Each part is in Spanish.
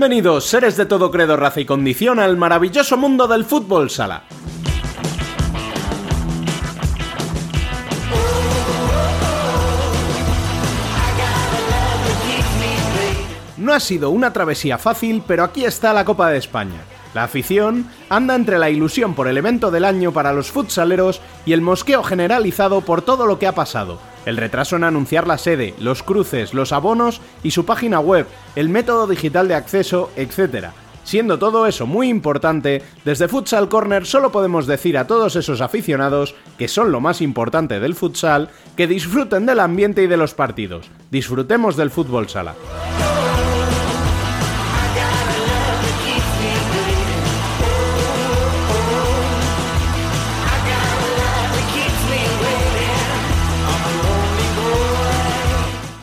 Bienvenidos, seres de todo credo, raza y condición, al maravilloso mundo del fútbol sala. No ha sido una travesía fácil, pero aquí está la Copa de España. La afición anda entre la ilusión por el evento del año para los futsaleros y el mosqueo generalizado por todo lo que ha pasado. El retraso en anunciar la sede, los cruces, los abonos y su página web, el método digital de acceso, etc. Siendo todo eso muy importante, desde Futsal Corner solo podemos decir a todos esos aficionados, que son lo más importante del futsal, que disfruten del ambiente y de los partidos. Disfrutemos del fútbol sala.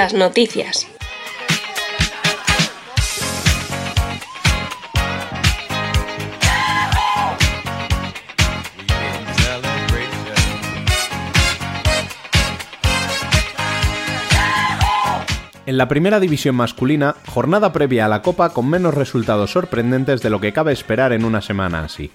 Las noticias. En la primera división masculina, jornada previa a la Copa con menos resultados sorprendentes de lo que cabe esperar en una semana así.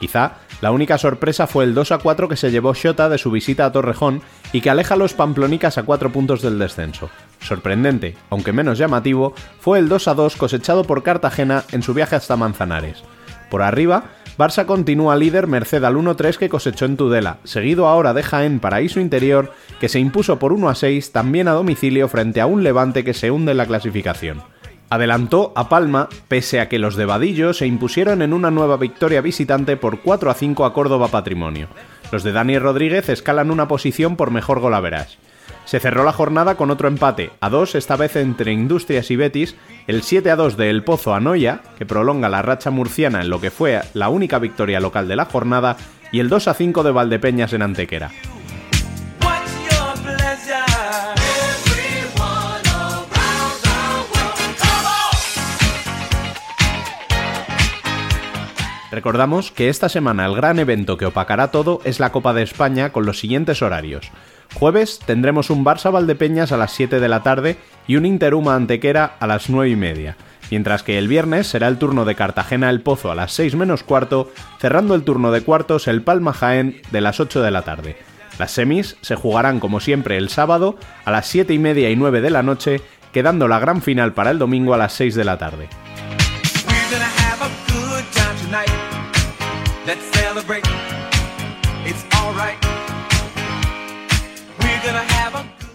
Quizá la única sorpresa fue el 2 a 4 que se llevó Shota de su visita a Torrejón y que aleja a los pamplonicas a 4 puntos del descenso. Sorprendente, aunque menos llamativo, fue el 2 a 2 cosechado por Cartagena en su viaje hasta Manzanares. Por arriba, Barça continúa líder merced al 1-3 que cosechó en Tudela, seguido ahora de Jaén Paraíso Interior, que se impuso por 1 a 6 también a domicilio frente a un Levante que se hunde en la clasificación. Adelantó a Palma, pese a que los de Vadillo se impusieron en una nueva victoria visitante por 4 a 5 a Córdoba Patrimonio. Los de Dani Rodríguez escalan una posición por mejor golaveras. Se cerró la jornada con otro empate, a 2 esta vez entre Industrias y Betis, el 7 a 2 de El Pozo a que prolonga la racha murciana en lo que fue la única victoria local de la jornada, y el 2 a 5 de Valdepeñas en Antequera. Recordamos que esta semana el gran evento que opacará todo es la Copa de España con los siguientes horarios. Jueves tendremos un Barça Valdepeñas a las 7 de la tarde y un Interuma Antequera a las 9 y media, mientras que el viernes será el turno de Cartagena El Pozo a las 6 menos cuarto, cerrando el turno de cuartos el Palma Jaén de las 8 de la tarde. Las semis se jugarán como siempre el sábado a las 7 y media y 9 de la noche, quedando la gran final para el domingo a las 6 de la tarde.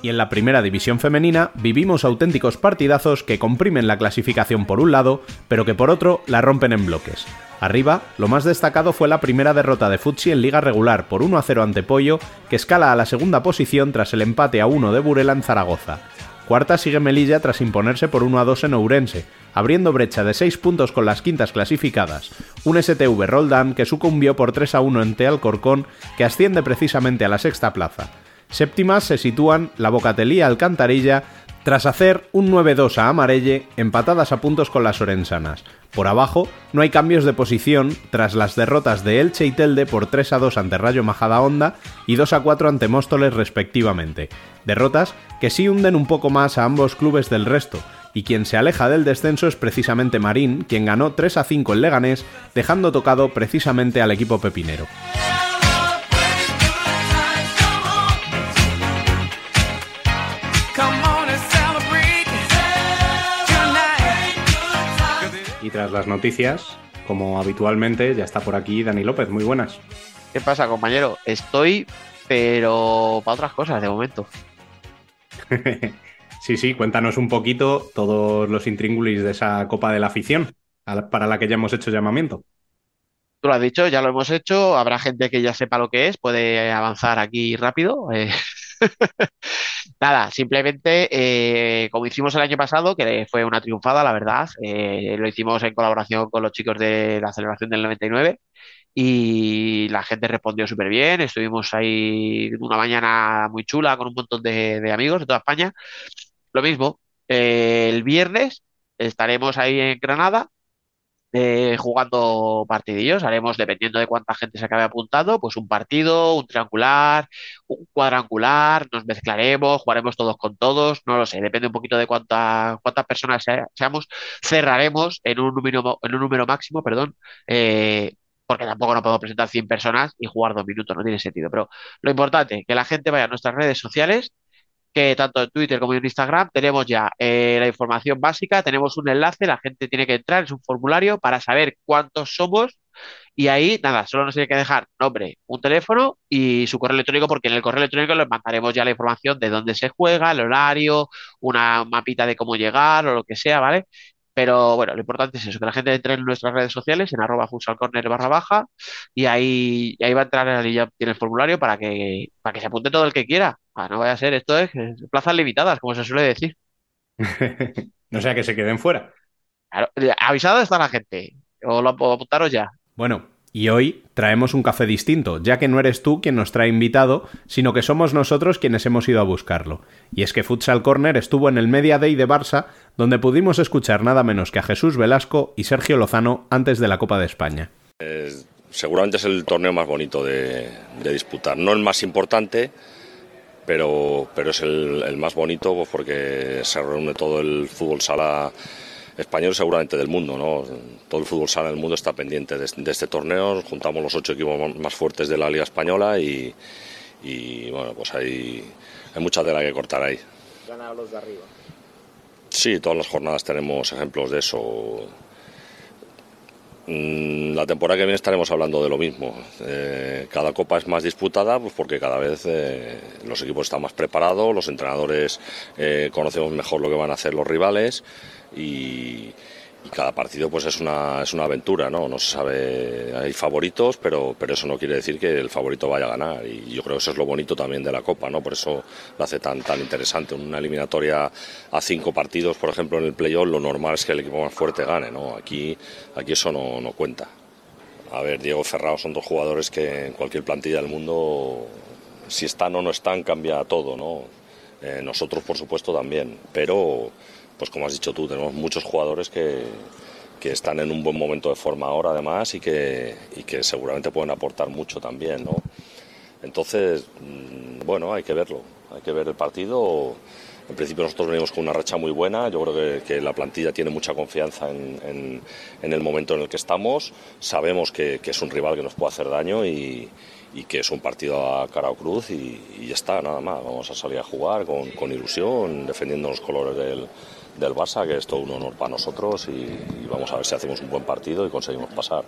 Y en la primera división femenina vivimos auténticos partidazos que comprimen la clasificación por un lado, pero que por otro la rompen en bloques. Arriba, lo más destacado fue la primera derrota de Futsi en liga regular por 1 a 0 ante Pollo, que escala a la segunda posición tras el empate a 1 de Burela en Zaragoza. Cuarta sigue Melilla tras imponerse por 1 a 2 en Ourense, abriendo brecha de 6 puntos con las quintas clasificadas. Un STV Roldán que sucumbió por 3 a 1 ante Alcorcón, que asciende precisamente a la sexta plaza. Séptimas se sitúan la Bocatelía Alcantarilla tras hacer un 9-2 a Amarelle, empatadas a puntos con las orensanas. Por abajo, no hay cambios de posición tras las derrotas de Elche y Telde por 3 a 2 ante Rayo Majadahonda y 2 a 4 ante Móstoles respectivamente. Derrotas que sí hunden un poco más a ambos clubes del resto, y quien se aleja del descenso es precisamente Marín, quien ganó 3 a 5 en Leganés, dejando tocado precisamente al equipo pepinero. Y tras las noticias, como habitualmente, ya está por aquí Dani López. Muy buenas. ¿Qué pasa, compañero? Estoy, pero para otras cosas de momento. sí, sí, cuéntanos un poquito todos los intríngulis de esa Copa de la Afición para la que ya hemos hecho llamamiento. Tú lo has dicho, ya lo hemos hecho. Habrá gente que ya sepa lo que es, puede avanzar aquí rápido. Eh. Nada, simplemente eh, como hicimos el año pasado, que fue una triunfada, la verdad, eh, lo hicimos en colaboración con los chicos de la celebración del 99 y la gente respondió súper bien. Estuvimos ahí una mañana muy chula con un montón de, amigos de toda España. Lo mismo, el viernes estaremos ahí en Granada eh, jugando partidillos. Haremos, dependiendo de cuánta gente se acabe apuntando, pues un partido, un triangular, un cuadrangular, nos mezclaremos, jugaremos todos con todos, no lo sé, depende un poquito de cuánta, cuántas personas seamos. Cerraremos en un número, en un número máximo, perdón, eh, porque tampoco no podemos presentar 100 personas y jugar dos minutos, no tiene sentido. Pero lo importante, que la gente vaya a nuestras redes sociales, que tanto en Twitter como en Instagram tenemos ya eh, la información básica, tenemos un enlace, la gente tiene que entrar, es un formulario para saber cuántos somos y ahí, nada, solo nos tiene que dejar nombre, un teléfono y su correo electrónico, porque en el correo electrónico les mandaremos ya la información de dónde se juega, el horario, una mapita de cómo llegar o lo que sea, ¿vale? Pero bueno, lo importante es eso, que la gente entre en nuestras redes sociales, en arroba futsalcorner barra baja, y ahí, ahí va a entrar, y ya tiene el formulario para que, para que se apunte todo el que quiera. Ah, no vaya a ser, esto es plazas limitadas, como se suele decir. no sea que se queden fuera. Claro, avisado está la gente, o lo apuntaros ya. Bueno, y hoy traemos un café distinto, ya que no eres tú quien nos trae invitado, sino que somos nosotros quienes hemos ido a buscarlo. Y es que Futsal Corner estuvo en el Media Day de Barça, donde pudimos escuchar nada menos que a Jesús Velasco y Sergio Lozano antes de la Copa de España. seguramente es el torneo más bonito de, disputar, no el más importante, pero, pero es el, el más bonito pues, porque se reúne todo el fútbol sala español seguramente del mundo. ¿no? Todo el fútbol sala del mundo está pendiente de, este torneo. Juntamos los ocho equipos más fuertes de la Liga Española y, bueno, pues hay, hay mucha tela que cortar ahí. ¿Ganan los de arriba? Sí, todas las jornadas tenemos ejemplos de eso. Mm, la temporada que viene estaremos hablando de lo mismo. Eh, cada copa es más disputada pues porque cada vez eh, los equipos están más preparados, los entrenadores eh, conocemos mejor lo que van a hacer los rivales y, cada partido pues es una, es una aventura, ¿no? No se sabe, hay favoritos, pero, pero eso no quiere decir que el favorito vaya a ganar y yo creo que eso es lo bonito también de la Copa, ¿no? Por eso lo hace tan, tan interesante. Una eliminatoria a cinco partidos, por ejemplo, en el playoff, lo normal es que el equipo más fuerte gane, ¿no? Aquí, aquí eso no, no cuenta. A ver, Diego Ferrao son dos jugadores que en cualquier plantilla del mundo, si están o no están, cambia todo, ¿no? Eh, nosotros, por supuesto, también, pero pues como has dicho tú, tenemos muchos jugadores que, que están en un buen momento de forma ahora además y que, y que seguramente pueden aportar mucho también, ¿no? Entonces, mm, bueno, hay que verlo, hay que ver el partido. En principio nosotros venimos con una racha muy buena, yo creo que, la plantilla tiene mucha confianza en, en, el momento en el que estamos, sabemos que, que, es un rival que nos puede hacer daño y, y que es un partido a cara o cruz y, y, ya está, nada más, vamos a salir a jugar con, con ilusión, defendiendo los colores del, del Barça, que es todo un honor para nosotros y, vamos a ver si hacemos un buen partido y conseguimos pasar.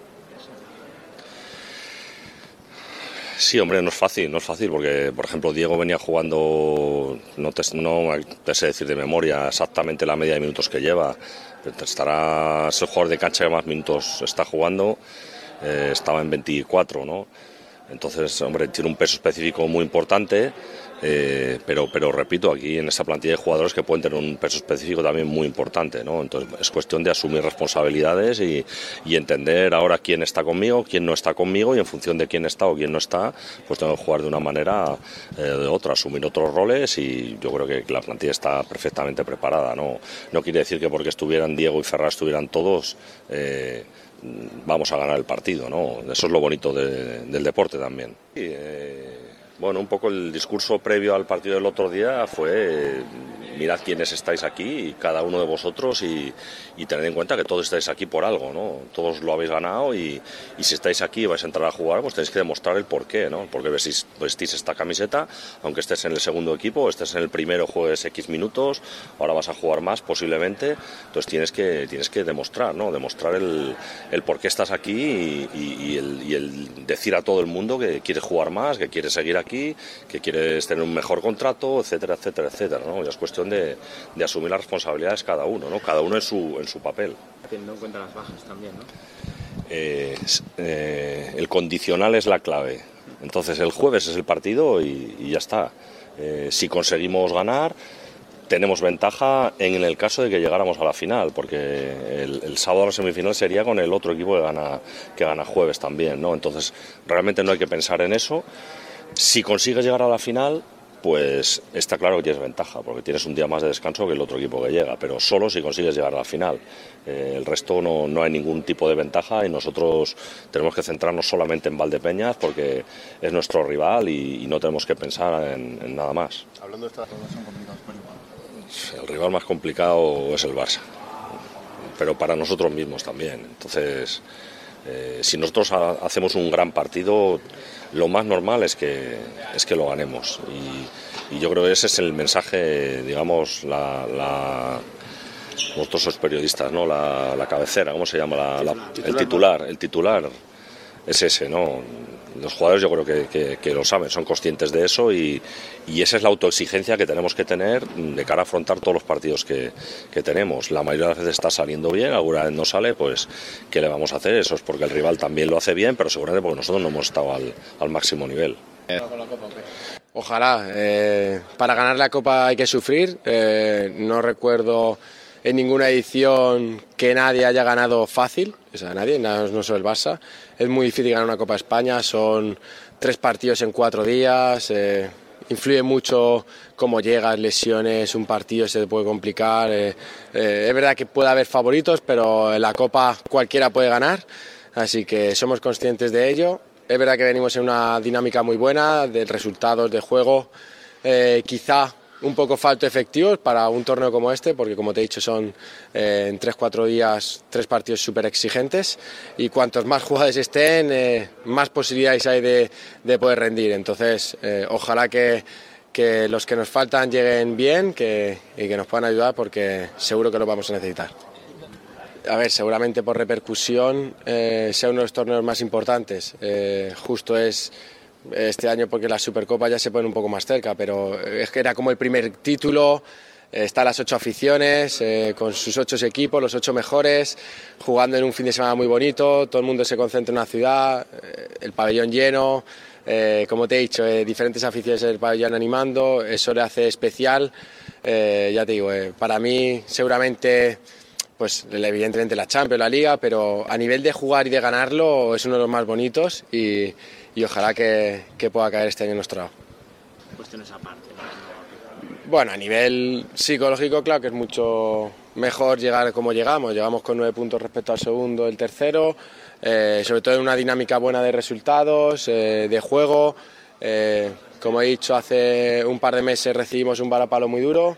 Sí, hombre, no es fácil, no es fácil, porque, por ejemplo, Diego venía jugando, no te, no te sé decir de memoria exactamente la media de minutos que lleva, estará, es el jugador de cancha que más minutos está jugando, eh, estaba en 24, ¿no? Entonces, hombre, tiene un peso específico muy importante eh, pero, pero repito, aquí en esta plantilla hay jugadores que pueden tener un peso específico también muy importante, ¿no? Entonces es cuestión de asumir responsabilidades y, entender ahora quién está conmigo, quién no está conmigo y en función de quién está o quién no está, pues tengo que jugar de una manera eh, de otra, asumir otros roles y yo creo que la plantilla está perfectamente preparada, ¿no? No quiere decir que porque estuvieran Diego y Ferraz estuvieran todos... Eh, vamos a ganar el partido, ¿no? Eso es lo bonito del deporte también. Bueno, un poco el discurso previo al partido del otro día fue mirad quiénes estáis aquí, cada uno de vosotros, y, y tened en cuenta que todos estáis aquí por algo, ¿no? Todos lo habéis ganado y, si estáis aquí y vais a entrar a jugar, pues tenéis que demostrar el porqué, ¿no? Porque vestís, vestís esta camiseta, aunque estés en el segundo equipo, estés en el primero, juegues X minutos, ahora vas a jugar más posiblemente, entonces tienes que, tienes que demostrar, ¿no? Demostrar el, el por qué estás aquí y el decir a todo el mundo que quieres jugar más, que quieres seguir aquí, que quieres tener un mejor contrato, etcétera, etcétera, etcétera, ¿no? Ya es cuestión de, de asumir las responsabilidades cada uno, ¿no? Cada uno en su, en su papel. Teniendo en cuenta las bajas también, ¿no? Eh, eh, el condicional es la clave. Entonces el jueves es el partido y, y ya está. Eh, si conseguimos ganar, tenemos ventaja en el caso de que llegáramos a la final, porque el, el, sábado la semifinal sería con el otro equipo que gana, que gana jueves también, ¿no? Entonces realmente no hay que pensar en eso. Si consigues llegar a la final, pues está claro que tienes ventaja, porque tienes un día más de descanso que el otro equipo que llega, pero solo si consigues llegar a la final. Eh, el resto no, no, hay ningún tipo de ventaja y nosotros tenemos que centrarnos solamente en Valdepeñas porque es nuestro rival y, y no tenemos que pensar en, en nada más. Hablando de estas son complicados para igual. El rival más complicado es el Barça, pero para nosotros mismos también. Entonces, eh, si nosotros hacemos un gran partido, lo más normal es que, es que lo ganemos. Y, y yo creo que ese es el mensaje, digamos, la, la vosotros sois periodistas, ¿no? La, la cabecera, ¿cómo se llama? La, la, el titular, el titular es ese, ¿no? Los jugadores yo creo que, lo saben, son conscientes de eso y, esa es la autoexigencia que tenemos que tener de cara a afrontar todos los partidos que, tenemos. La mayoría de las veces está saliendo bien, alguna vez no sale, pues ¿qué le vamos a hacer? Eso es porque el rival también lo hace bien, pero seguramente porque nosotros no hemos estado al, al máximo nivel. Ojalá. Eh, para ganar la Copa hay que sufrir. Eh, no recuerdo en ninguna edición que nadie haya ganado fácil, o sea, nadie, no, solo el Barça. Es muy difícil ganar una Copa España, son tres partidos en cuatro días, eh, influye mucho cómo llegas, lesiones, un partido se puede complicar. Eh, eh, es verdad que puede haber favoritos, pero en la Copa cualquiera puede ganar, así que somos conscientes de ello. Es verdad que venimos en una dinámica muy buena de resultados de juego. quizá un poco falto efectivos para un torneo como este, porque como te he dicho son eh, en 3-4 días tres partidos súper exigentes y cuantos más jugadores estén, eh, más posibilidades hay de, de poder rendir. Entonces, eh, ojalá que, que, los que nos faltan lleguen bien que, y que nos puedan ayudar porque seguro que lo vamos a necesitar. A ver, seguramente por repercusión sea uno de los torneos más importantes. justo es este año porque la Supercopa ya se pone un poco más cerca, pero es que era como el primer título, están las ocho aficiones, eh, con sus ocho equipos, los ocho mejores, jugando en un fin de semana muy bonito, todo el mundo se concentra en una ciudad, eh, el pabellón lleno, eh, como te he dicho, diferentes aficiones del pabellón animando, eso le hace especial, ya te digo, para mí seguramente pues evidentemente la Champions, la Liga, pero a nivel de jugar y de ganarlo es uno de los más bonitos y, y ojalá que, que, pueda caer este año en nuestro lado. Cuestiones aparte. ¿no? Bueno, a nivel psicológico, claro que es mucho mejor llegar como llegamos. Llegamos con nueve puntos respecto al segundo, el tercero, eh, sobre todo en una dinámica buena de resultados, eh, de juego. Eh, como he dicho, hace un par de meses recibimos un balapalo muy duro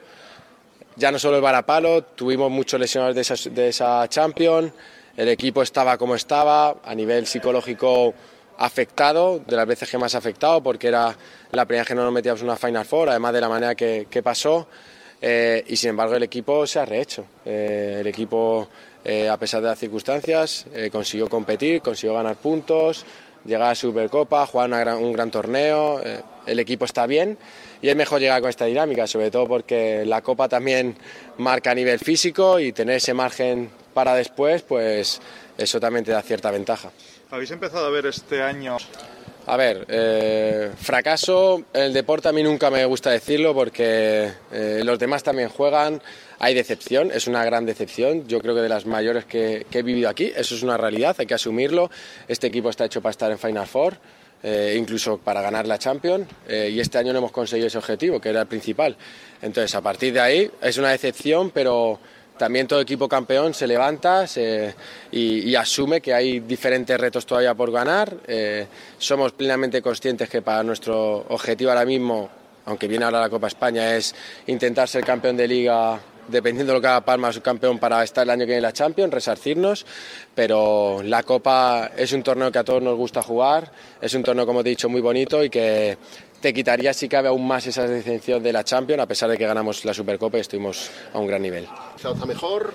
ya no solo el varapalo, tuvimos muchos lesionados de esa, de esa Champions, el equipo estaba como estaba, a nivel psicológico afectado, de las veces que más afectado, porque era la primera vez que no nos metíamos una Final Four, además de la manera que, que pasó, eh, y sin embargo el equipo se ha rehecho. Eh, el equipo, eh, a pesar de las circunstancias, eh, consiguió competir, consiguió ganar puntos, llegar a Supercopa, jugar gran, un gran torneo, eh, el equipo está bien y es mejor llegar con esta dinámica, sobre todo porque la Copa también marca a nivel físico y tener ese margen para después, pues eso también te da cierta ventaja. ¿Habéis empezado a ver este año? A ver, eh, fracaso, el deporte a mí nunca me gusta decirlo porque eh, los demás también juegan, hay decepción, es una gran decepción, yo creo que de las mayores que, que he vivido aquí, eso es una realidad, hay que asumirlo, este equipo está hecho para estar en Final Four, eh, incluso para ganar la Champions, eh, y este año no hemos conseguido ese objetivo, que era el principal. Entonces, a partir de ahí, es una decepción, pero también todo equipo campeón se levanta y, asume que hay diferentes retos todavía por ganar. Eh, somos plenamente conscientes que para nuestro objetivo ahora mismo aunque viene ahora la Copa España, es intentar ser campeón de liga dependiendo de lo que haga Palma, su campeón para estar el año que viene en la Champions, resarcirnos, pero la Copa es un torneo que a todos nos gusta jugar, es un torneo, como te he dicho, muy bonito y que te quitaría si cabe aún más esa distinción de la Champions, a pesar de que ganamos la Supercopa y estuvimos a un gran nivel. ¿Está mejor?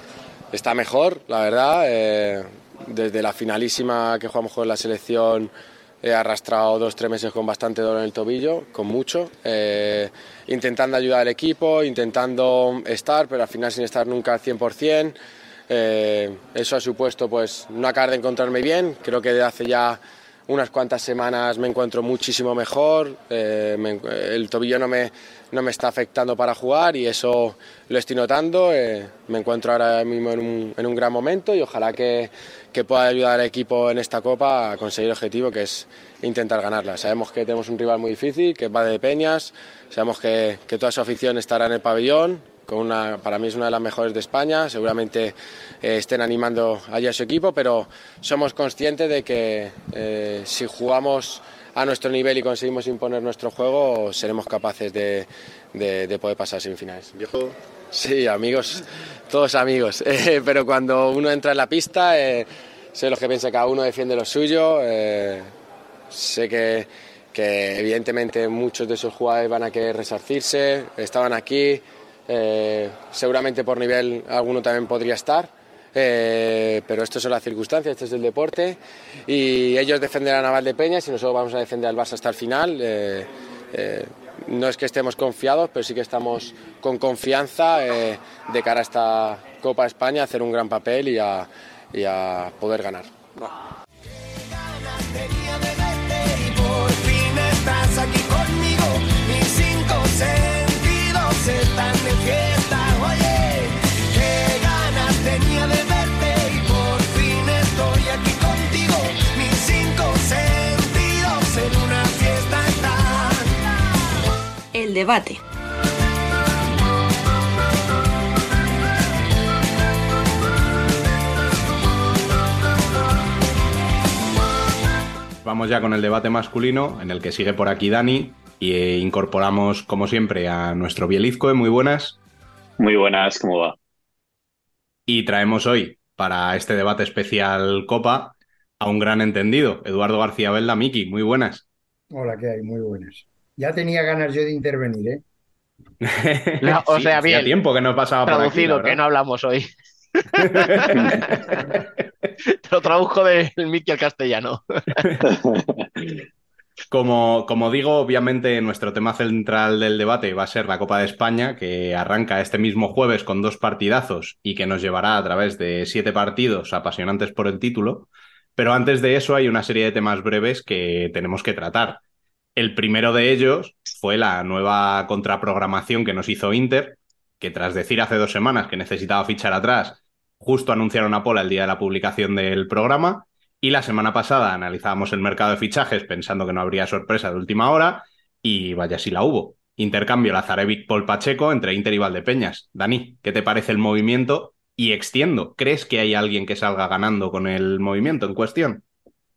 Está mejor, la verdad. Eh, desde la finalísima que jugamos con la selección he arrastrado dos, tres meses con bastante dolor en el tobillo, con mucho, eh, intentando ayudar al equipo, intentando estar, pero al final sin estar nunca al 100%. Eh, eso ha supuesto pues no acabar de encontrarme bien, creo que desde hace ya unas cuantas semanas me encuentro muchísimo mejor, eh, el tobillo no me, no me está afectando para jugar y eso lo estoy notando, eh, me encuentro ahora mismo en un, en un gran momento y ojalá que, que pueda ayudar al equipo en esta Copa a conseguir el objetivo que es intentar ganarla. Sabemos que tenemos un rival muy difícil, que va de Peñas, sabemos que, que toda su afición estará en el pabellón, con una, para mí es una de las mejores de España, seguramente eh, estén animando allá a su equipo, pero somos conscientes de que eh, si jugamos a nuestro nivel y conseguimos imponer nuestro juego, seremos capaces de, de- de poder pasar semifinales. Viejo, Sí, amigos, todos amigos. Eh, pero cuando uno entra en la pista, eh, sé lo que piensa cada uno, defiende lo suyo. eh, sé que, que evidentemente muchos de esos jugadores van a querer resarcirse, estaban aquí, eh, seguramente por nivel alguno también podría estar. eh, pero esto son las circunstancias, esto es el deporte y ellos defenderán a Valdepeñas y nosotros vamos a defender al Barça hasta el final. eh, no es que estemos confiados, pero sí que estamos con confianza de cara a esta Copa España a hacer un gran papel y a, y a poder ganar. Están de fiesta. Oye, qué ganas tenía de verte y por fin estoy aquí contigo, mis cinco sentidos en una fiesta están. El debate. Vamos ya con el debate masculino, en el que sigue por aquí Dani, y eh, incorporamos, como siempre, a nuestro Bielizco, muy buenas, Muy buenas, ¿cómo va? y traemos hoy, para este debate especial Copa, a un gran entendido, Eduardo García Belda, Miki, muy buenas. Hola, ¿qué hay? Muy buenas. Ya tenía ganas yo de intervenir, ¿eh? La- o Sí, sea, hacía bien. tiempo que no pasaba por aquí, Traducido, la que no hablamos hoy. Te lo traduzco del Mickey al castellano. Como, como digo, obviamente nuestro tema central del debate va a ser la Copa de España, que arranca este mismo jueves con dos partidazos y que nos llevará a través de siete partidos apasionantes por el título. Pero antes de eso hay una serie de temas breves que tenemos que tratar. El primero de ellos fue la nueva contraprogramación que nos hizo Inter, que tras decir hace dos semanas que necesitaba fichar atrás, justo anunciaron a Pola el día de la publicación del programa. Y la semana pasada analizábamos el mercado de fichajes pensando que no habría sorpresa de última hora y vaya si la hubo. Intercambio Lazarevic-Paul Pacheco entre Inter y Valdepeñas. Dani, ¿qué te parece el movimiento? Y extiendo, ¿crees que hay alguien que salga ganando con el movimiento en cuestión?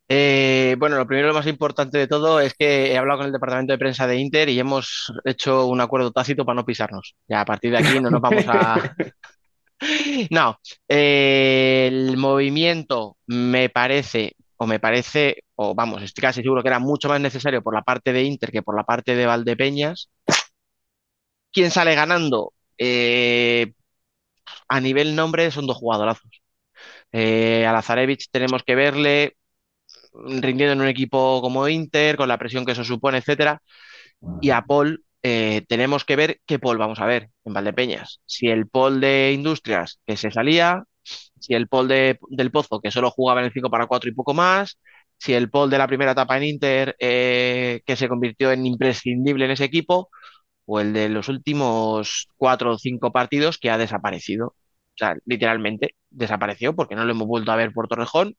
Eh, bueno, lo primero, lo más importante de todo es que he hablado con el departamento de prensa de Inter y hemos hecho un acuerdo tácito para no pisarnos. Ya a partir de aquí no nos vamos a... No, el movimiento me parece, o me parece, o vamos, estoy casi seguro que era mucho más necesario por la parte de Inter que por la parte de Valdepeñas. ¿Quién sale ganando? Eh, a nivel nombre son dos jugadorazos. Eh, a tenemos que verle rindiendo en un equipo como Inter, con la presión que eso supone, etcétera. Y a Paul eh, tenemos que ver qué Paul vamos a ver en Valdepeñas. Si el Paul de Industrias que se salía, si el Paul de- del Pozo que solo jugaba en el 5 para 4 y poco más, si el Paul de la primera etapa en Inter eh, que se convirtió en imprescindible en ese equipo, o el de los últimos cuatro o cinco partidos que ha desaparecido. O sea, literalmente desapareció porque no lo hemos vuelto a ver por Torrejón.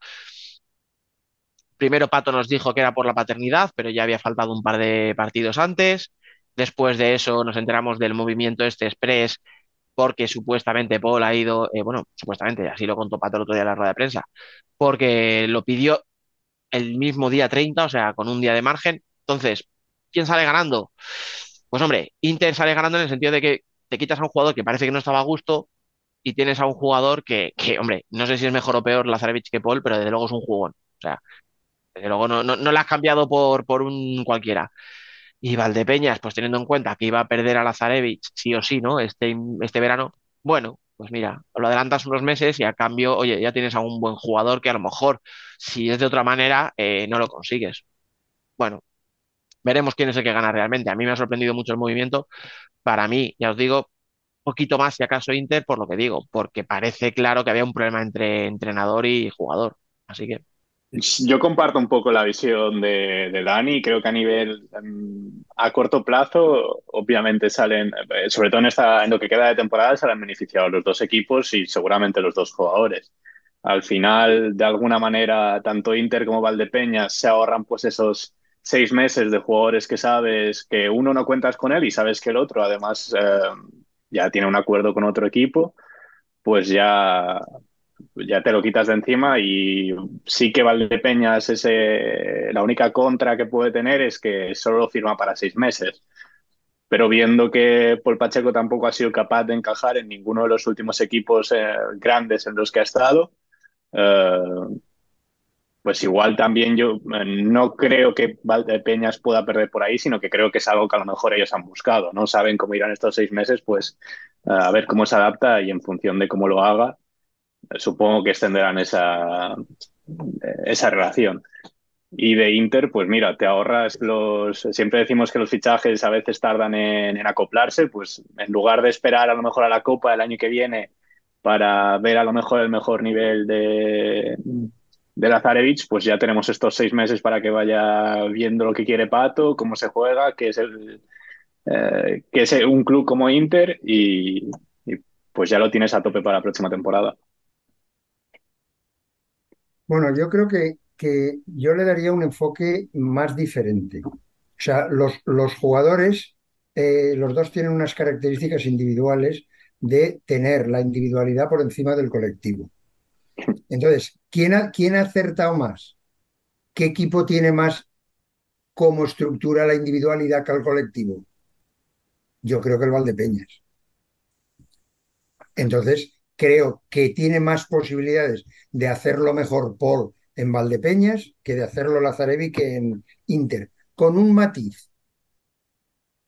Primero Pato nos dijo que era por la paternidad, pero ya había faltado un par de partidos antes. Después de eso nos enteramos del movimiento este express porque supuestamente Paul ha ido, eh, bueno, supuestamente, así lo contó Pato el otro día en la rueda de prensa, porque lo pidió el mismo día 30, o sea, con un día de margen. Entonces, ¿quién sale ganando? Pues hombre, Inter sale ganando en el sentido de que te quitas a un jugador que parece que no estaba a gusto y tienes a un jugador que, que hombre, no sé si es mejor o peor Lazarevich que Paul, pero desde luego es un jugón. O sea, desde luego no, no, no le has cambiado por, por un cualquiera. Y Valdepeñas, pues teniendo en cuenta que iba a perder a Lazarevich sí o sí, ¿no? Este, este verano, bueno, pues mira, lo adelantas unos meses y a cambio, oye, ya tienes a un buen jugador que a lo mejor, si es de otra manera, eh, no lo consigues. Bueno, veremos quién es el que gana realmente. A mí me ha sorprendido mucho el movimiento. Para mí, ya os digo, poquito más si acaso Inter, por lo que digo, porque parece claro que había un problema entre entrenador y jugador. Así que Yo comparto un poco la visión de, de Dani. Creo que a nivel em, a corto plazo, obviamente salen, eh, sobre todo en, esta, en lo que queda de temporada, salen beneficiados los dos equipos y seguramente los dos jugadores. Al final, de alguna manera, tanto Inter como Valdepeñas se ahorran pues esos seis meses de jugadores que sabes que uno no cuentas con él y sabes que el otro, además, eh, ya tiene un acuerdo con otro equipo, pues ya ya te lo quitas de encima y sí que Valdepeñas ese, la única contra que puede tener es que solo lo firma para seis meses. Pero viendo que Paul Pacheco tampoco ha sido capaz de encajar en ninguno de los últimos equipos eh, grandes en los que ha estado, eh, pues igual también yo eh, no creo que Valdepeñas pueda perder por ahí, sino que creo que es algo que a lo mejor ellos han buscado. No saben cómo irán estos seis meses, pues eh, a ver cómo se adapta y en función de cómo lo haga, supongo que extenderán esa, esa relación. Y de Inter, pues mira, te ahorras los. Siempre decimos que los fichajes a veces tardan en, acoplarse, pues en lugar de esperar a lo mejor a la Copa el año que viene para ver a lo mejor el mejor nivel de, de Lazarevich, pues ya tenemos estos seis meses para que vaya viendo lo que quiere Pato, cómo se juega, que es el. Eh, es un club como Inter y pues ya lo tienes a tope para la próxima temporada. Bueno, yo creo que, que yo le daría un enfoque más diferente. O sea, los, los jugadores, eh, los dos tienen unas características individuales de tener la individualidad por encima del colectivo. Entonces, ¿quién ha, quién ha acertado más? ¿Qué equipo tiene más como estructura la individualidad que el colectivo? Yo creo que el Valdepeñas. Entonces, creo que tiene más posibilidades de hacerlo mejor Paul en Valdepeñas que de hacerlo Lazarevi que en Inter, con un matiz.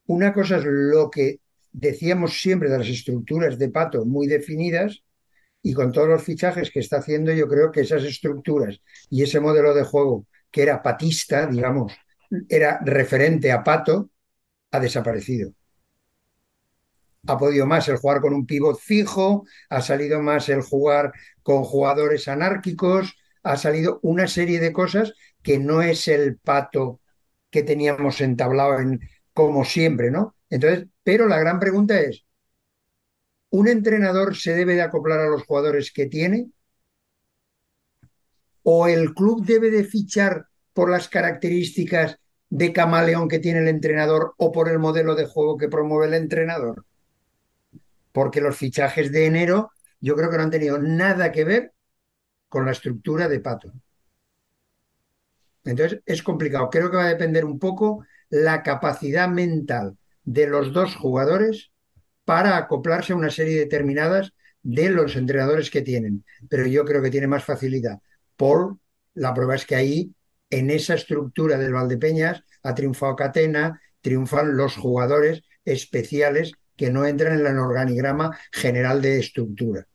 Una cosa es lo que decíamos siempre de las estructuras de Pato muy definidas y con todos los fichajes que está haciendo yo creo que esas estructuras y ese modelo de juego que era patista, digamos, era referente a Pato, ha desaparecido ha podido más el jugar con un pivot fijo, ha salido más el jugar con jugadores anárquicos, ha salido una serie de cosas que no es el pato que teníamos entablado en como siempre, ¿no? Entonces, pero la gran pregunta es, ¿un entrenador se debe de acoplar a los jugadores que tiene? ¿O el club debe de fichar por las características de camaleón que tiene el entrenador o por el modelo de juego que promueve el entrenador? Porque los fichajes de enero yo creo que no han tenido nada que ver con la estructura de Pato. Entonces es complicado. Creo que va a depender un poco la capacidad mental de los dos jugadores para acoplarse a una serie determinadas de los entrenadores que tienen. Pero yo creo que tiene más facilidad. Paul, la prueba es que ahí, en esa estructura del Valdepeñas, ha triunfado Catena, triunfan los jugadores especiales que no entran en el organigrama general de estructura.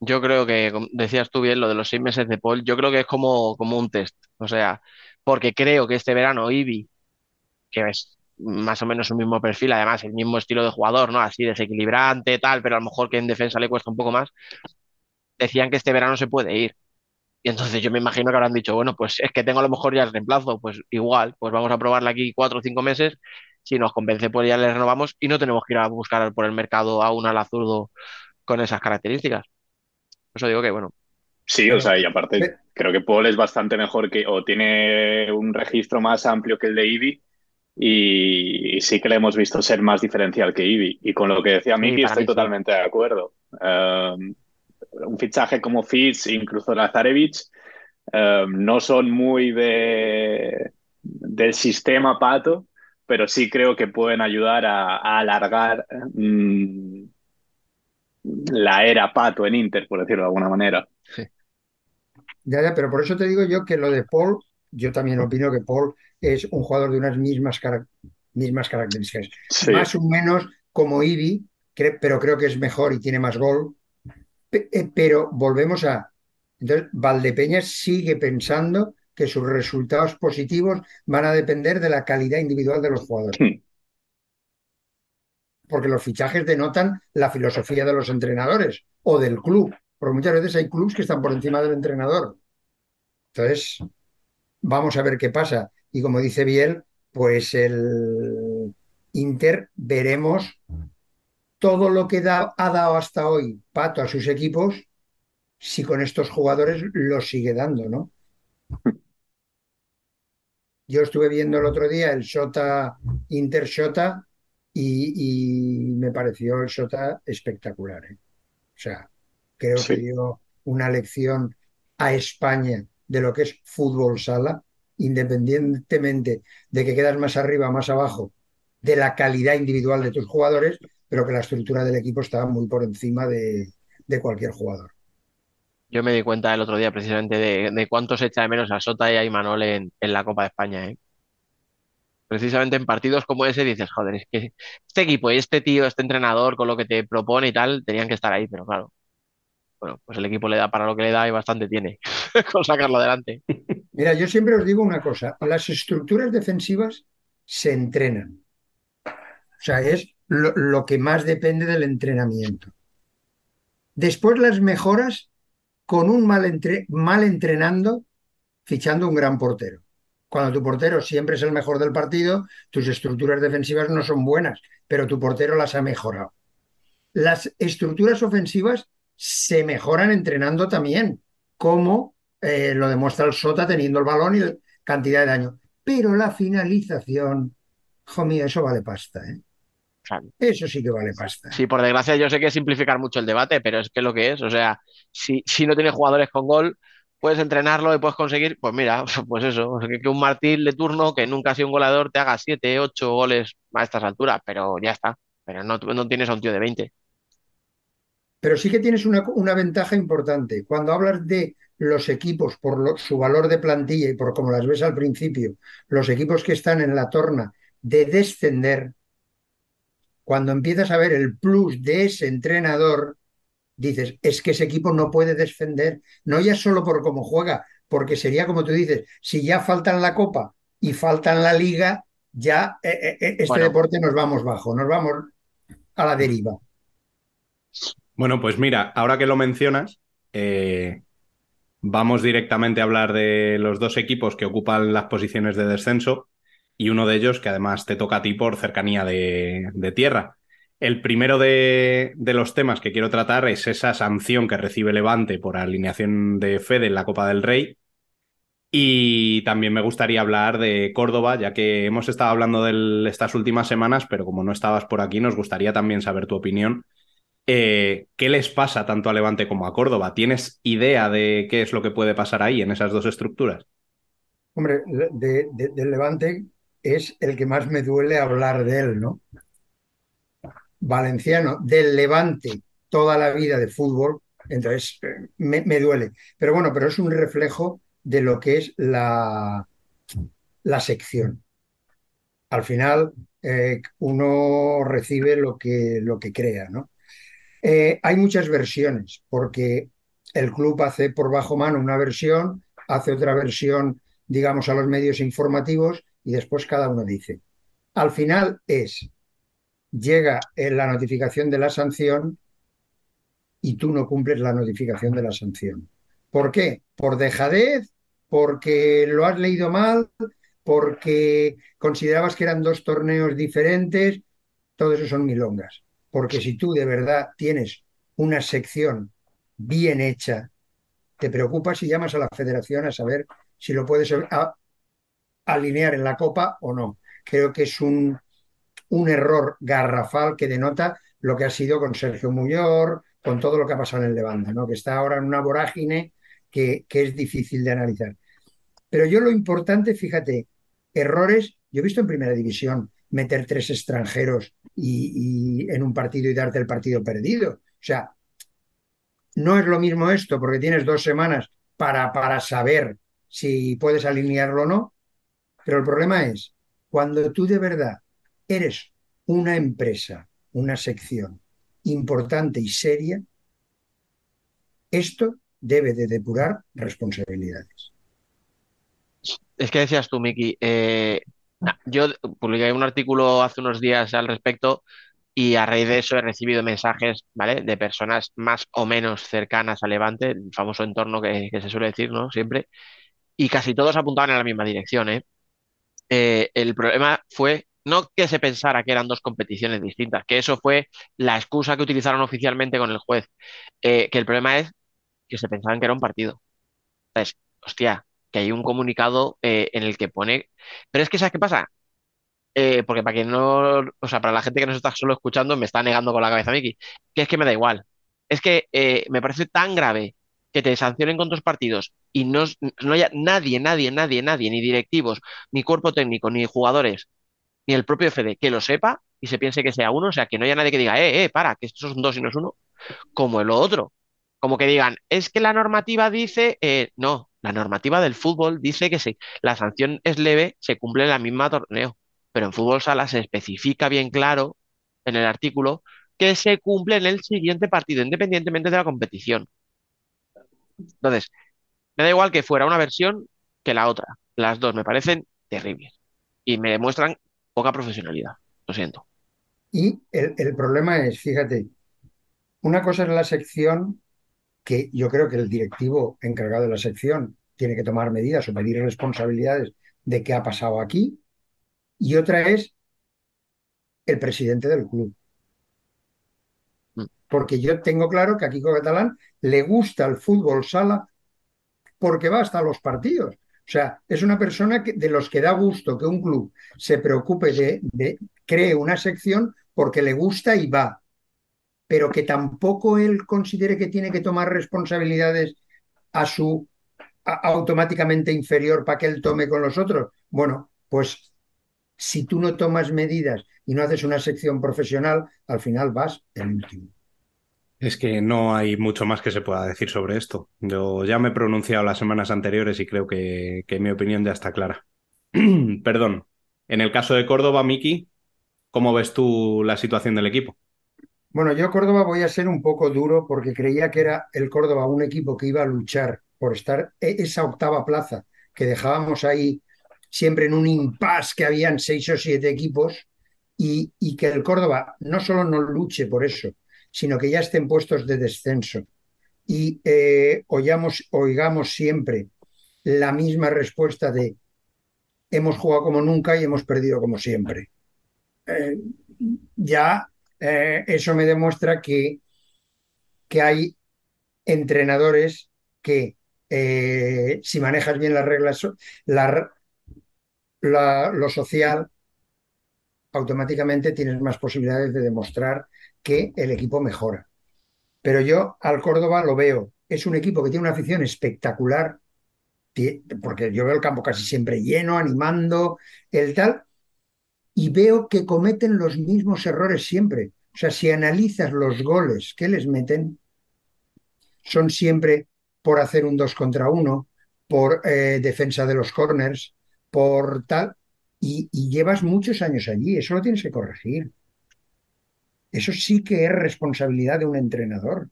Yo creo que, decías tú bien, lo de los seis meses de Paul, yo creo que es como, como un test. O sea, porque creo que este verano Ibi, que es más o menos un mismo perfil, además el mismo estilo de jugador, ¿no? Así desequilibrante, tal, pero a lo mejor que en defensa le cuesta un poco más, decían que este verano se puede ir. Y entonces yo me imagino que habrán dicho, bueno, pues es que tengo a lo mejor ya el reemplazo, pues igual, pues vamos a probarla aquí cuatro o cinco meses si nos convence, pues ya le renovamos y no tenemos que ir a buscar por el mercado a un ala zurdo con esas características. Por eso digo que, bueno. Sí, o sea, y aparte, creo que Paul es bastante mejor que, o tiene un registro más amplio que el de Ibi, y, y sí que le hemos visto ser más diferencial que Ibi. Y con lo que decía Miki, Sí, estoy sí. totalmente de acuerdo. Um, un fichaje como Fitz, incluso Lazarevich, um, no son muy de, del sistema pato, pero sí creo que pueden ayudar a, a alargar mm, la era Pato en Inter, por decirlo de alguna manera. Ya, ya, pero por eso te digo yo que lo de Paul, yo también opino que Paul es un jugador de unas mismas, cara- mismas características. Sí. Más o menos como Ibi, cre- pero creo que es mejor y tiene más gol. Pe- eh, Pero volvemos a... Entonces, Valdepeñas sigue pensando que sus resultados positivos van a depender de la calidad individual de los jugadores. Hmm. Porque los fichajes denotan la filosofía de los entrenadores o del club. Porque muchas veces hay clubes que están por encima del entrenador. Entonces, vamos a ver qué pasa. Y como dice Biel, pues el Inter veremos todo lo que da- ha dado hasta hoy Pato a sus equipos, si con estos jugadores lo sigue dando, ¿no? Yo estuve viendo el otro día el Shota Inter Shota y, y me pareció el Shota espectacular. ¿eh? O sea, creo que dio una lección a España de lo que es fútbol sala, independientemente de que quedas más arriba o más abajo, de la calidad individual de tus jugadores, pero que la estructura del equipo estaba muy por encima de, de cualquier jugador. Yo me di cuenta el otro día precisamente de, de cuánto se echa de menos a Sota y a Imanol en, la Copa de España, ¿eh? Precisamente en partidos como ese dices, joder, es que este equipo y este tío, este entrenador con lo que te propone y tal, tenían que estar ahí, pero claro. Bueno, pues el equipo le da para lo que le da y bastante tiene con sacarlo adelante. Mira, yo siempre os digo una cosa, las estructuras defensivas se entrenan. O sea, es lo que más depende del entrenamiento. Después las mejoras con un mal, entre- mal entrenando, fichando un gran portero. Cuando tu portero siempre es el mejor del partido, tus estructuras defensivas no son buenas, pero tu portero las ha mejorado. Las estructuras ofensivas se mejoran entrenando también, como eh, lo demuestra el Sota teniendo el balón y la cantidad de daño. Pero la finalización, hijo mío, eso vale pasta, ¿eh? Claro. Eso sí que vale pasta. Sí, por desgracia yo sé que es simplificar mucho el debate, pero es que lo que es, o sea, si, si no tienes jugadores con gol, puedes entrenarlo y puedes conseguir, pues mira, pues eso, que, que un Martín de turno que nunca ha sido un goleador te haga 7, 8 goles a estas alturas, pero ya está, pero no, no tienes a un tío de 20. Pero sí que tienes una, una ventaja importante. Cuando hablas de los equipos por lo- su valor de plantilla y por como las ves al principio, los equipos que están en la torna de descender, cuando empiezas a ver el plus de ese entrenador, dices, es que ese equipo no puede descender, no ya solo por cómo juega, porque sería como tú dices, si ya faltan la Copa y faltan la Liga, ya eh, eh, eh, este Bueno. deporte nos vamos bajo, nos vamos a la deriva. Bueno, pues mira, ahora que lo mencionas, eh, vamos directamente a hablar de los dos equipos que ocupan las posiciones de descenso y uno de ellos que además te toca a ti por cercanía de, de tierra. El primero de, de los temas que quiero tratar es esa sanción que recibe Levante por alineación de Fede en la Copa del Rey. Y también me gustaría hablar de Córdoba, ya que hemos estado hablando de estas últimas semanas, pero como no estabas por aquí, nos gustaría también saber tu opinión eh, ¿qué les pasa tanto a Levante como a Córdoba? ¿Tienes idea de qué es lo que puede pasar ahí en esas dos estructuras? Hombre, de, de- del Levante es el que más me duele hablar de él, ¿no? Valenciano, del Levante, toda la vida de fútbol, entonces me, me duele. Pero bueno, pero es un reflejo de lo que es la, la sección. Al final, eh, uno recibe lo que, lo que crea, ¿no? Eh, hay muchas versiones, porque el club hace por bajo mano una versión, hace otra versión, digamos, a los medios informativos y después cada uno dice. Al final es, llega eh, la notificación de la sanción y tú no cumples la notificación de la sanción. ¿Por qué? Por dejadez, porque lo has leído mal, porque considerabas que eran dos torneos diferentes, todo eso son milongas. Porque si tú de verdad tienes una sección bien hecha, te preocupas y llamas a la federación a saber si lo puedes alinear en la copa o no. Creo que es un, un error garrafal que denota lo que ha sido con Sergio Muyor, con todo lo que ha pasado en el Levante, ¿no? que está ahora en una vorágine que, que es difícil de analizar. Pero yo lo importante, fíjate, errores, yo he visto en primera división meter tres extranjeros y, en un partido y darte el partido perdido. O sea, no es lo mismo esto porque tienes dos semanas para, para saber si puedes alinearlo o no, pero el problema es cuando tú de verdad eres una empresa, una sección importante y seria, esto debe de depurar responsabilidades. Es que decías tú, Miki, eh, yo publiqué un artículo hace unos días al respecto y a raíz de eso he recibido mensajes, ¿vale? De personas más o menos cercanas a Levante, el famoso entorno que, que se suele decir, ¿no? Siempre. Y casi todos apuntaban en la misma dirección, ¿eh? Eh, el problema fue no que se pensara que eran dos competiciones distintas, que eso fue la excusa que utilizaron oficialmente con el juez, eh, que el problema es que se pensaban que era un partido. Entonces, hostia, que hay un comunicado eh, en el que pone... Pero es que, ¿sabes qué pasa? Porque para quien no, o sea, para la gente que nos está solo escuchando, me está negando con la cabeza Miki, que es que me da igual. Es que me parece tan grave que te sancionen con dos partidos y no, no haya nadie, nadie, nadie, nadie, ni directivos, ni cuerpo técnico, ni jugadores, ni el propio FD, que lo sepa y se piense que sea uno, o sea, que no haya nadie que diga, eh, eh, para, que estos son dos y no es uno, como el otro. Como que digan, es que la normativa dice, eh, no, la normativa del fútbol dice que si la sanción es leve, se cumple en la misma torneo. Pero en fútbol sala se especifica bien claro en el artículo que se cumple en el siguiente partido, independientemente de la competición. Entonces, me da igual que fuera una versión que la otra. Las dos me parecen terribles y me demuestran poca profesionalidad. Lo siento. Y el, problema es, fíjate, una cosa es la sección que yo creo que el directivo encargado de la sección tiene que tomar medidas o pedir responsabilidades de qué ha pasado aquí, y otra es el presidente del club. Porque yo tengo claro que a Kiko Catalán le gusta el fútbol sala porque va hasta los partidos. O sea, es una persona que, de los que da gusto que un club se preocupe de, cree una sección porque le gusta y va pero que tampoco él considere que tiene que tomar responsabilidades a su automáticamente inferior para que él tome con los otros. Bueno, pues si tú no tomas medidas y no haces una sección profesional, al final vas el último. Es que no hay mucho más que se pueda decir sobre esto. Yo ya me he pronunciado las semanas anteriores y creo que, que mi opinión ya está clara. Perdón. En el caso de Córdoba, Miki, ¿cómo ves tú la situación del equipo? Bueno, yo Córdoba voy a ser un poco duro porque creía que era el Córdoba un equipo que iba a luchar por estar e-, esa octava plaza que dejábamos ahí siempre en un impasse que habían seis o siete equipos y, y que el Córdoba no solo no luche por eso, sino que ya esté en puestos de descenso y eh, oigamos, oigamos siempre la misma respuesta de hemos jugado como nunca y hemos perdido como siempre. Eh, ya eh, eso me demuestra que, que hay entrenadores que si manejas bien las reglas, la, la, lo social, automáticamente tienes más posibilidades de demostrar que el equipo mejora. Pero yo al Córdoba lo veo, es un equipo que tiene una afición espectacular, porque yo veo el campo casi siempre lleno, animando, el tal, y veo que cometen los mismos errores siempre. O sea, si analizas los goles que les meten, son siempre por hacer un 2 contra 1, por eh, defensa de los corners, por tal, y, y, llevas muchos años allí, eso lo tienes que corregir. Eso sí que es responsabilidad de un entrenador.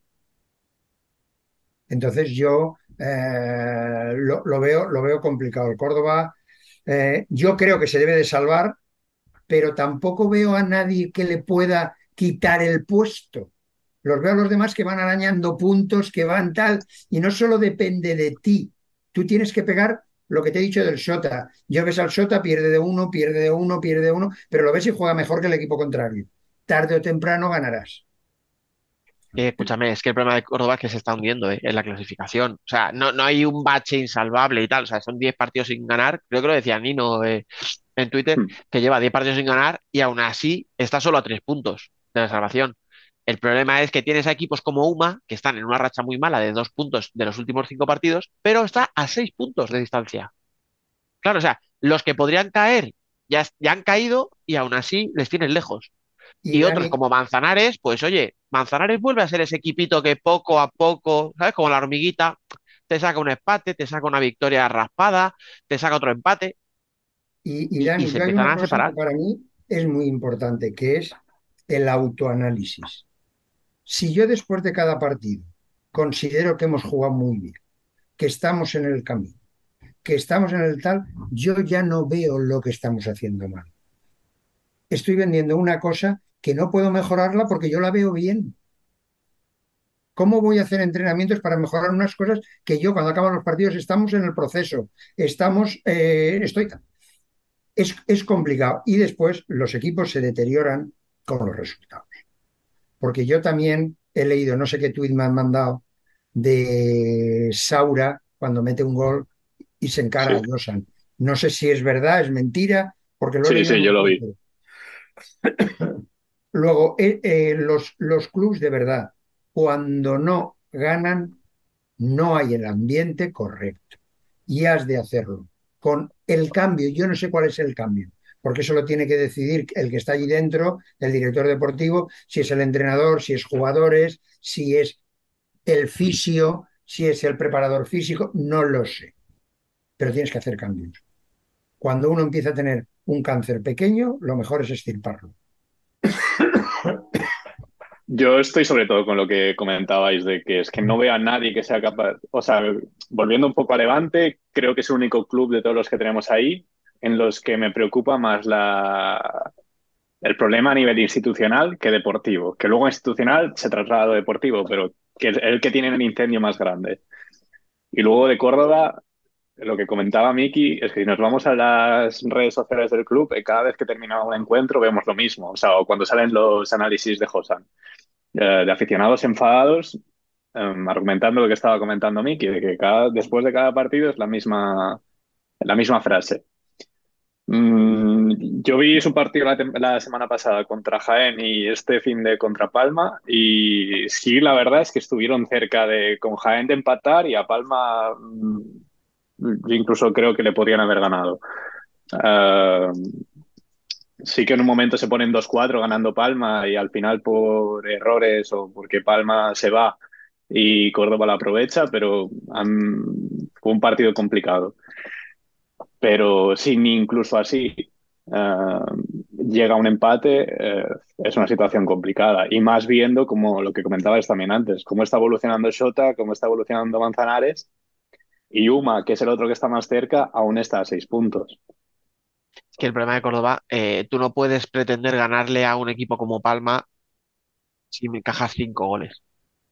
Entonces yo eh, lo, veo, lo veo complicado. El Córdoba, eh, yo creo que se debe de salvar, pero tampoco veo a nadie que le pueda quitar el puesto. Los veo a los demás que van arañando puntos, que van tal, y no solo depende de ti. Tú tienes que pegar lo que te he dicho del Sota. Yo ves al Sota, pierde de uno, pierde de uno, pierde de uno, pero lo ves y juega mejor que el equipo contrario. Tarde o temprano ganarás. Eh, escúchame, es que el problema de Córdoba es que se está hundiendo eh, en la clasificación. O sea, no, no hay un bache insalvable y tal. O sea, son 10 partidos sin ganar. Creo que lo decía Nino eh, en Twitter, hmm. que lleva 10 partidos sin ganar y aún así está solo a 3 puntos de la salvación. El problema es que tienes a equipos como UMA, que están en una racha muy mala de dos puntos de los últimos cinco partidos, pero está a seis puntos de distancia. Claro, o sea, los que podrían caer ya, ya han caído y aún así les tienen lejos. Y, Y otros como Manzanares, pues oye, Manzanares vuelve a ser ese equipito que poco a poco, ¿sabes? Como la hormiguita, te saca un empate, te saca una victoria raspada, te saca otro empate y, y y, y Dani, se yo hay empiezan una a cosa separar. que para mí es muy importante, que es el autoanálisis. Si yo después de cada partido considero que hemos jugado muy bien, que estamos en el camino, que estamos en el tal, yo ya no veo lo que estamos haciendo mal. Estoy vendiendo una cosa que no puedo mejorarla porque yo la veo bien. ¿Cómo voy a hacer entrenamientos para mejorar unas cosas que yo cuando acaban los partidos estamos en el proceso, estamos, eh, estoy, es, es complicado y después los equipos se deterioran con los resultados. Porque yo también he leído, no sé qué tuit me han mandado, de Saura cuando mete un gol y se encara Sí. a Josan. No sé si es verdad, es mentira, porque lo Sí, sí, yo lo vi. Luego, eh, eh, los, los clubs de verdad, cuando no ganan, no hay el ambiente correcto. Y has de hacerlo. Con el cambio, yo no sé cuál es el cambio, porque eso lo tiene que decidir el que está allí dentro, el director deportivo, si es el entrenador, si es jugadores, si es el fisio, si es el preparador físico, no lo sé. Pero tienes que hacer cambios. Cuando uno empieza a tener un cáncer pequeño, lo mejor es extirparlo. Yo estoy sobre todo con lo que comentabais de que es que no veo a nadie que sea capaz, o sea, volviendo un poco a Levante, creo que es el único club de todos los que tenemos ahí en los que me preocupa más la, el problema a nivel institucional que deportivo, que luego institucional se traslada a lo deportivo, pero que es el que tiene el incendio más grande. Y luego de Córdoba, lo que comentaba Miki es que si nos vamos a las redes sociales del club, eh, cada vez que termina un encuentro vemos lo mismo, o sea, o cuando salen los análisis de Josan, eh, de aficionados enfadados, em, argumentando lo que estaba comentando Miki, de que cada, después de cada partido es la misma, la misma frase. Mm, yo vi su partido la, semana pasada contra Jaén y este fin de contra Palma y sí, la verdad es que estuvieron cerca de con Jaén de empatar y a Palma mm, incluso creo que le podrían haber ganado. Ah, sí que en un momento se ponen 2-4 ganando Palma y al final por errores o porque Palma se va y Córdoba la aprovecha, pero fue un partido complicado. Pero sí, ni incluso así eh, llega un empate, eh, es una situación complicada. Y más viendo, como lo que comentabas también antes, cómo está evolucionando Shota, cómo está evolucionando Manzanares. Y Uma, que es el otro que está más cerca, aún está a seis puntos. Es que el problema de Córdoba, eh, tú no puedes pretender ganarle a un equipo como Palma si me encajas cinco goles.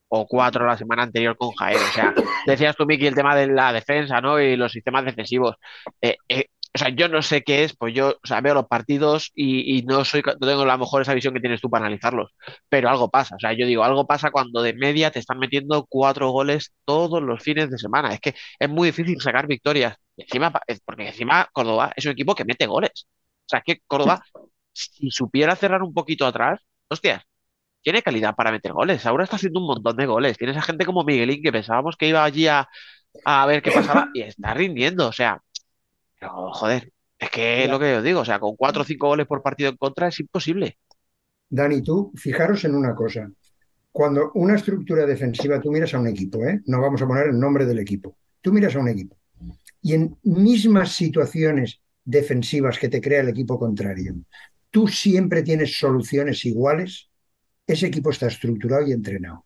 O cuatro la semana anterior con Jaén. O sea, decías tú, Miki, el tema de la defensa, ¿no? Y los sistemas defensivos. Eh, eh, o sea, yo no sé qué es, pues yo, o veo los partidos y, y no soy, no tengo a lo mejor esa visión que tienes tú para analizarlos. Pero algo pasa. O sea, yo digo, algo pasa cuando de media te están metiendo cuatro goles todos los fines de semana. Es que es muy difícil sacar victorias. Encima, porque encima Córdoba es un equipo que mete goles. O sea, que Córdoba, si supiera cerrar un poquito atrás, hostias, tiene calidad para meter goles. Ahora está haciendo un montón de goles. Tienes a gente como Miguelín que pensábamos que iba allí a, a ver qué pasaba y está rindiendo. O sea, pero, joder, es que es lo que os digo. O sea, con cuatro o cinco goles por partido en contra es imposible. Dani, tú, fijaros en una cosa. Cuando una estructura defensiva, tú miras a un equipo, ¿eh? No vamos a poner el nombre del equipo. Tú miras a un equipo. Y en mismas situaciones defensivas que te crea el equipo contrario, tú siempre tienes soluciones iguales, ese equipo está estructurado y entrenado.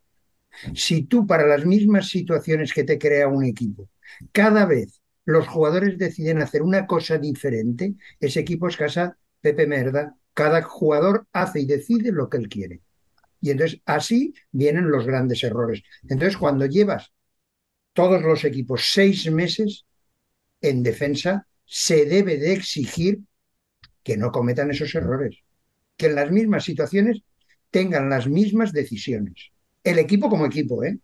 Si tú para las mismas situaciones que te crea un equipo, cada vez los jugadores deciden hacer una cosa diferente, ese equipo es casa Pepe Merda. Cada jugador hace y decide lo que él quiere. Y entonces así vienen los grandes errores. Entonces cuando llevas todos los equipos seis meses en defensa, se debe de exigir que no cometan esos errores, que en las mismas situaciones tengan las mismas decisiones. El equipo como equipo, ¿eh?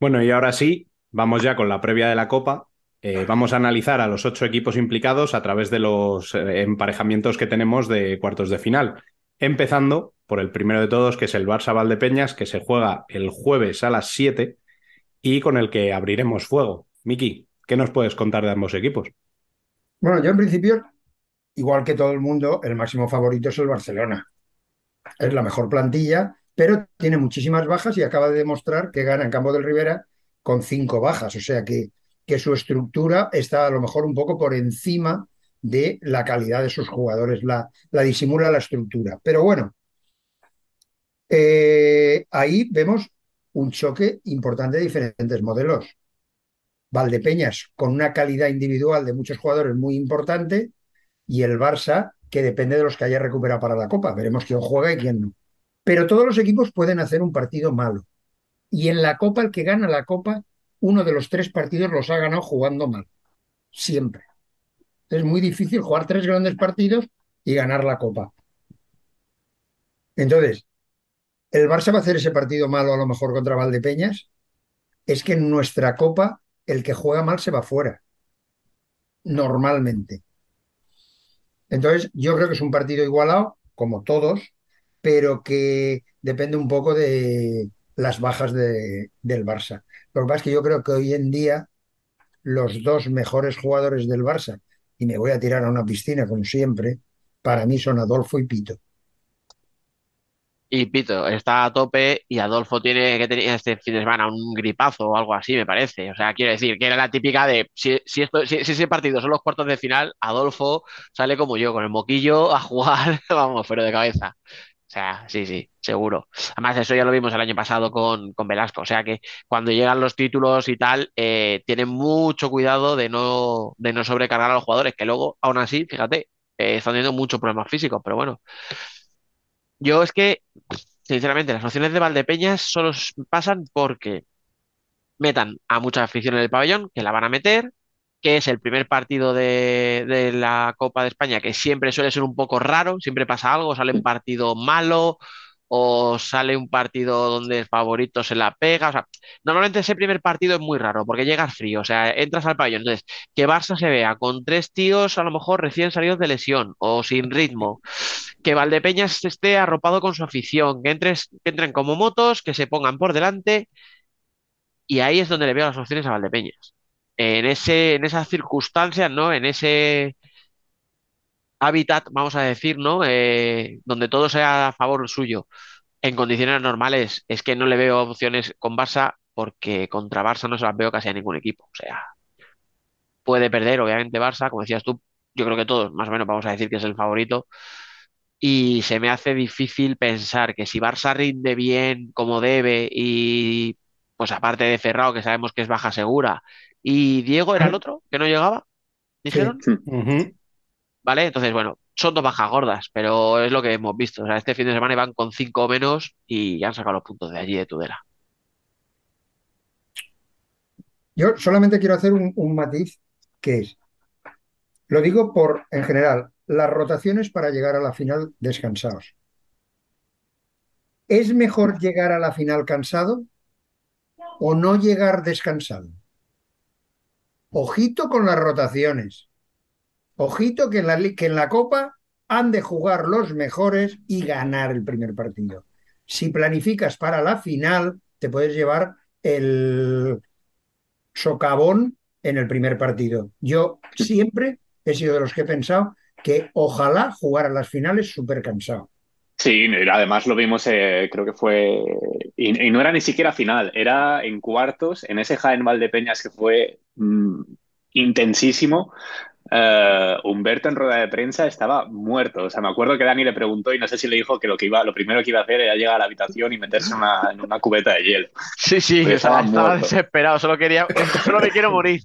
Bueno, y ahora sí, vamos ya con la previa de la Copa. Eh, vamos a analizar a los ocho equipos implicados a través de los eh, emparejamientos que tenemos de cuartos de final. Empezando por el primero de todos, que es el Barça Valdepeñas, que se juega el jueves a las 7 y con el que abriremos fuego. Miki, ¿qué nos puedes contar de ambos equipos? Bueno, yo en principio igual que todo el mundo, el máximo favorito es el Barcelona. Es la mejor plantilla, pero tiene muchísimas bajas y acaba de demostrar que gana en Campo del Rivera con cinco bajas. O sea que, que su estructura está a lo mejor un poco por encima de la calidad de sus jugadores, la, la disimula la estructura. Pero bueno, eh, ahí vemos un choque importante de diferentes modelos. Valdepeñas con una calidad individual de muchos jugadores muy importante y el Barça que depende de los que haya recuperado para la Copa. Veremos quién juega y quién no. Pero todos los equipos pueden hacer un partido malo. Y en la Copa, el que gana la Copa, uno de los tres partidos los ha ganado jugando mal. Siempre. Es muy difícil jugar tres grandes partidos y ganar la Copa. Entonces, ¿el Barça va a hacer ese partido malo a lo mejor contra Valdepeñas? Es que en nuestra Copa el que juega mal se va fuera. Normalmente. Entonces, yo creo que es un partido igualado, como todos, pero que depende un poco de las bajas de, del Barça. Lo que pasa es que yo creo que hoy en día los dos mejores jugadores del Barça, y me voy a tirar a una piscina como siempre, para mí son Adolfo y Pito. Y Pito está a tope y Adolfo tiene que tener este fin de semana un gripazo o algo así, me parece. O sea, quiero decir que era la típica de si, si, esto, si, ese partido son los cuartos de final, Adolfo sale como yo, con el moquillo a jugar, vamos, pero de cabeza. O sea, sí, sí, seguro. Además, eso ya lo vimos el año pasado con, con Velasco. O sea que cuando llegan los títulos y tal, eh, tienen mucho cuidado de no, de no sobrecargar a los jugadores, que luego, aún así, fíjate, eh, están teniendo muchos problemas físicos, pero bueno. Yo es que, sinceramente, las opciones de Valdepeñas solo pasan porque metan a mucha afición en el pabellón, que la van a meter, que es el primer partido de, de la Copa de España, que siempre suele ser un poco raro, siempre pasa algo, sale un partido malo o sale un partido donde el favorito se la pega. O sea, normalmente ese primer partido es muy raro porque llegas frío, o sea, entras al pabellón. Entonces, que Barça se vea con tres tíos a lo mejor recién salidos de lesión o sin ritmo, que Valdepeñas esté arropado con su afición, que, que entren como motos, que se pongan por delante y ahí es donde le veo las opciones a Valdepeñas. En ese, en esas circunstancias, ¿no? En ese hábitat, vamos a decir, ¿no? Eh, donde todo sea a favor suyo. En condiciones normales, es que no le veo opciones con Barça porque contra Barça no se las veo casi a ningún equipo. O sea, puede perder, obviamente, Barça, como decías tú, yo creo que todos, más o menos, vamos a decir que es el favorito. Y se me hace difícil pensar que si Barça rinde bien como debe y pues aparte de Ferrao, que sabemos que es baja segura, y Diego era el otro, que no llegaba, dijeron. Ujú. ¿Vale? Entonces, bueno, son dos bajas gordas, pero es lo que hemos visto. O sea, este fin de semana iban con cinco menos y han sacado los puntos de allí de Tudela. Yo solamente quiero hacer un, un matiz que es, lo digo por, en general, las rotaciones para llegar a la final descansados. ¿Es mejor llegar a la final cansado o no llegar descansado? Ojito con las rotaciones. Ojito que en la, que en la Copa han de jugar los mejores y ganar el primer partido. Si planificas para la final, te puedes llevar el socavón en el primer partido. Yo siempre he sido de los que he pensado que ojalá jugar a las finales súper cansado. Sí, y además lo vimos, eh, creo que fue, y, y no era ni siquiera final, era en cuartos, en ese Jaén Valdepeñas que fue mm, intensísimo. eh, Humberto en rueda de prensa estaba muerto. O sea, me acuerdo que Dani le preguntó y no sé si le dijo que lo que iba, lo primero que iba a hacer era llegar a la habitación y meterse en una, en una cubeta de hielo. Sí, sí, sea, estaba estaba desesperado, solo quería, solo me quiero morir.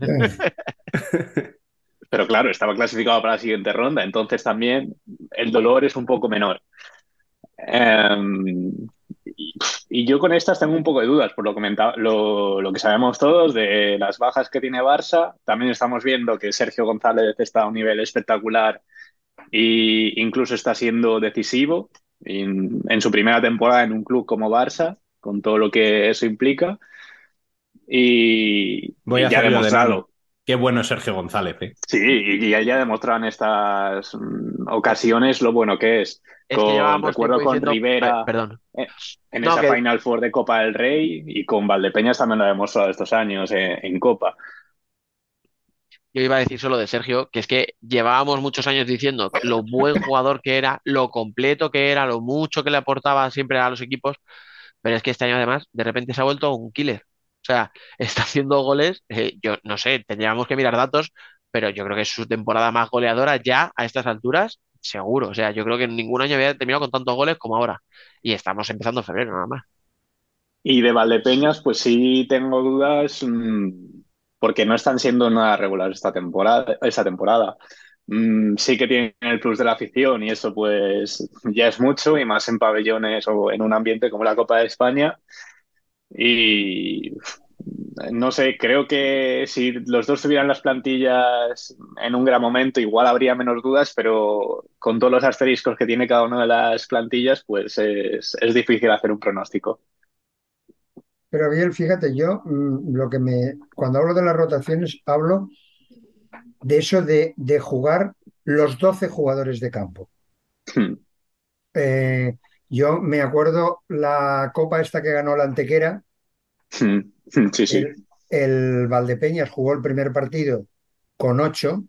Pero claro, estaba clasificado para la siguiente ronda, entonces también el dolor es un poco menor. Em, y, y yo con estas tengo un poco de dudas por lo, comentado, lo, lo que sabemos todos de las bajas que tiene Barça. También estamos viendo que Sergio González está a un nivel espectacular e incluso está siendo decisivo en, en su primera temporada en un club como Barça, con todo lo que eso implica. Y, Voy y a ya ha demostrado. Qué bueno es Sergio González, ¿eh? Sí, y y él ya ha demostrado en estas mm, ocasiones lo bueno que es. Con, recuerdo con diciendo- Rivera perdón. eh, en No, esa que- Final Four de Copa del Rey y con Valdepeñas también lo ha demostrado estos años eh, en Copa. yo iba a decir solo de Sergio, que es que llevábamos muchos años diciendo lo buen jugador que era, lo completo que era, lo mucho que le aportaba siempre a los equipos, pero es que este año además de repente se ha vuelto un killer. Sea, está haciendo goles, eh, yo no sé, tendríamos que mirar datos, pero yo creo que es su temporada más goleadora ya a estas alturas, seguro. O sea, yo creo que en ningún año había terminado con tantos goles como ahora. Y estamos empezando febrero nada más. Y de Valdepeñas, pues sí tengo dudas mm, porque no están siendo nada regular esta temporada. Esta temporada. Mm, sí que tienen el plus de la afición y eso pues ya es mucho y más en pabellones o en un ambiente como la Copa de España. Y no sé, creo que si los dos tuvieran las plantillas en un gran momento, igual habría menos dudas, pero con todos los asteriscos que tiene cada una de las plantillas, pues es, es difícil hacer un pronóstico. Pero bien, fíjate, yo mm, lo que me, cuando hablo de las rotaciones, hablo de eso de, de jugar los 12 jugadores de campo. Hmm. Eh, yo me acuerdo la copa esta que ganó la Antequera. Hmm, Sí, sí. el, el Valdepeñas jugó el primer partido con 8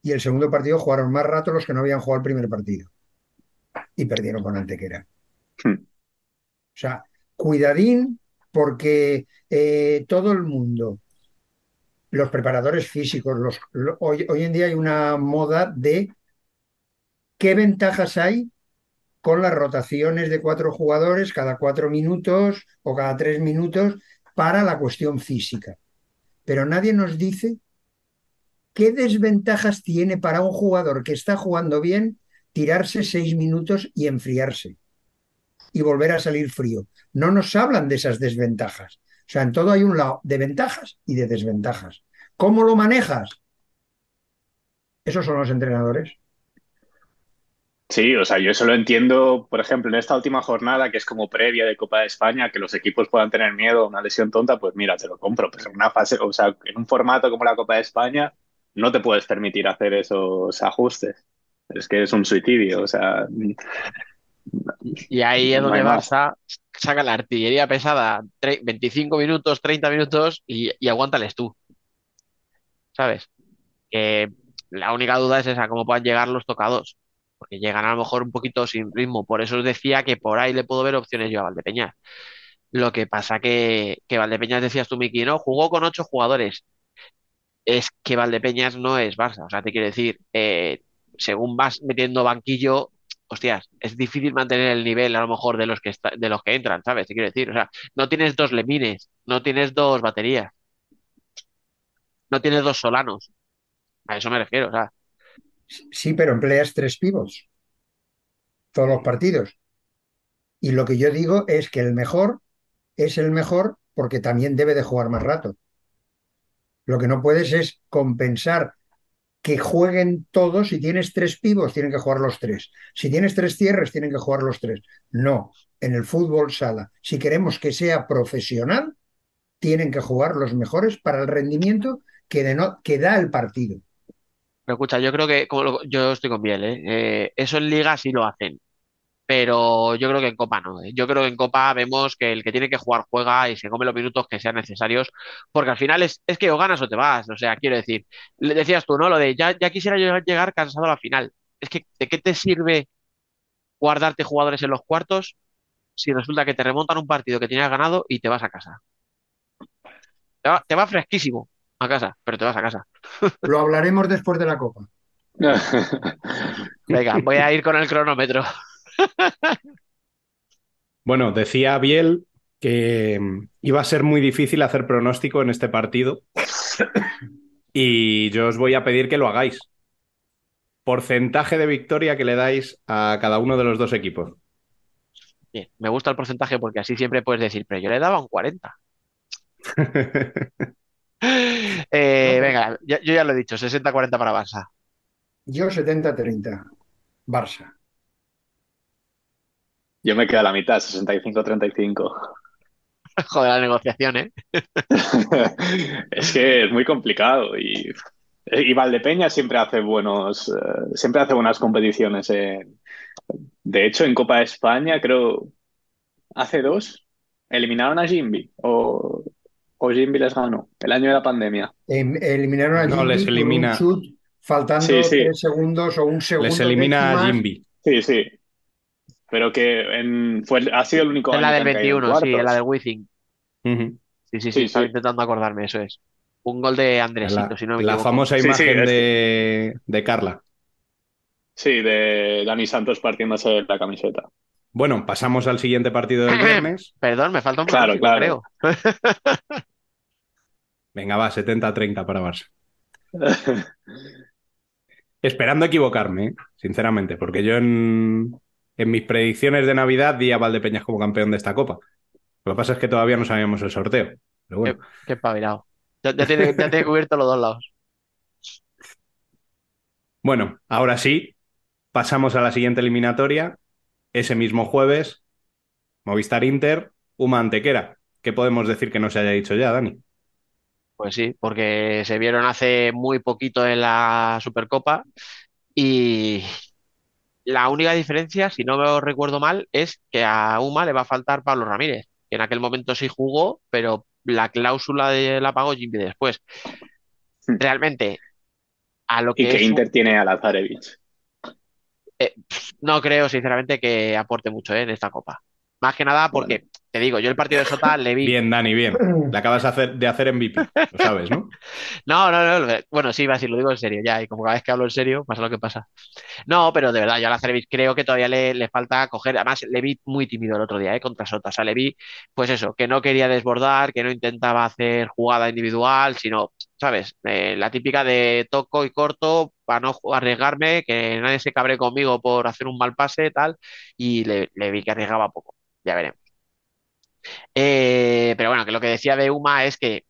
y el segundo partido jugaron más rato los que no habían jugado el primer partido y perdieron con Antequera. Hmm. O sea, cuidadín porque eh, todo el mundo, los preparadores físicos, los, lo- hoy, hoy en día hay una moda de qué ventajas hay con las rotaciones de cuatro jugadores cada cuatro minutos o cada tres minutos para la cuestión física. Pero nadie nos dice qué desventajas tiene para un jugador que está jugando bien tirarse seis minutos y enfriarse y volver a salir frío. No nos hablan de esas desventajas. O sea, en todo hay un lado de ventajas y de desventajas. ¿Cómo lo manejas? Esos son los entrenadores. Sí, o sea, yo eso lo entiendo, por ejemplo, en esta última jornada, que es como previa de Copa de España, que los equipos puedan tener miedo a una lesión tonta, pues mira, te lo compro. Pero en una fase, o sea, en un formato como la Copa de España, no te puedes permitir hacer esos ajustes. Es que es un suicidio, o sea, Y ahí es no donde. Barça saca la artillería pesada, tre- 25 minutos, 30 minutos y, y aguántales tú, ¿sabes? Que la única duda es esa, cómo puedan llegar los tocados, porque llegan a lo mejor un poquito sin ritmo. Por eso os decía que por ahí le puedo ver opciones yo a Valdepeñas. Lo que pasa que, que Valdepeñas, decías tú, Miki, ¿no? Jugó con ocho jugadores. Es que Valdepeñas no es Barça. O sea, te quiero decir, eh, según vas metiendo banquillo, hostias, es difícil mantener el nivel a lo mejor de los que está- de los que entran, ¿sabes? Te quiero decir, o sea, no tienes dos Lemines, no tienes dos baterías, no tienes dos Solanos. A eso me refiero, o sea, Sí, pero empleas tres pivots todos los partidos. Y lo que yo digo es que el mejor es el mejor porque también debe de jugar más rato. Lo que no puedes es compensar que jueguen todos. Si tienes tres pivos, tienen que jugar los tres. Si tienes tres cierres, tienen que jugar los tres. No, en el fútbol sala, si queremos que sea profesional, tienen que jugar los mejores para el rendimiento que, da el partido. Pero escucha, yo creo que como lo- yo estoy con Biel, ¿eh? Eh, eso en Liga sí lo hacen, pero yo creo que en Copa no. ¿eh? Yo creo que en Copa vemos que el que tiene que jugar juega y se come los minutos que sean necesarios, porque al final es, es que o ganas o te vas. O sea, quiero decir, le decías tú, ¿no? Lo de ya, ya quisiera llegar cansado a la final. Es que, ¿de qué te sirve guardarte jugadores en los cuartos si resulta que te remontan un partido que tenías ganado y te vas a casa? Te va, te va fresquísimo a casa, pero te vas a casa. Lo hablaremos después de la Copa. Venga, voy a ir con el cronómetro. Bueno, decía Biel que mm, iba a ser muy difícil hacer pronóstico en este partido y yo os voy a pedir que lo hagáis. Porcentaje de victoria que le dais a cada uno de los dos equipos. Bien, me gusta el porcentaje porque así siempre puedes decir, pero yo le daba un 40. Eh, venga, ya- yo ya lo he dicho, 60-40 para Barça. Yo 70-30, Barça. Yo me quedo a la mitad, 65-35. Joder, la negociación, ¿eh? Es que es muy complicado y, y Valdepeña siempre hace buenos, eh, siempre hace buenas competiciones. en- de hecho, en Copa de España, creo, hace dos, eliminaron a Jimby o, O Jimby les ganó, el año de la pandemia. Em- eliminaron a No, Jimby les por un elimina- faltando Sí, sí. tres segundos o un segundo. Les elimina a. Jimby. Sí, sí. Pero que en- fue, ha sido el único Es la del que han caído en 21, sí, es la del Wizzing. Sí, sí, sí, Sí, estaba sí. intentando acordarme, eso es. Un gol de Andresito, La, si no me la equivoco. famosa Sí, sí, imagen es- de, de Carla. Sí, de Dani Santos partiéndose la camiseta. Bueno, pasamos al siguiente partido del viernes. Perdón, me falta un Claro, pronóstico, claro. creo. Venga, va, 70-30 para Barça. Esperando equivocarme, ¿eh? sinceramente, porque yo en, en mis predicciones de Navidad di a Valdepeñas como campeón de esta copa. Lo que pasa es que todavía no sabíamos el sorteo. Pero bueno, Qué espabilado. Ya, ya tiene, ya tiene cubierto los dos lados. bueno, ahora sí, pasamos a la siguiente eliminatoria. Ese mismo jueves, Movistar Inter, Uma Antequera. ¿Qué podemos decir que no se haya dicho ya, Dani? Pues sí, porque se vieron hace muy poquito en la Supercopa y la única diferencia, si no me recuerdo mal, es que a Uma le va a faltar Pablo Ramírez, que en aquel momento sí jugó, pero la cláusula de la pagó Jimmy después. Hmm. Realmente, a lo Y que que es Inter tiene a Lazarevich. eh, no creo, sinceramente, que aporte mucho eh, en esta Copa. Más que nada porque, te digo, yo el partido de Sota le vi Bien, Dani, bien. Le acabas de hacer, de hacer MVP, lo sabes, ¿no? No, no, no. Bueno, sí, va así, lo digo en serio ya. Y como cada vez que hablo en serio, pasa lo que pasa. No, pero de verdad, yo a Lazarevic creo que todavía le, le falta coger. Además, le vi muy tímido el otro día, ¿eh? Contra Sota. O sea, le vi, pues eso, que no quería desbordar, que no intentaba hacer jugada individual, sino, ¿sabes? Eh, la típica de toco y corto para no arriesgarme, que nadie se cabre conmigo por hacer un mal pase, tal. Y le, le vi que arriesgaba poco. Ya veremos. Eh, pero bueno, que lo que decía de Uma es que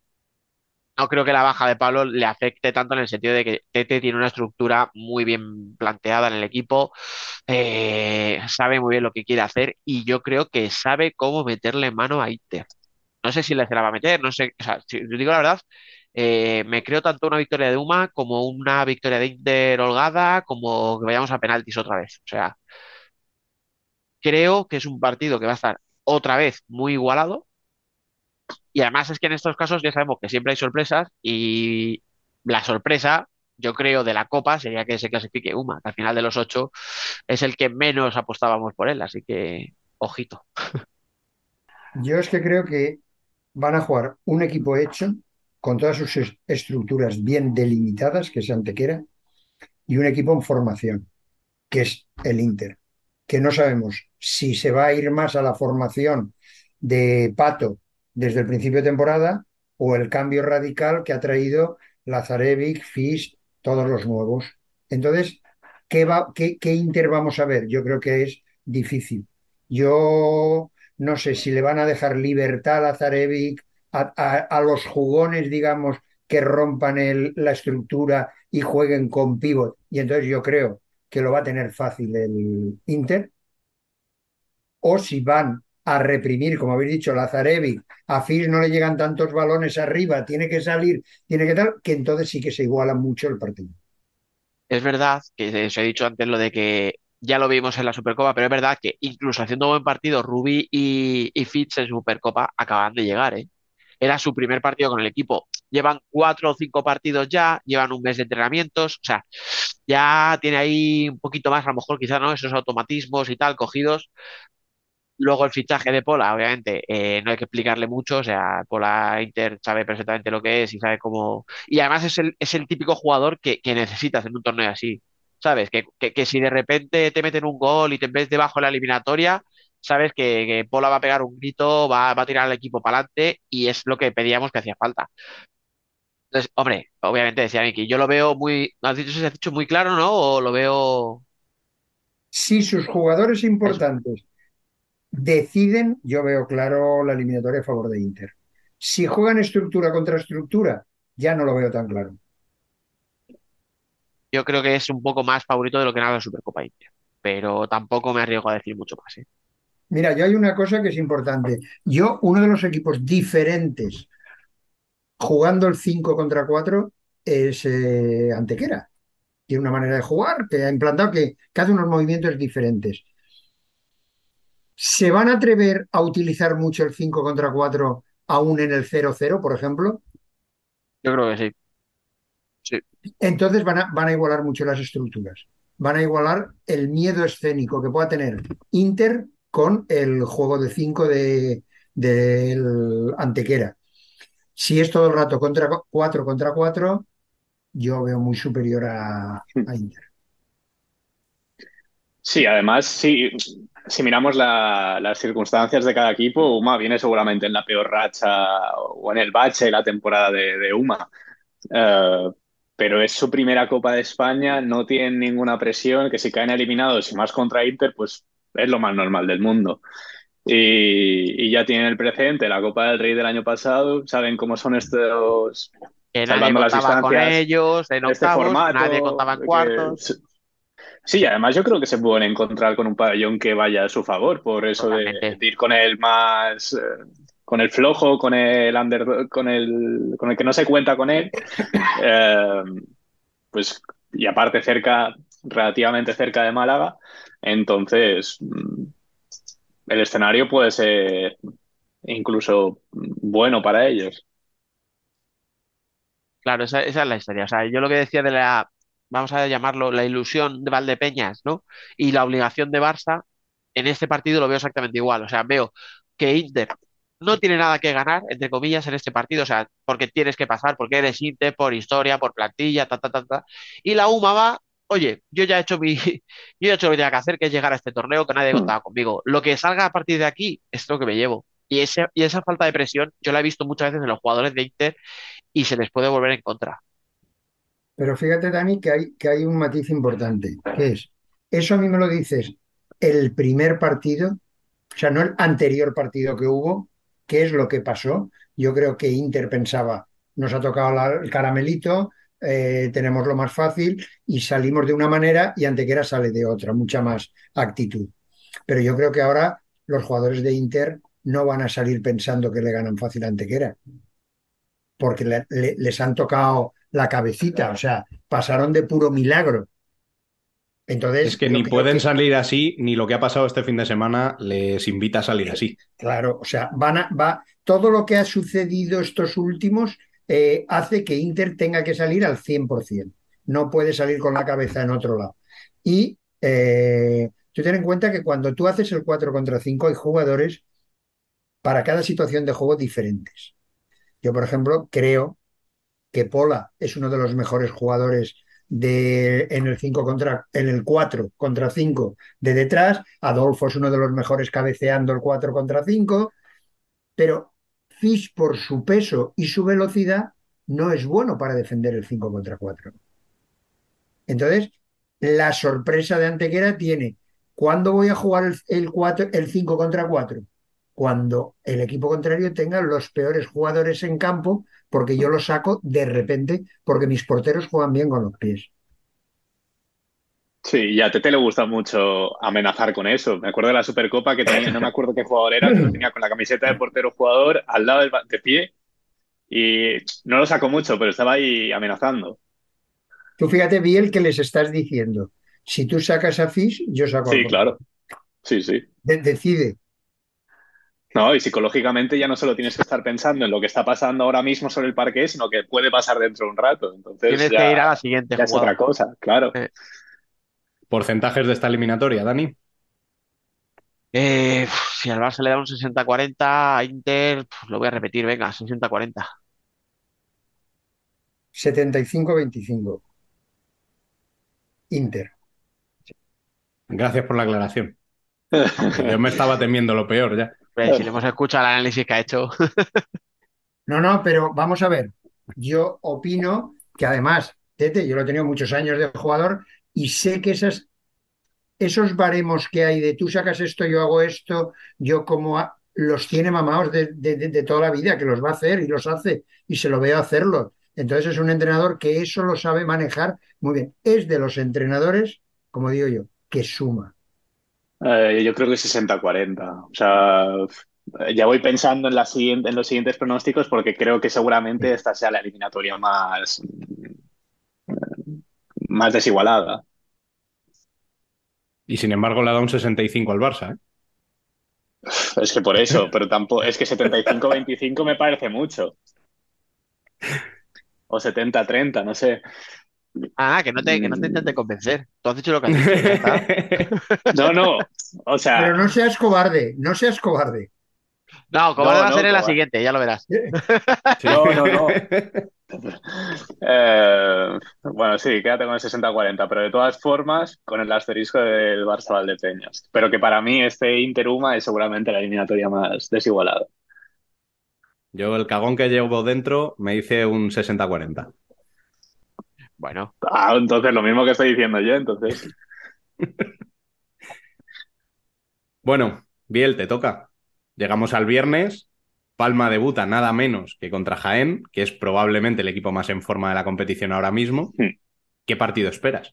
no creo que la baja de Pablo le afecte tanto en el sentido de que Tete tiene una estructura muy bien planteada en el equipo, eh, sabe muy bien lo que quiere hacer y yo creo que sabe cómo meterle mano a Inter. No sé si le se la va a meter, no sé, o sea, si digo la verdad, eh, me creo tanto una victoria de Uma como una victoria de Inter holgada, como que vayamos a penaltis otra vez. O sea, creo que es un partido que va a estar otra vez muy igualado y además es que en estos casos ya sabemos que siempre hay sorpresas y la sorpresa, yo creo, de la Copa sería que se clasifique Uma, que al final de los ocho es el que menos apostábamos por él, así que ojito. Yo es que creo que van a jugar un equipo hecho, con todas sus es- estructuras bien delimitadas, que es Antequera, y un equipo en formación, que es el Inter, que no sabemos si se va a ir más a la formación de Pato desde el principio de temporada o el cambio radical que ha traído Lazarevic, Fis, todos los nuevos. Entonces, ¿qué va, qué, qué Inter vamos a ver? Yo creo que es difícil. Yo no sé si le van a dejar libertad a Lazarevic, a, los jugones, digamos, que rompan el- la estructura y jueguen con pívot. Y entonces yo creo que lo va a tener fácil el Inter. O si van a reprimir, como habéis dicho, Lazarevic, a Fis no le llegan tantos balones arriba, tiene que salir, tiene que tal, que entonces sí que se iguala mucho el partido. Es verdad que os he dicho antes lo de que ya lo vimos en la Supercopa, pero es verdad que incluso haciendo buen partido, Rubí y, y Fitz en Supercopa acaban de llegar, ¿eh? Era su primer partido con el equipo. Llevan cuatro o cinco partidos ya, llevan un mes de entrenamientos, o sea, ya tiene ahí un poquito más, a lo mejor quizá, ¿no? Esos automatismos y tal cogidos. Luego el fichaje de Pola, obviamente, eh, no hay que explicarle mucho, o sea, Pola Inter sabe perfectamente lo que es y sabe cómo... Y además es el, es el típico jugador que, que necesitas en un torneo así, ¿sabes? Que, que, si de repente te meten un gol y te ves debajo de la eliminatoria, sabes que, que Pola va a pegar un grito, va, va a tirar al equipo para adelante y es lo que pedíamos que hacía falta. Entonces, hombre, obviamente decía Miki, yo lo veo muy... ¿Has dicho, se has dicho muy claro, no? ¿O lo veo...? Si sus jugadores importantes deciden, yo veo claro la eliminatoria a favor de Inter. Si juegan estructura contra estructura, ya no lo veo tan claro. Yo creo que es un poco más favorito de lo que nada la Supercopa Inter, pero tampoco me arriesgo a decir mucho más, ¿eh? Mira, yo hay una cosa que es importante. Yo, uno de los equipos diferentes jugando el 5 contra 4 es eh, Antequera. Tiene una manera de jugar que ha implantado que, que hace unos movimientos diferentes. ¿Se van a atrever a utilizar mucho el 5 contra 4 aún en el 0-0, por ejemplo? Yo creo que sí. Sí. Entonces van a, van a igualar mucho las estructuras. Van a igualar el miedo escénico que pueda tener Inter con el juego de 5 de, del Antequera. Si es todo el rato contra 4 contra 4, yo veo muy superior a, a Inter. Sí, además, sí, si miramos la- las circunstancias de cada equipo, Uma viene seguramente en la peor racha o en el bache de la temporada de, de Uma. Eh, pero es su primera Copa de España, no tienen ninguna presión, que si caen eliminados y más contra Inter, pues es lo más normal del mundo. Y, y ya tienen el precedente, la Copa del Rey del año pasado, saben cómo son estos, Que nadie las contaba con distancias, ellos en este octavos, formato. nadie contaba en que- cuartos. Sí, además yo creo que se pueden encontrar con un pabellón que vaya a su favor, por eso de ir con el más, eh, con el flojo, con el under, con el, con el que no se cuenta con él, eh, pues y aparte cerca, relativamente cerca de Málaga, entonces mm, el escenario puede ser incluso bueno para ellos. Claro, esa, es la historia. O sea, yo lo que decía de la, vamos a llamarlo, la ilusión de Valdepeñas, ¿no? Y la obligación de Barça, en este partido lo veo exactamente igual. O sea, veo que Inter no tiene nada que ganar, entre comillas, en este partido. O sea, porque tienes que pasar, porque eres Inter, por historia, por plantilla, ta, ta, ta, ta. Y la UMA va, oye, yo ya he hecho mi, yo ya he hecho lo que tenía que hacer, que es llegar a este torneo, que nadie Mm. contaba conmigo. Lo que salga a partir de aquí es lo que me llevo. Y, ese, y esa falta de presión, yo la he visto muchas veces en los jugadores de Inter y se les puede volver en contra. Pero fíjate, Dani, que hay, que hay un matiz importante, que es, eso a mí me lo dices el primer partido, o sea, no el anterior partido que hubo, qué es lo que pasó. Yo creo que Inter pensaba, nos ha tocado la- el caramelito, eh, tenemos lo más fácil y salimos de una manera y Antequera sale de otra, mucha más actitud. Pero yo creo que ahora los jugadores de Inter no van a salir pensando que le ganan fácil a Antequera, porque le- le- les han tocado la cabecita, o sea, pasaron de puro milagro. Entonces, Es que ni pueden que- salir así, ni lo que ha pasado este fin de semana les invita a salir así. Claro, o sea, van a, va, todo lo que ha sucedido estos últimos eh, hace que Inter tenga que salir al 100%. No puede salir con la cabeza en otro lado. Y eh, tú ten en cuenta que cuando tú haces el 4 contra 5 hay jugadores para cada situación de juego diferentes. Yo, por ejemplo, creo que Pola es uno de los mejores jugadores de, en el 5 contra, en el 4 contra 5 de detrás. Adolfo es uno de los mejores cabeceando el 4 contra 5. Pero Fish, por su peso y su velocidad, no es bueno para defender el 5 contra 4. Entonces, la sorpresa de Antequera tiene, ¿cuándo voy a jugar el, el, 4, el 5 contra 4? Cuando el equipo contrario tenga los peores jugadores en campo, porque yo los saco de repente, porque mis porteros juegan bien con los pies. Sí, y a Tete le gusta mucho amenazar con eso. Me acuerdo de la Supercopa que tenía, no me acuerdo qué jugador era, pero tenía con la camiseta de portero jugador al lado del, de pie y no lo sacó mucho, pero estaba ahí amenazando. Tú fíjate bien que les estás diciendo, si tú sacas a Fish, yo saco a Sí, claro. Sí, sí. De- decide. No, y psicológicamente ya no solo tienes que estar pensando en lo que está pasando ahora mismo sobre el parque, sino que puede pasar dentro de un rato. Entonces Tienes ya, que ir a la siguiente ya es otra cosa, claro. Eh, Porcentajes de esta eliminatoria, Dani. eh, si al Barça le da un 60-40, a Inter, pf, lo voy a repetir, venga, 60-40. 75-25. Inter. Gracias por la aclaración. Yo me estaba temiendo lo peor ya. Si le hemos escuchado el análisis que ha hecho, No, no, pero vamos a ver. Yo opino que además, Tete, yo lo he tenido muchos años de jugador y sé que esas, esos baremos que hay de tú sacas esto, yo hago esto, yo como a- los tiene mamados de, de- de- de toda la vida, que los va a hacer y los hace y se lo veo hacerlo. Entonces es un entrenador que eso lo sabe manejar muy bien. Es de los entrenadores, como digo yo, que suma. Eh, yo creo que 60-40. O sea, ya voy pensando en, la siguiente, en los siguientes pronósticos porque creo que seguramente esta sea la eliminatoria más, más desigualada. Y sin embargo le ha dado un 65 al Barça. ¿eh? Es que por eso, pero tampoco, es que 75-25 me parece mucho. O 70-30, no sé. Ah, que no te, que no te intente convencer. Tú has dicho lo que has dicho. No, no, o sea, Pero no seas cobarde, no seas cobarde. No, como va a no, hacer en la siguiente, ya lo verás. no, no, no. Eh, bueno, sí, quédate con el 60-40, pero de todas formas, con el asterisco del Barça Valdepeñas. Pero que para mí este Inter-Uma es seguramente la eliminatoria más desigualada. Yo, el cagón que llevo dentro, me hice un 60-40. Bueno, Ah, entonces lo mismo que estoy diciendo yo, entonces. Bueno, Biel, te toca. Llegamos al viernes. Palma debuta nada menos que contra Jaén, que es probablemente el equipo más en forma de la competición ahora mismo. Hmm. ¿Qué partido esperas?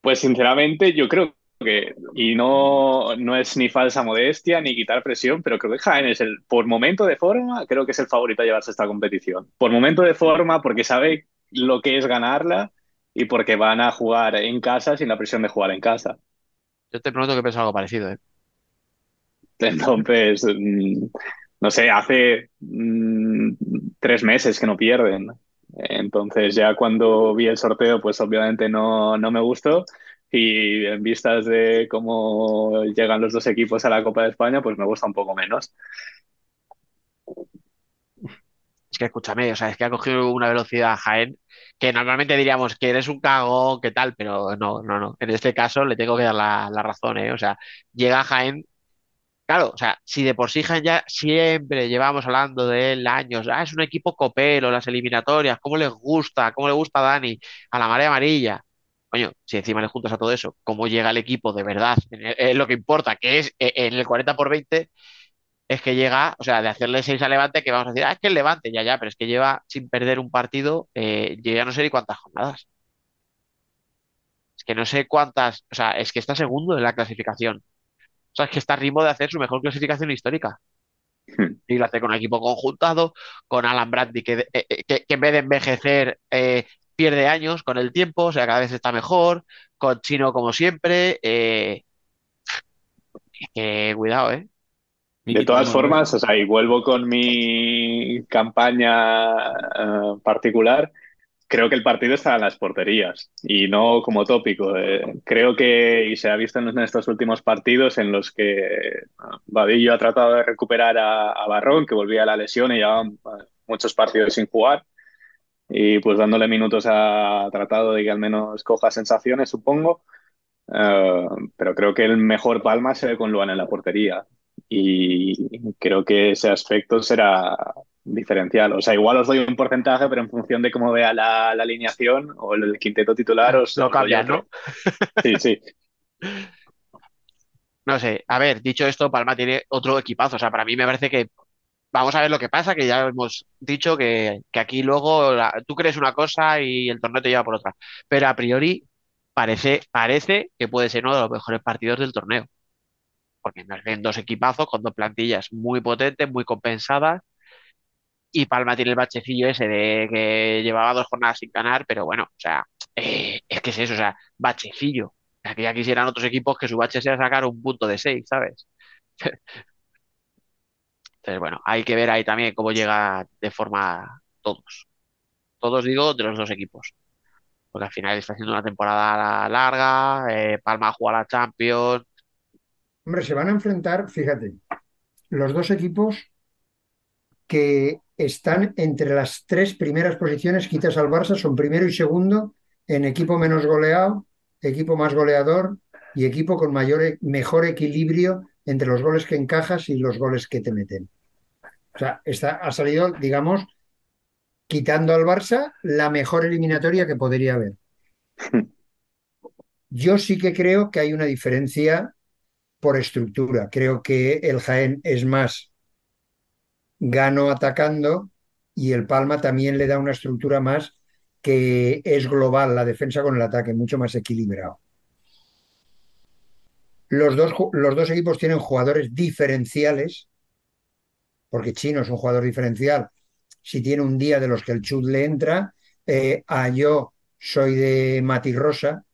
Pues sinceramente yo creo que, y no, no es ni falsa modestia ni quitar presión, pero creo que Jaén es el, por momento de forma, creo que es el favorito a llevarse esta competición. Por momento de forma, porque sabe lo que es ganarla y porque van a jugar en casa sin la presión de jugar en casa. yo te pregunto que piensas algo parecido, ¿eh? Entonces, mm, no sé, hace mm, tres meses que no pierden. Entonces ya cuando vi el sorteo, pues obviamente no, no me gustó. Y en vistas de cómo llegan los dos equipos a la Copa de España, pues me gusta un poco menos. Es que escúchame, o sea, es que ha cogido una velocidad Jaén que normalmente diríamos que eres un cagón, que tal, pero no, no, no. En este caso le tengo que dar la, la razón, ¿eh? O sea, llega Jaén, claro, o sea, si de por sí ya siempre llevamos hablando de él años, ah, es un equipo copero, las eliminatorias, cómo les gusta, cómo le gusta a Dani, a la marea amarilla. Coño, si encima le juntas a todo eso, cómo llega el equipo de verdad, el- en lo que importa, que es eh, en el 40 por 20, es que llega, o sea, de hacerle 6 a Levante, que vamos a decir, ah, es que el Levante, ya, ya, pero es que lleva sin perder un partido, eh, llega no sé ni cuántas jornadas. Es que no sé cuántas, o sea, es que está segundo en la clasificación. O sea, es que está a ritmo de hacer su mejor clasificación histórica. Hmm. Y lo hace con un equipo conjuntado, con Alan que, eh, eh, que, que en vez de envejecer, eh, pierde años con el tiempo, o sea, cada vez está mejor, con Chino como siempre. eh, es que cuidado, ¿eh? De todas formas, o sea, y vuelvo con mi campaña eh, particular, creo que el partido está en las porterías y no como tópico. Eh, creo que, y se ha visto en estos últimos partidos en los que eh, Vadillo ha tratado de recuperar a, a Barrón, que volvía a la lesión y llevaba eh, muchos partidos sin jugar. Y pues dándole minutos ha tratado de que al menos coja sensaciones, supongo. Eh, pero creo que el mejor Palma se ve con Luan en la portería. Y creo que ese aspecto será diferencial. O sea, igual os doy un porcentaje, pero en función de cómo vea la, la alineación o el, quinteto titular, os, Lo otro. ¿no? Sí, sí. No sé, a ver, dicho esto, Palma tiene otro equipazo. O sea, para mí me parece que vamos a ver lo que pasa, que ya hemos dicho que, que aquí luego la- tú crees una cosa y el torneo te lleva por otra. Pero a priori parece, parece que puede ser uno de los mejores partidos del torneo. Porque nos ven dos equipazos con dos plantillas muy potentes, muy compensadas. Y Palma tiene el bachecillo ese de que llevaba dos jornadas sin ganar, pero bueno, o sea, eh, es que es eso, o sea, bachecillo. O sea, que ya quisieran otros equipos que su bache sea sacar un punto de seis, ¿sabes? Entonces, bueno, hay que ver ahí también cómo llega de forma todos. Todos digo de los dos equipos. Porque al final está haciendo una temporada larga, eh, Palma juega la Champions. Hombre, se van a enfrentar, fíjate, los dos equipos que están entre las tres primeras posiciones, quitas al Barça, son primero y segundo en equipo menos goleado, equipo más goleador y equipo con mayor, e- mejor equilibrio entre los goles que encajas y los goles que te meten. O sea, está, ha salido, digamos, quitando al Barça la mejor eliminatoria que podría haber. Yo sí que creo que hay una diferencia por estructura. Creo que el Jaén es más gano atacando y el Palma también le da una estructura más que es global, la defensa con el ataque, mucho más equilibrado. Los dos, los dos equipos tienen jugadores diferenciales, porque Chino es un jugador diferencial. Si tiene un día de los que el chut le entra, eh, a yo soy de Mati Rosa,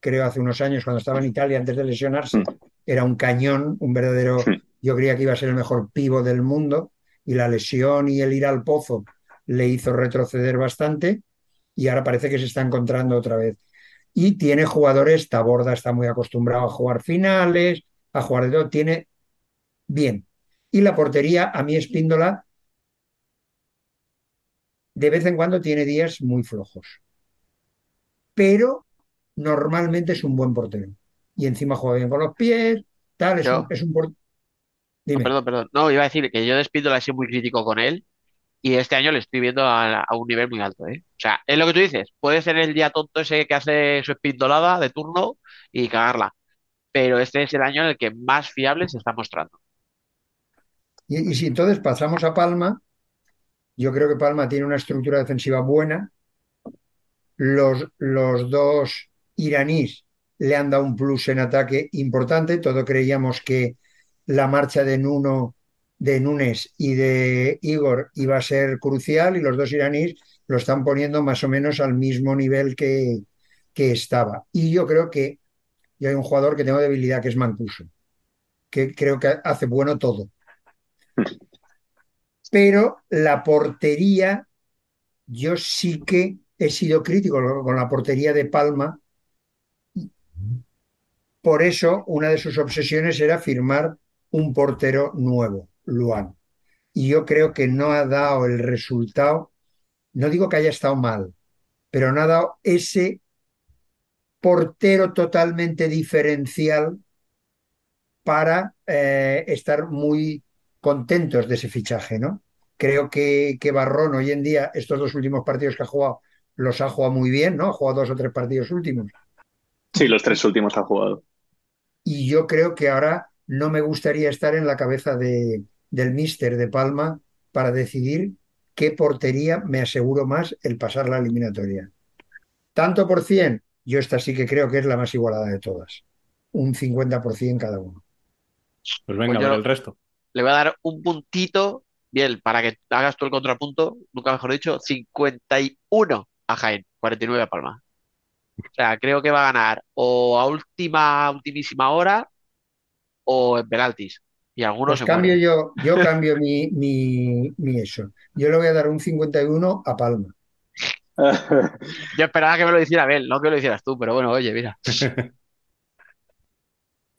creo hace unos años cuando estaba en Italia antes de lesionarse, era un cañón, un verdadero, yo creía que iba a ser el mejor pivo del mundo y la lesión y el ir al pozo le hizo retroceder bastante y ahora parece que se está encontrando otra vez. Y tiene jugadores, Taborda está muy acostumbrado a jugar finales, a jugar de todo, tiene bien. Y la portería, a mí Espíndola, de vez en cuando tiene días muy flojos. Pero normalmente es un buen portero. Y encima juega bien con los pies, tal, es Yo- un, es un No, Dime. perdón, perdón. No, iba a decir que yo de Spíndola he sido muy crítico con él y este año le estoy viendo a, a un nivel muy alto, ¿eh? O sea, es lo que tú dices. Puede ser el día tonto ese que hace su espindolada de turno y cagarla. Pero este es el año en el que más fiable se está mostrando. Y, y si entonces pasamos a Palma, yo creo que Palma tiene una estructura defensiva buena. Los, los dos iraníes le han dado un plus en ataque importante. Todos creíamos que la marcha de Nuno, de Nunes y de Igor iba a ser crucial y los dos iraníes lo están poniendo más o menos al mismo nivel que, que estaba. Y yo creo que yo hay un jugador que tengo debilidad, que es Mancuso, que creo que hace bueno todo. Pero la portería, yo sí que he sido crítico con la portería de Palma. Por eso, una de sus obsesiones era firmar un portero nuevo, Luan. Y yo creo que no ha dado el resultado, no digo que haya estado mal, pero no ha dado ese portero totalmente diferencial para eh, estar muy contentos de ese fichaje, ¿no? Creo que, que Barrón hoy en día, estos dos últimos partidos que ha jugado, los ha jugado muy bien, ¿no? Ha jugado dos o tres partidos últimos. Sí, los tres últimos ha jugado. Y yo creo que ahora no me gustaría estar en la cabeza de, del míster de Palma para decidir qué portería me aseguro más el pasar la eliminatoria. Tanto por cien, yo esta sí que creo que es la más igualada de todas. Un 50% cada uno. Pues venga, Pues el resto. Le voy a dar un puntito, bien, para que hagas tú el contrapunto, nunca mejor dicho, 51 a Jaén, 49 a Palma. O sea, creo que va a ganar o a última, ultimísima hora o en penaltis. Y algunos Pues se cambio mueren. yo, yo cambio mi, mi, mi eso. Yo le voy a dar un 51 a Palma. Yo esperaba que me lo hiciera Abel, no que lo hicieras tú, pero bueno, oye, mira.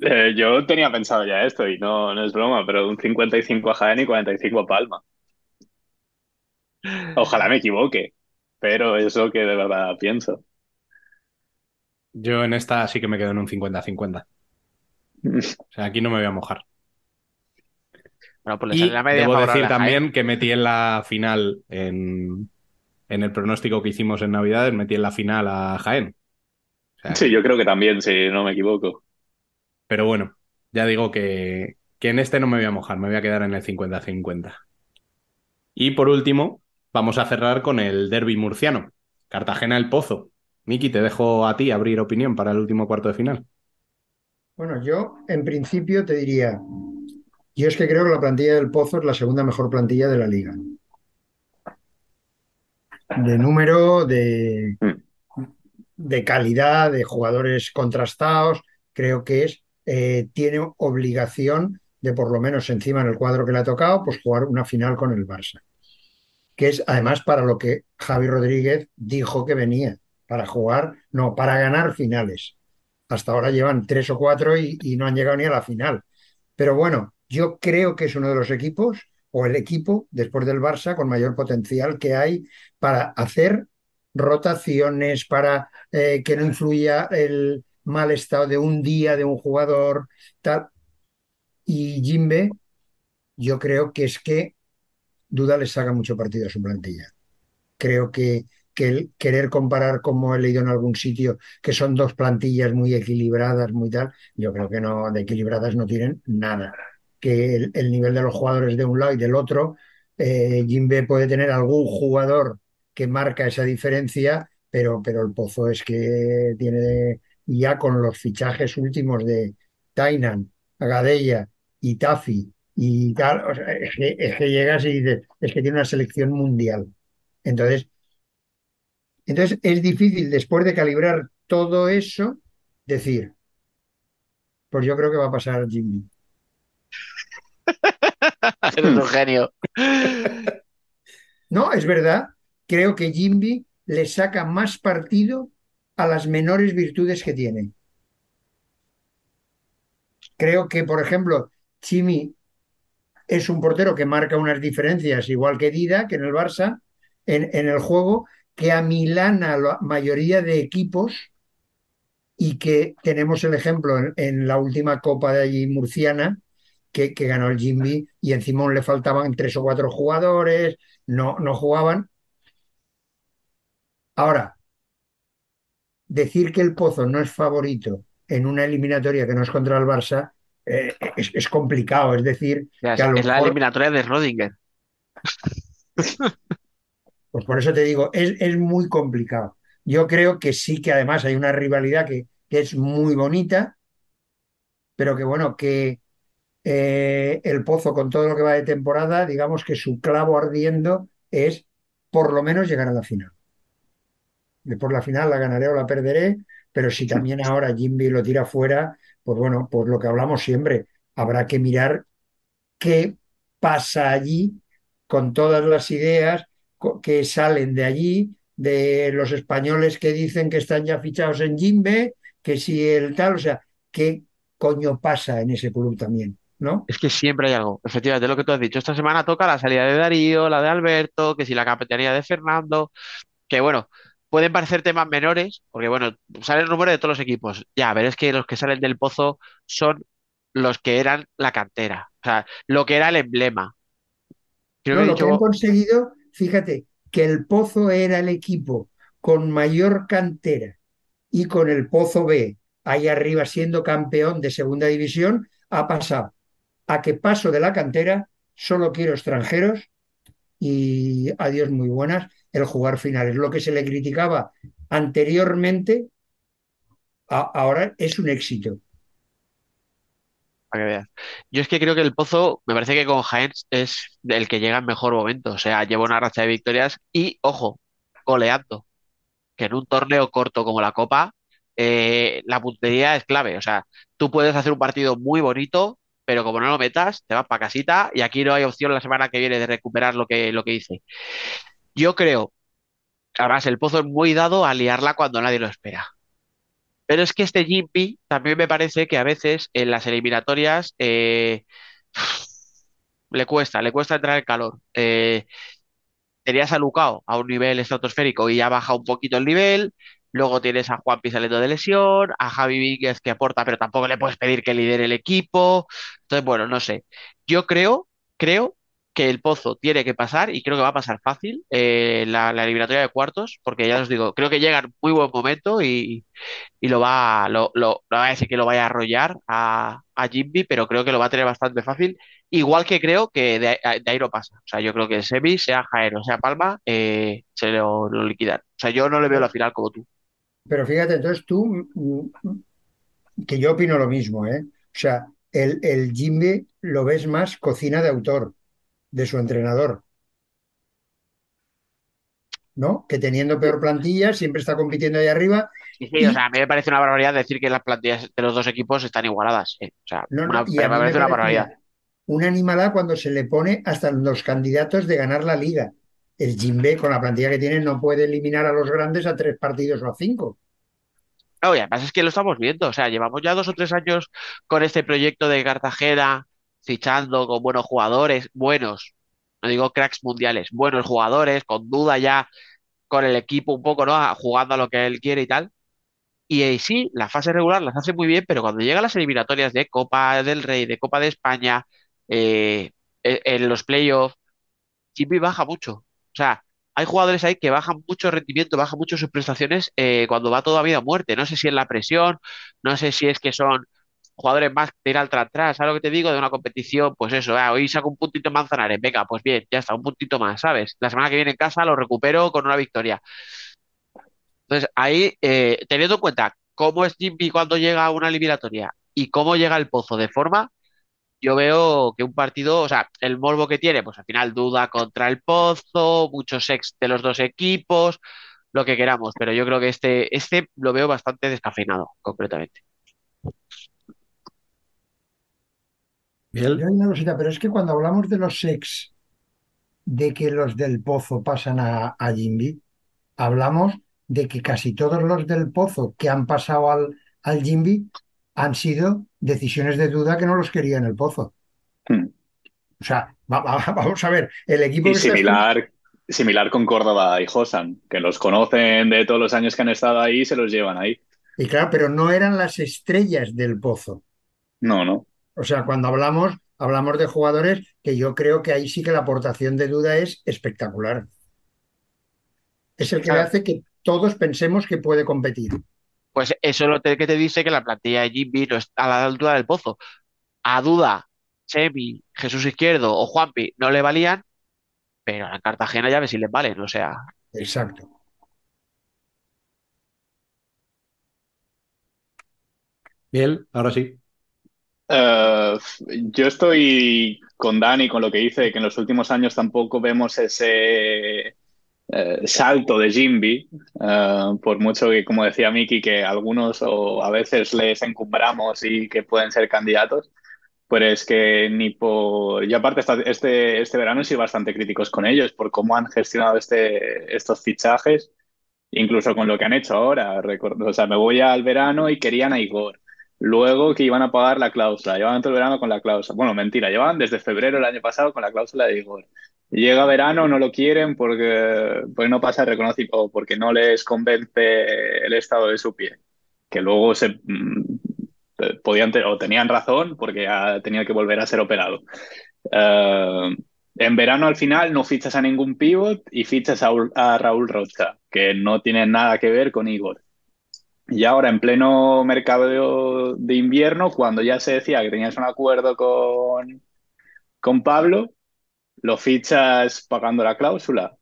Eh, yo tenía pensado ya esto y no, no es broma, pero un 55 a Jaén y 45 a Palma. Ojalá me equivoque, pero es lo que de verdad pienso. Yo en esta sí que me quedo en un 50-50. O sea, aquí no me voy a mojar. Bueno, pues le Y la media debo decir también que metí en la final, en, en el pronóstico que hicimos en Navidades, metí en la final a Jaén. O sea, Sí, yo creo que también, si no me equivoco. Pero bueno, ya digo que, que en este no me voy a mojar, me voy a quedar en el 50-50. Y por último, vamos a cerrar con el derby murciano. Cartagena el Pozo. Miki, te dejo a ti abrir opinión para el último cuarto de final. Bueno, yo en principio te diría, yo es que creo que la plantilla del Pozo es la segunda mejor plantilla de la liga. De número, de, de calidad, de jugadores contrastados, creo que es, eh, tiene obligación de por lo menos encima en el cuadro que le ha tocado, pues jugar una final con el Barça. Que es además para lo que Javi Rodríguez dijo que venía, para jugar, no, para ganar finales. Hasta ahora llevan tres o cuatro y, no han llegado ni a la final. Pero bueno, yo creo que es uno de los equipos, o el equipo, después del Barça, con mayor potencial que hay para hacer rotaciones, para eh, que no influya el mal estado de un día de un jugador, tal. Y Jimbe, yo creo que es que Duda le saca mucho partido a su plantilla. Creo que, que el querer comparar, como he leído en algún sitio, que son dos plantillas muy equilibradas, muy tal, yo creo que no, de equilibradas no tienen nada. Que el, el nivel de los jugadores de un lado y del otro, eh, Jimbe puede tener algún jugador que marca esa diferencia, pero, pero el Pozo es que tiene ya con los fichajes últimos de Tainan, Agadella y Tafi y tal, es, que, es, que, llegas y dices, es que tiene una selección mundial. Entonces, entonces es difícil después de calibrar todo eso decir, pues yo creo que va a pasar Jimmy. Eres un genio. No, es verdad. Creo que Jimby le saca más partido a las menores virtudes que tiene. Creo que, por ejemplo, Chimi es un portero que marca unas diferencias, igual que Dida, que en el Barça, en, en el juego, que amilana la mayoría de equipos y que tenemos el ejemplo en, en la última Copa de allí murciana, que, que ganó el Jimby y encima le faltaban tres o cuatro jugadores, no, no jugaban. Ahora, decir que el Pozo no es favorito en una eliminatoria que no es contra el Barça eh, es, es complicado. Es decir, Ya, que a lo es la eliminatoria de Rodinger. Pues por eso te digo, es, es muy complicado. Yo creo que sí que además hay una rivalidad que, que es muy bonita, pero que bueno, que eh, el Pozo con todo lo que va de temporada, digamos que su clavo ardiendo es por lo menos llegar a la final. Después la final la ganaré o la perderé, pero si también ahora Jimby lo tira fuera, pues bueno, pues lo que hablamos siempre, habrá que mirar qué pasa allí con todas las ideas que salen de allí, de los españoles que dicen que están ya fichados en Jimbe, que si el tal, o sea, qué coño pasa en ese club también, ¿no? Es que siempre hay algo. Efectivamente, lo que tú has dicho. Esta semana toca la salida de Darío, la de Alberto, que si la capitanía de Fernando, que bueno, pueden parecer temas menores, porque bueno, sale el número de todos los equipos. Ya, pero es que los que salen del pozo son los que eran la cantera, o sea, lo que era el emblema. Creo No, que he lo que han conseguido, fíjate, que el Pozo era el equipo con mayor cantera y con el Pozo B ahí arriba siendo campeón de segunda división, ha pasado a que paso de la cantera, solo quiero extranjeros y adiós muy buenas, el jugar finales. Lo que se le criticaba anteriormente, ahora es un éxito. Yo es que creo que el Pozo, me parece que con Jaén es el que llega en mejor momento, o sea, lleva una racha de victorias y, ojo, goleando. que en un torneo corto como la Copa, eh, la puntería es clave. O sea, tú puedes hacer un partido muy bonito, pero como no lo metas, te vas para casita y aquí no hay opción la semana que viene de recuperar lo que, lo que hice. Yo creo, además, el Pozo es muy dado a liarla cuando nadie lo espera. Pero es que este Jimmy también me parece que a veces en las eliminatorias eh, le cuesta, le cuesta entrar en calor. Eh, tenías a Lucao a un nivel estratosférico y ya baja un poquito el nivel. Luego tienes a Juanpi saliendo de lesión, a Javi Víquez que aporta, pero tampoco le puedes pedir que lidere el equipo. Entonces, bueno, no sé. Yo creo, creo que el Pozo tiene que pasar y creo que va a pasar fácil eh, la, la eliminatoria de cuartos, porque ya os digo, creo que llega en muy buen momento y, y lo va, lo, lo, va a decir que lo vaya a arrollar a, a Jimby, pero creo que lo va a tener bastante fácil. Igual que creo que de, de ahí no pasa. O sea, yo creo que el Sevi, sea Jaén o sea Palma, eh, se lo, lo liquidan. O sea, yo no le veo la final como tú. Pero fíjate, entonces tú, que yo opino lo mismo, ¿eh? O sea, el, el Jimbe lo ves más cocina de autor, de su entrenador, ¿no? Que teniendo peor plantilla, siempre está compitiendo ahí arriba. Sí, sí, o sea, a mí me parece una barbaridad decir que las plantillas de los dos equipos están igualadas. eh. O sea, No, no, una- me me parece una barbaridad. una, una animalada cuando se le pone hasta los candidatos de ganar la liga. El Jimbe, con la plantilla que tiene, no puede eliminar a los grandes a tres partidos o a cinco. No, y además es que lo estamos viendo, o sea, llevamos ya dos o tres años con este proyecto de Cartagena, fichando con buenos jugadores, buenos, no digo cracks mundiales, buenos jugadores, con duda ya con el equipo un poco, ¿no? A- Jugando a lo que él quiere y tal. Y eh, sí, la fase regular las hace muy bien, pero cuando llegan las eliminatorias de Copa del Rey, de Copa de España, eh, e- en los playoffs, Jimmy baja mucho. O sea, hay jugadores ahí que bajan mucho rendimiento, bajan mucho sus prestaciones eh, cuando va todo a vida o muerte. No sé si es la presión, no sé si es que son jugadores más de ir al tras atrás, ¿sabes lo que te digo? De una competición, pues eso, ah, hoy saco un puntito en Manzanares, venga, pues bien, ya está, un puntito más, ¿sabes? La semana que viene en casa lo recupero con una victoria. Entonces, ahí, eh, teniendo en cuenta cómo es Jimmy cuando llega a una eliminatoria y cómo llega el Pozo de forma, yo veo que un partido, o sea, el morbo que tiene, pues al final duda contra el Pozo, muchos ex de los dos equipos, lo que queramos, pero yo creo que este, este lo veo bastante descafeinado, completamente. Yo hay una cosita, pero es que cuando hablamos de los ex, de que los del Pozo pasan a, a Jimby, hablamos de que casi todos los del Pozo que han pasado al, al Jimby han sido decisiones de duda que no los quería en el Pozo. Hmm. O sea, va- va- vamos a ver, el equipo Y que está similar, similar con Córdoba y Josan, que los conocen de todos los años que han estado ahí y se los llevan ahí. Y claro, pero no eran las estrellas del Pozo. No, no. O sea, cuando hablamos, hablamos de jugadores que yo creo que ahí sí que la aportación de duda es espectacular. Es el que Claro. hace que todos pensemos que puede competir. Pues eso es lo que te dice que la plantilla de Jimmy no está a la altura del pozo. A Duda, Chemi, Jesús Izquierdo o Juanpi no le valían, pero a Cartagena ya ves si les valen. O sea, Exacto. Bien, ahora sí. Eh, yo estoy con Dani con lo que dice, que en los últimos años tampoco vemos ese eh, salto de Jimby, eh, por mucho que, como decía Miki, que algunos o a veces les encumbramos y que pueden ser candidatos, pero es que ni por... Y aparte este, este verano he sido bastante críticos con ellos por cómo han gestionado este, estos fichajes, incluso con lo que han hecho ahora. O sea, me voy al verano y querían a Igor. Luego que iban a pagar la cláusula, llevaban todo el verano con la cláusula. Bueno, mentira, llevaban desde febrero del año pasado con la cláusula de Igor. Llega verano, no lo quieren porque, porque no pasa el reconocimiento porque no les convence el estado de su pie. Que luego se mm, podían o tenían razón porque ya tenía que volver a ser operado. Eh, en verano al final no fichas a ningún pivot y fichas a, a Raúl Rocha, que no tiene nada que ver con Igor. Y ahora, en pleno mercado de, invierno, cuando ya se decía que tenías un acuerdo con, con Pablo, lo fichas pagando la cláusula.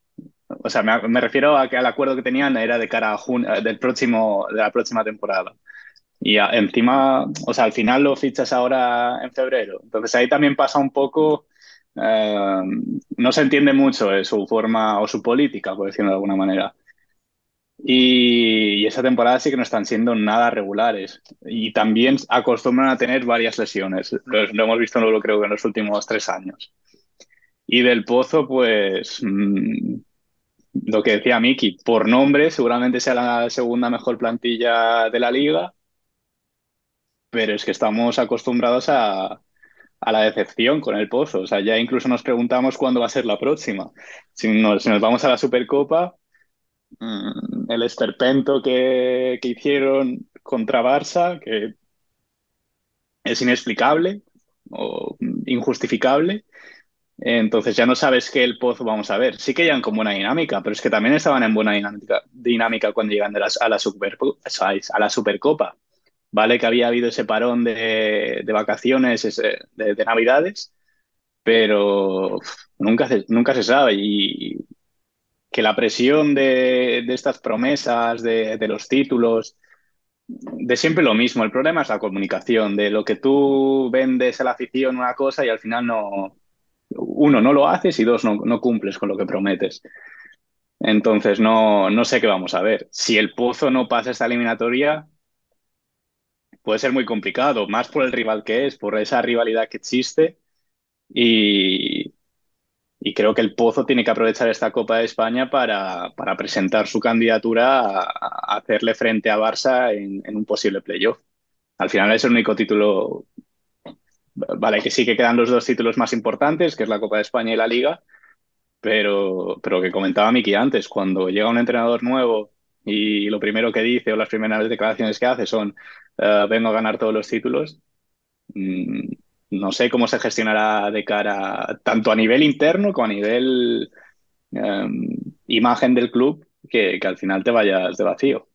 O sea, me, refiero a que el acuerdo que tenían era de cara a junio, del próximo, de la próxima temporada. Y encima, o sea, al final lo fichas ahora en febrero. Entonces ahí también pasa un poco, eh, no se entiende mucho eh, su forma o su política, por decirlo de alguna manera. Y, esa temporada sí que no están siendo nada regulares. Y también acostumbran a tener varias lesiones. Lo, lo hemos visto, lo creo, en los últimos tres años. Y del Pozo, pues mm, lo que decía Miki, por nombre seguramente sea la segunda mejor plantilla de la liga, pero es que estamos acostumbrados a, la decepción con el Pozo. O sea, ya incluso nos preguntamos cuándo va a ser la próxima. Si nos, si nos vamos a la Supercopa, el esperpento que, que hicieron contra Barça, que es inexplicable o injustificable. Entonces ya no sabes qué el Pozo vamos a ver. Sí que llegan con buena dinámica, pero es que también estaban en buena dinámica, dinámica cuando llegan de las- a, la Super- a la Supercopa. Vale que había habido ese parón de, de vacaciones, de, de Navidades, pero nunca nunca se sabe. Y que la presión de, estas promesas, de, de los títulos, de siempre lo mismo. El problema es la comunicación, de lo que tú vendes a la afición una cosa y al final no, uno, no lo haces y dos, no, no cumples con lo que prometes. Entonces, no, no sé qué vamos a ver. Si el Pozo no pasa esta eliminatoria, puede ser muy complicado, más por el rival que es, por esa rivalidad que existe. Y, y creo que el Pozo tiene que aprovechar esta Copa de España para, para presentar su candidatura a, a hacerle frente a Barça en, en un posible playoff. Al final es el único título, vale, que sí que quedan los dos títulos más importantes, que es la Copa de España y la Liga, pero, pero que comentaba Miki antes, cuando llega un entrenador nuevo y lo primero que dice o las primeras declaraciones que hace son eh, vengo a ganar todos los títulos, mm, no sé cómo se gestionará de cara tanto a nivel interno como a nivel eh, imagen del club que, que al final te vayas de vacío.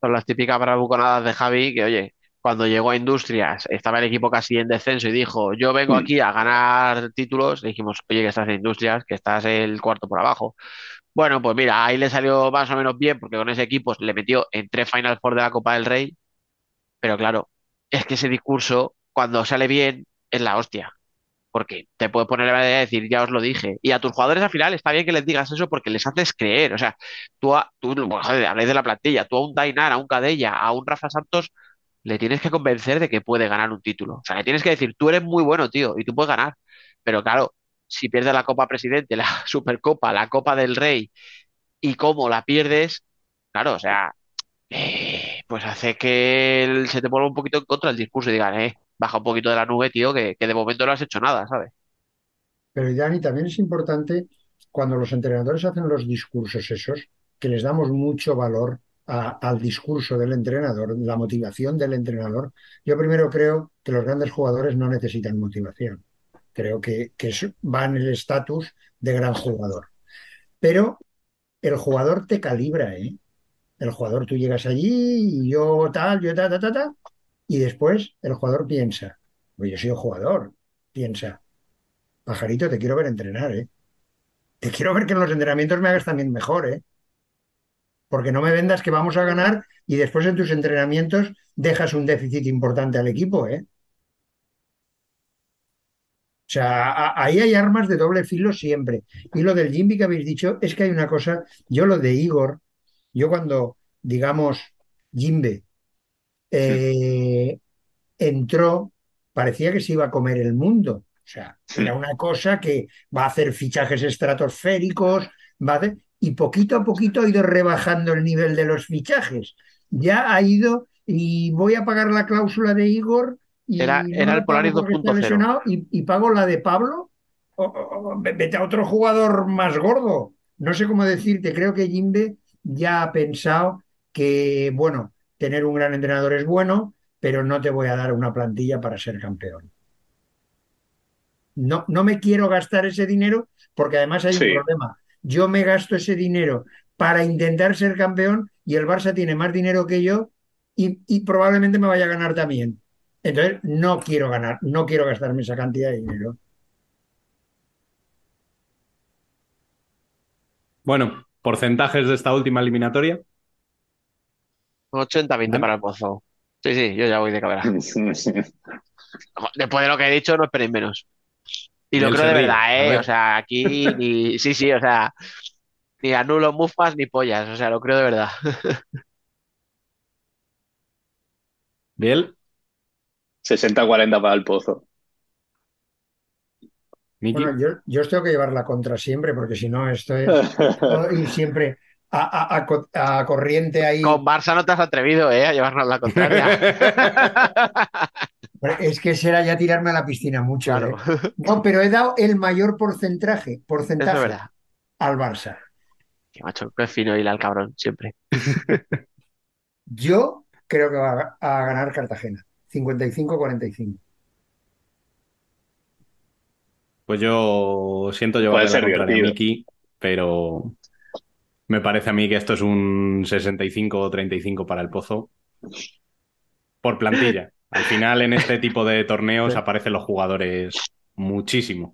son las típicas bravuconadas de Javi que, oye, cuando llegó a Industrias estaba el equipo casi en descenso y dijo, yo vengo Mm. aquí a ganar títulos, le dijimos, oye, que estás en Industrias, que estás el cuarto por abajo. Bueno, pues mira, ahí le salió más o menos bien porque con ese equipo le metió en tres Final Four de la Copa del Rey, pero claro, es que ese discurso, cuando sale bien, es la hostia. Porque te puedes poner a decir, ya os lo dije. Y a tus jugadores al final está bien que les digas eso porque les haces creer. O sea, tú, a, tú de la plantilla, tú a un Dainar, a un Cadella, a un Rafa Santos, le tienes que convencer de que puede ganar un título. O sea, le tienes que decir, tú eres muy bueno, tío, y tú puedes ganar. Pero claro, si pierdes la Copa Presidente, la Supercopa, la Copa del Rey, y cómo la pierdes, claro, o sea, eh, pues hace que se te vuelva un poquito en contra el discurso y digan, eh, baja un poquito de la nube, tío, que, que de momento no has hecho nada, ¿sabes? Pero Dani, también es importante cuando los entrenadores hacen los discursos esos, que les damos mucho valor al discurso del entrenador, la motivación del entrenador. Yo primero creo que los grandes jugadores no necesitan motivación. Creo que, que va en el estatus de gran jugador. Pero el jugador te calibra, ¿eh? El jugador, tú llegas allí y yo tal, yo ta, ta, ta, ta, y después el jugador piensa, pues yo soy un jugador, piensa, pajarito, te quiero ver entrenar, ¿eh? Te quiero ver que en los entrenamientos me hagas también mejor, ¿eh? Porque no me vendas que vamos a ganar y después en tus entrenamientos dejas un déficit importante al equipo, ¿eh? O sea, ahí hay armas de doble filo siempre. Y lo del Jimby que habéis dicho es que hay una cosa, yo lo de Igor, yo cuando, digamos, Jimbe eh, entró, parecía que se iba a comer el mundo. O sea, era una cosa que va a hacer fichajes estratosféricos, va a hacer- y poquito a poquito ha ido rebajando el nivel de los fichajes. Ya ha ido y voy a pagar la cláusula de Igor y Era, no era la el Polaris pago porque está 2.0. lesionado y, y pago la de Pablo. O- o- o vete a otro jugador más gordo. No sé cómo decirte, creo que Jimbe ya ha pensado que, bueno, tener un gran entrenador es bueno, pero no te voy a dar una plantilla para ser campeón. No, no me quiero gastar ese dinero porque además hay Sí. un problema. Yo me gasto ese dinero para intentar ser campeón y el Barça tiene más dinero que yo y, y probablemente me vaya a ganar también. Entonces, no quiero ganar, no quiero gastarme esa cantidad de dinero. Bueno, porcentajes de esta última eliminatoria. 80-20 ¿Vale? para el Pozo. Sí, sí, yo ya voy de cabeza. Después de lo que he dicho, no esperéis menos. Y Y lo creo de verdad, ¿eh? ver. O sea, aquí ni. Sí, sí, o sea, ni anulo mufas ni pollas. O sea, lo creo de verdad. Biel, 60-40 para el pozo. Bueno, yo, yo os tengo que llevar la contra siempre porque si no, esto es ir siempre a, a- a co- a corriente ahí. Con Barça no te has atrevido, ¿eh? A llevarnos la contraria. Es que será ya tirarme a la piscina mucho. Claro. ¿eh? No, pero he dado el mayor porcentaje, es porcentaje al Barça. Qué macho, qué fino hila el cabrón, siempre. Yo creo que va a ganar Cartagena. 55-45. Pues yo siento Puede la ser contraria a. Miki, pero me parece a mí que esto es un 65 o 35 para el Pozo por plantilla. Al final, en este tipo de torneos aparecen los jugadores muchísimo.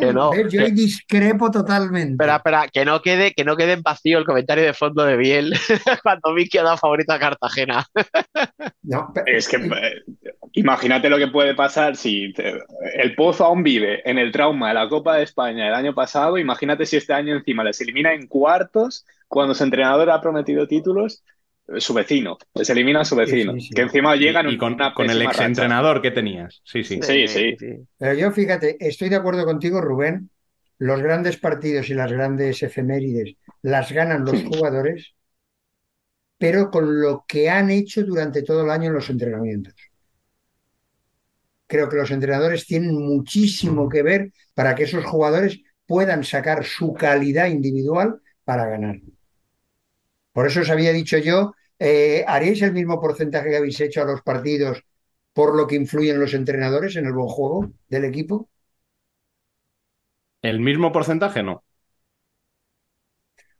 Que no. Yo que- discrepo totalmente. Espera, espera, que no quede, que no quede en vacío el comentario de fondo de Biel cuando Miki ha dado favorito a Cartagena. No, Es que eh, imagínate lo que puede pasar si te- el Pozo aún vive en el trauma de la Copa de España el año pasado. Imagínate si este año encima les elimina en cuartos cuando su entrenador ha prometido títulos. Su vecino, les elimina a su vecino, sí, sí. que encima llegan Y, y con, una con el racha. exentrenador que tenías. Sí, sí. Sí, sí. Pero yo, fíjate, estoy de acuerdo contigo, Rubén. Los grandes partidos y las grandes efemérides las ganan los jugadores, pero con lo que han hecho durante todo el año en los entrenamientos. Creo que los entrenadores tienen muchísimo que ver para que esos jugadores puedan sacar su calidad individual para ganar. Por eso os había dicho yo, eh, ¿haríais el mismo porcentaje que habéis hecho a los partidos por lo que influyen los entrenadores en el buen juego del equipo? ¿El mismo porcentaje? No.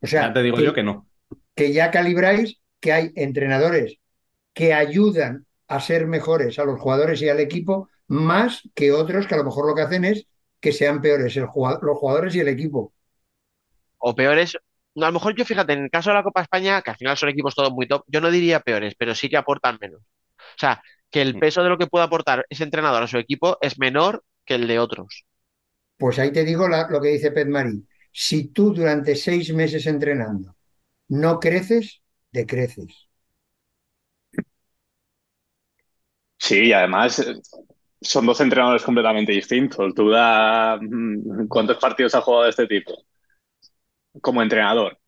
O sea, ya te digo que, yo que no. que ya calibráis que hay entrenadores que ayudan a ser mejores a los jugadores y al equipo más que otros que a lo mejor lo que hacen es que sean peores el los jugadores y el equipo. O peores. No, a lo mejor yo, fíjate, en el caso de la Copa España, que al final son equipos todos muy top, yo no diría peores, pero sí que aportan menos. O sea, que el peso de lo que puede aportar ese entrenador a su equipo es menor que el de otros. Pues ahí te digo la- lo que dice Pet Marí. Si tú durante seis meses entrenando no creces, decreces. Sí, y además eh, son dos entrenadores completamente distintos. Duda mm, cuántos partidos ha jugado este tipo como entrenador,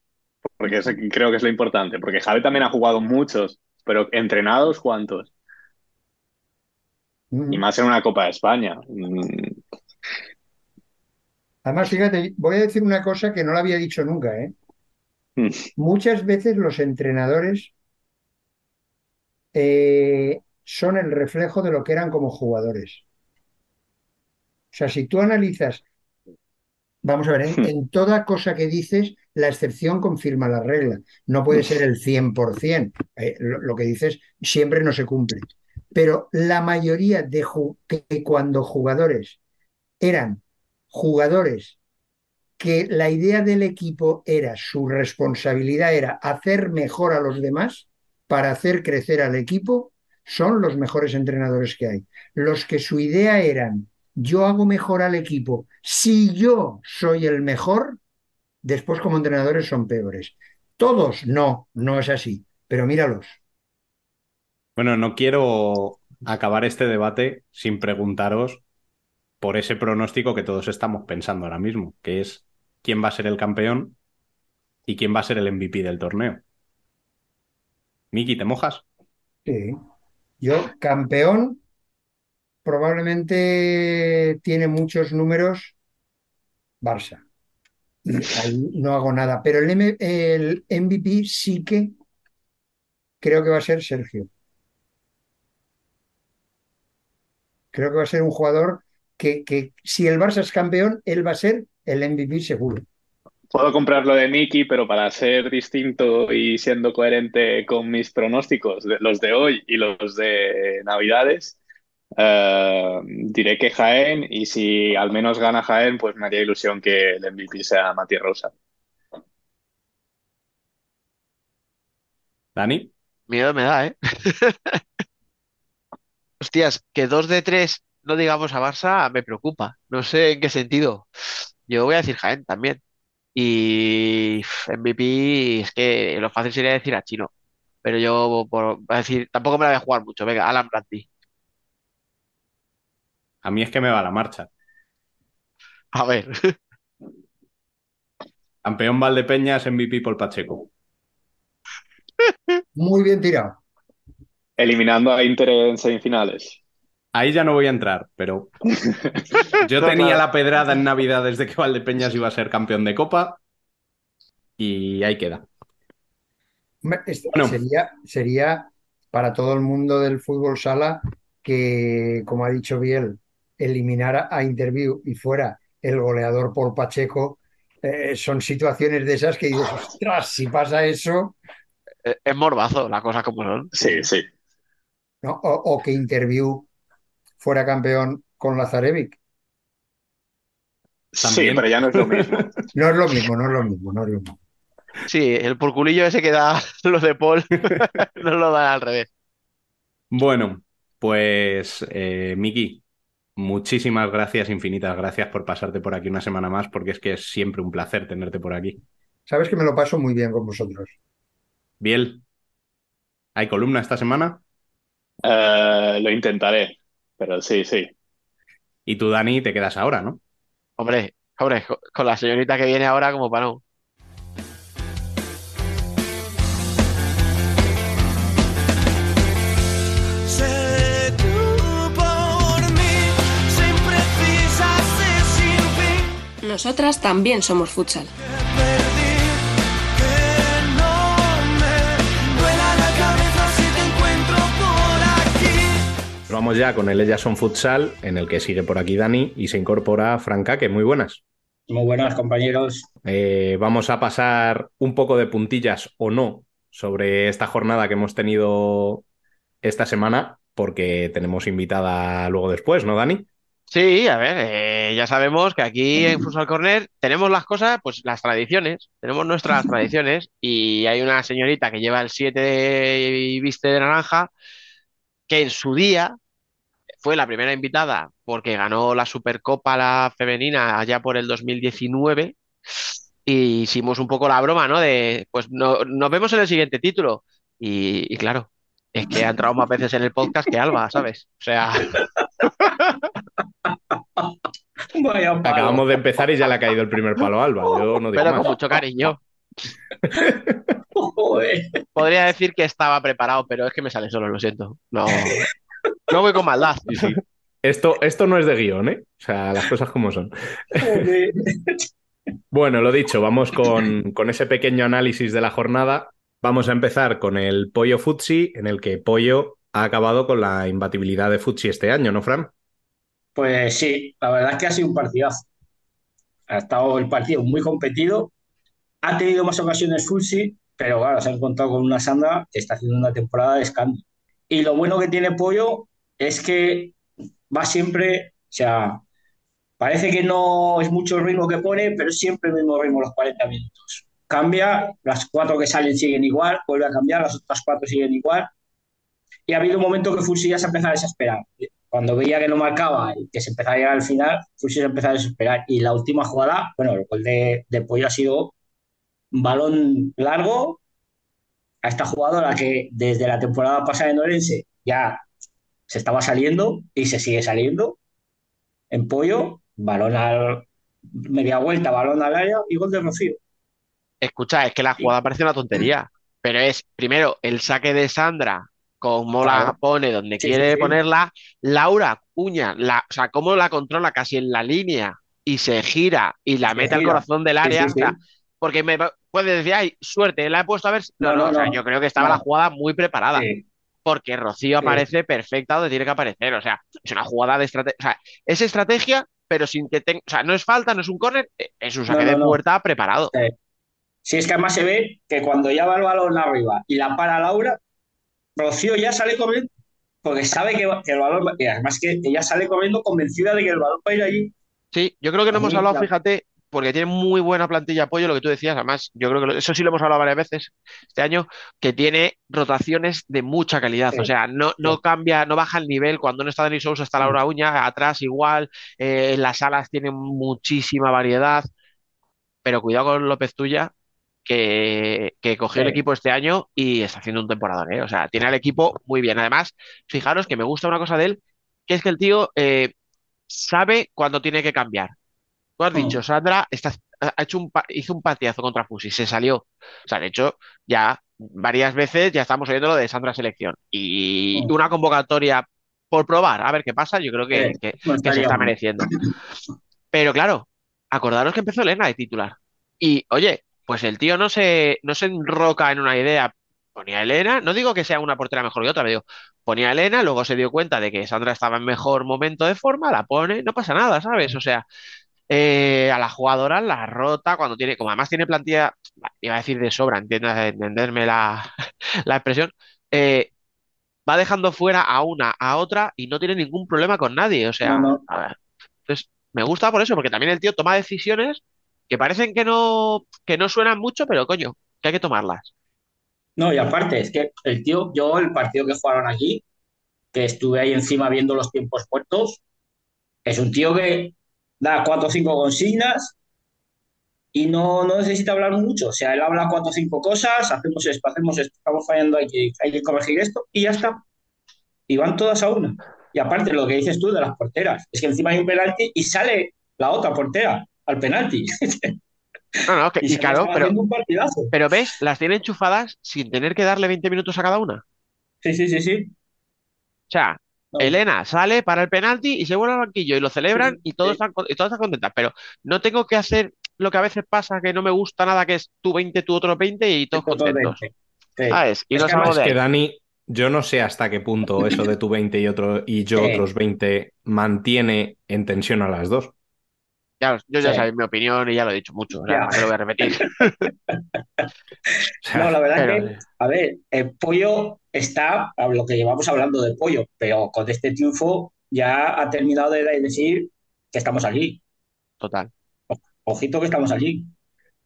porque creo que es lo importante, porque Javi también ha jugado muchos, pero entrenados cuántos. Y más en una Copa de España. Además, fíjate, voy a decir una cosa que no la había dicho nunca, ¿eh? mm. Muchas veces los entrenadores eh, son el reflejo de lo que eran como jugadores. O sea, si tú analizas, vamos a ver, en, en toda cosa que dices, la excepción confirma la regla. No puede ser el 100%. Eh, lo, lo que dices siempre no se cumple. Pero la mayoría de que cuando jugadores eran jugadores que la idea del equipo era, su responsabilidad era hacer mejor a los demás para hacer crecer al equipo, son los mejores entrenadores que hay. Los que su idea eran, yo hago mejor al equipo, si yo soy el mejor, después como entrenadores son peores. Todos no, no es así, pero míralos. Bueno, no quiero acabar este debate sin preguntaros por ese pronóstico que todos estamos pensando ahora mismo, que es quién va a ser el campeón y quién va a ser el MVP del torneo. Miki, ¿te mojas? Sí. Yo, campeón, probablemente tiene muchos números Barça. Ahí no hago nada. Pero el, M- el MVP sí que creo que va a ser Sergio. Creo que va a ser un jugador que, que si el Barça es campeón, él va a ser el MVP seguro. Puedo comprar lo de Miki, pero para ser distinto y siendo coherente con mis pronósticos, los de hoy y los de Navidades, eh, diré que Jaén y si al menos gana Jaén, pues me haría ilusión que el MVP sea Matías Rosa. Dani, Miedo me da, ¿eh? Hostias, que dos de tres no digamos a Barça me preocupa. No sé en qué sentido. Yo voy a decir Jaén también. Y MVP es que lo fácil sería decir a Chino. Pero yo por, voy a decir, tampoco me la voy a jugar mucho. Venga, Alan Bradley. A mí es que me va la marcha. A ver. Campeón Valdepeñas, MVP Paul Pacheco. Muy bien tirado. Eliminando a Inter en semifinales. Ahí ya no voy a entrar, pero yo tenía la pedrada en Navidad desde que Valdepeñas iba a ser campeón de Copa y ahí queda. Bueno. Sería, sería para todo el mundo del fútbol sala que, como ha dicho Biel, eliminara a Interview y fuera el goleador por Pacheco. eh, son situaciones de esas que dices, ostras, si pasa eso, Eh, Es morbazo, las cosas como son. Sí, sí. ¿no? O, o que Interview fuera campeón con Lazarevic. Sí, También. pero ya no es lo mismo. No es lo mismo, no es lo mismo, no es lo mismo. Sí, el porculillo ese que da los de Paul no lo dan al revés. Bueno, pues eh, Miki, muchísimas gracias, infinitas gracias por pasarte por aquí una semana más, porque es que es siempre un placer tenerte por aquí. Sabes que me lo paso muy bien con vosotros. Biel, ¿hay columna esta semana? Eh, lo intentaré, pero sí, sí. Y tú, Dani, te quedas ahora, ¿no? Hombre, hombre, co- con la señorita que viene ahora como para no. Nosotras también somos futsal. Vamos ya con el Ellas son Futsal, en el que sigue por aquí Dani y se incorpora Franca, que muy buenas. Muy buenas, compañeros. Eh, vamos a pasar un poco de puntillas o no sobre esta jornada que hemos tenido esta semana, porque tenemos invitada luego después, ¿no, Dani? Sí, a ver, eh, ya sabemos que aquí en Futsal Corner tenemos las cosas, pues las tradiciones, tenemos nuestras tradiciones y hay una señorita que lleva el 7 y viste de naranja que en su día fue la primera invitada porque ganó la Supercopa la femenina allá por el 2019 y hicimos un poco la broma, ¿no? De, pues no, nos vemos en el siguiente título y, y claro, es que ha entrado más veces en el podcast que Alba, ¿sabes? O sea, Vaya palo. Acabamos de empezar y ya le ha caído el primer palo a Alba. Yo no digo pero con más. mucho cariño. Joder. Podría decir que estaba preparado, pero es que me sale solo, lo siento. No, no voy con maldad. Sí, sí. Esto, esto no es de guion, ¿eh? O sea, las cosas como son. Joder. Bueno, lo dicho, vamos con, con ese pequeño análisis de la jornada. Vamos a empezar con el Pollo Futsi, en el que Pollo ha acabado con la imbatibilidad de Futsi este año, ¿no, Fran? Pues sí, la verdad es que ha sido un partidazo. Ha estado el partido muy competido. Ha tenido más ocasiones Fulsi, pero claro, se ha encontrado con una Sandra que está haciendo una temporada de escándalo. Y lo bueno que tiene Pollo es que va siempre, o sea, parece que no es mucho el ritmo que pone, pero siempre el mismo ritmo los 40 minutos. Cambia, las cuatro que salen siguen igual, vuelve a cambiar, las otras cuatro siguen igual. Y ha habido un momento que Fulsi ya se empezó a desesperar. Cuando veía que no marcaba y que se empezaba a llegar al final, Fulsi se empezó a desesperar. Y la última jugada, bueno, el gol de, de Pollo ha sido un balón largo a esta jugadora que desde la temporada pasada en Orense ya se estaba saliendo y se sigue saliendo. En Pollo, balón al media vuelta, balón al área y gol de Rocío. Escucha, es que la jugada parece una tontería, pero es primero el saque de Sandra, como la Claro. pone donde Sí, quiere sí, ponerla, Laura Cuña, la, o sea, cómo la controla casi en la línea y se gira y la Se mete al corazón del área, sí, o sea, sí. porque me puede decir, ay, suerte, la he puesto a ver. si-". No, No, no, no, o sea, yo creo que estaba la jugada muy preparada, porque Rocío aparece perfecta donde tiene que aparecer, o sea, es una jugada de estrategia, o sea, es estrategia, pero sin que tenga, o sea, no es falta, no es un córner, eh, es un saque de puerta preparado. Sí, es que además se ve que cuando ya va el balón arriba y la para Laura, Rocío ya sale corriendo, porque sabe que, va- que el balón va- y además que ella sale corriendo convencida de que el balón va a ir allí. Sí, yo creo que no hemos hablado, la- fíjate, porque tiene muy buena plantilla de apoyo, lo que tú decías, además, yo creo que lo- eso sí lo hemos hablado varias veces este año, que tiene rotaciones de mucha calidad, Sí, o sea, no, no sí. cambia, no baja el nivel, cuando no está Denis Sousa está Laura Uña, atrás igual, eh, en las alas tiene muchísima variedad, pero cuidado con López Tuya, que, que cogió el equipo este año y está haciendo un temporadón, ¿eh? O sea, tiene al equipo muy bien. Además, fijaros que me gusta una cosa de él, que es que el tío eh, sabe cuándo tiene que cambiar. Tú has Mm. dicho, Sandra está- ha hecho un, hizo un patiazo contra Fusi, se salió. O sea, de hecho, ya varias veces ya estamos oyendo lo de Sandra Selección. Y Mm. una convocatoria por probar, a ver qué pasa, yo creo que, Sí, que- no que se está mereciendo. Pero claro, acordaros que empezó Elena de titular. Y oye, pues el tío no se, no se enroca en una idea. Ponía a Elena, no digo que sea una portera mejor que otra, pero digo, ponía a Elena, luego se dio cuenta de que Sandra estaba en mejor momento de forma, la pone, no pasa nada, ¿sabes? O sea, eh, a la jugadora la rota cuando tiene, como además tiene plantilla, iba a decir de sobra, entienda, entenderme la, la expresión, eh, va dejando fuera a una, a otra y no tiene ningún problema con nadie. O sea, No, no. a ver, entonces me gusta por eso, porque también el tío toma decisiones que parecen que no, que no suenan mucho, pero coño, que hay que tomarlas. No, y aparte, es que el tío, yo el partido que jugaron aquí, que estuve ahí encima viendo los tiempos muertos, es un tío que da cuatro o cinco consignas y no, no necesita hablar mucho. O sea, él habla cuatro o cinco cosas, hacemos esto, hacemos esto, estamos fallando, hay que, hay que corregir esto y ya está. Y van todas a una. Y aparte, lo que dices tú de las porteras, es que encima hay un penalti y sale la otra portera al penalti. No, no, que- Y y claro, pero, haciendo un partidazo. pero ves, las tiene enchufadas sin tener que darle 20 minutos a cada una. O Sí, sí, sí, sí. sea, No. Elena sale para el penalti y se vuelve al banquillo y lo celebran Sí, y todos sí. están, y todas están contentas. Pero no tengo que hacer lo que a veces pasa, que no me gusta nada, que es tú 20, tú otro 20 y todos contentos. Sí. ¿Sabes? Y Es no que Es que. Dani, yo no sé hasta qué punto eso de tu 20 y otro y yo Sí. otros 20 mantiene en tensión a las dos. Ya, yo ya Sí. sabéis mi opinión y ya lo he dicho mucho, o sea, no me lo voy a repetir. No, la verdad Pero- que, a ver, el pollo está, a lo que llevamos hablando de pollo, pero con este triunfo ya ha terminado de decir que estamos aquí. Total. Ojito que estamos aquí.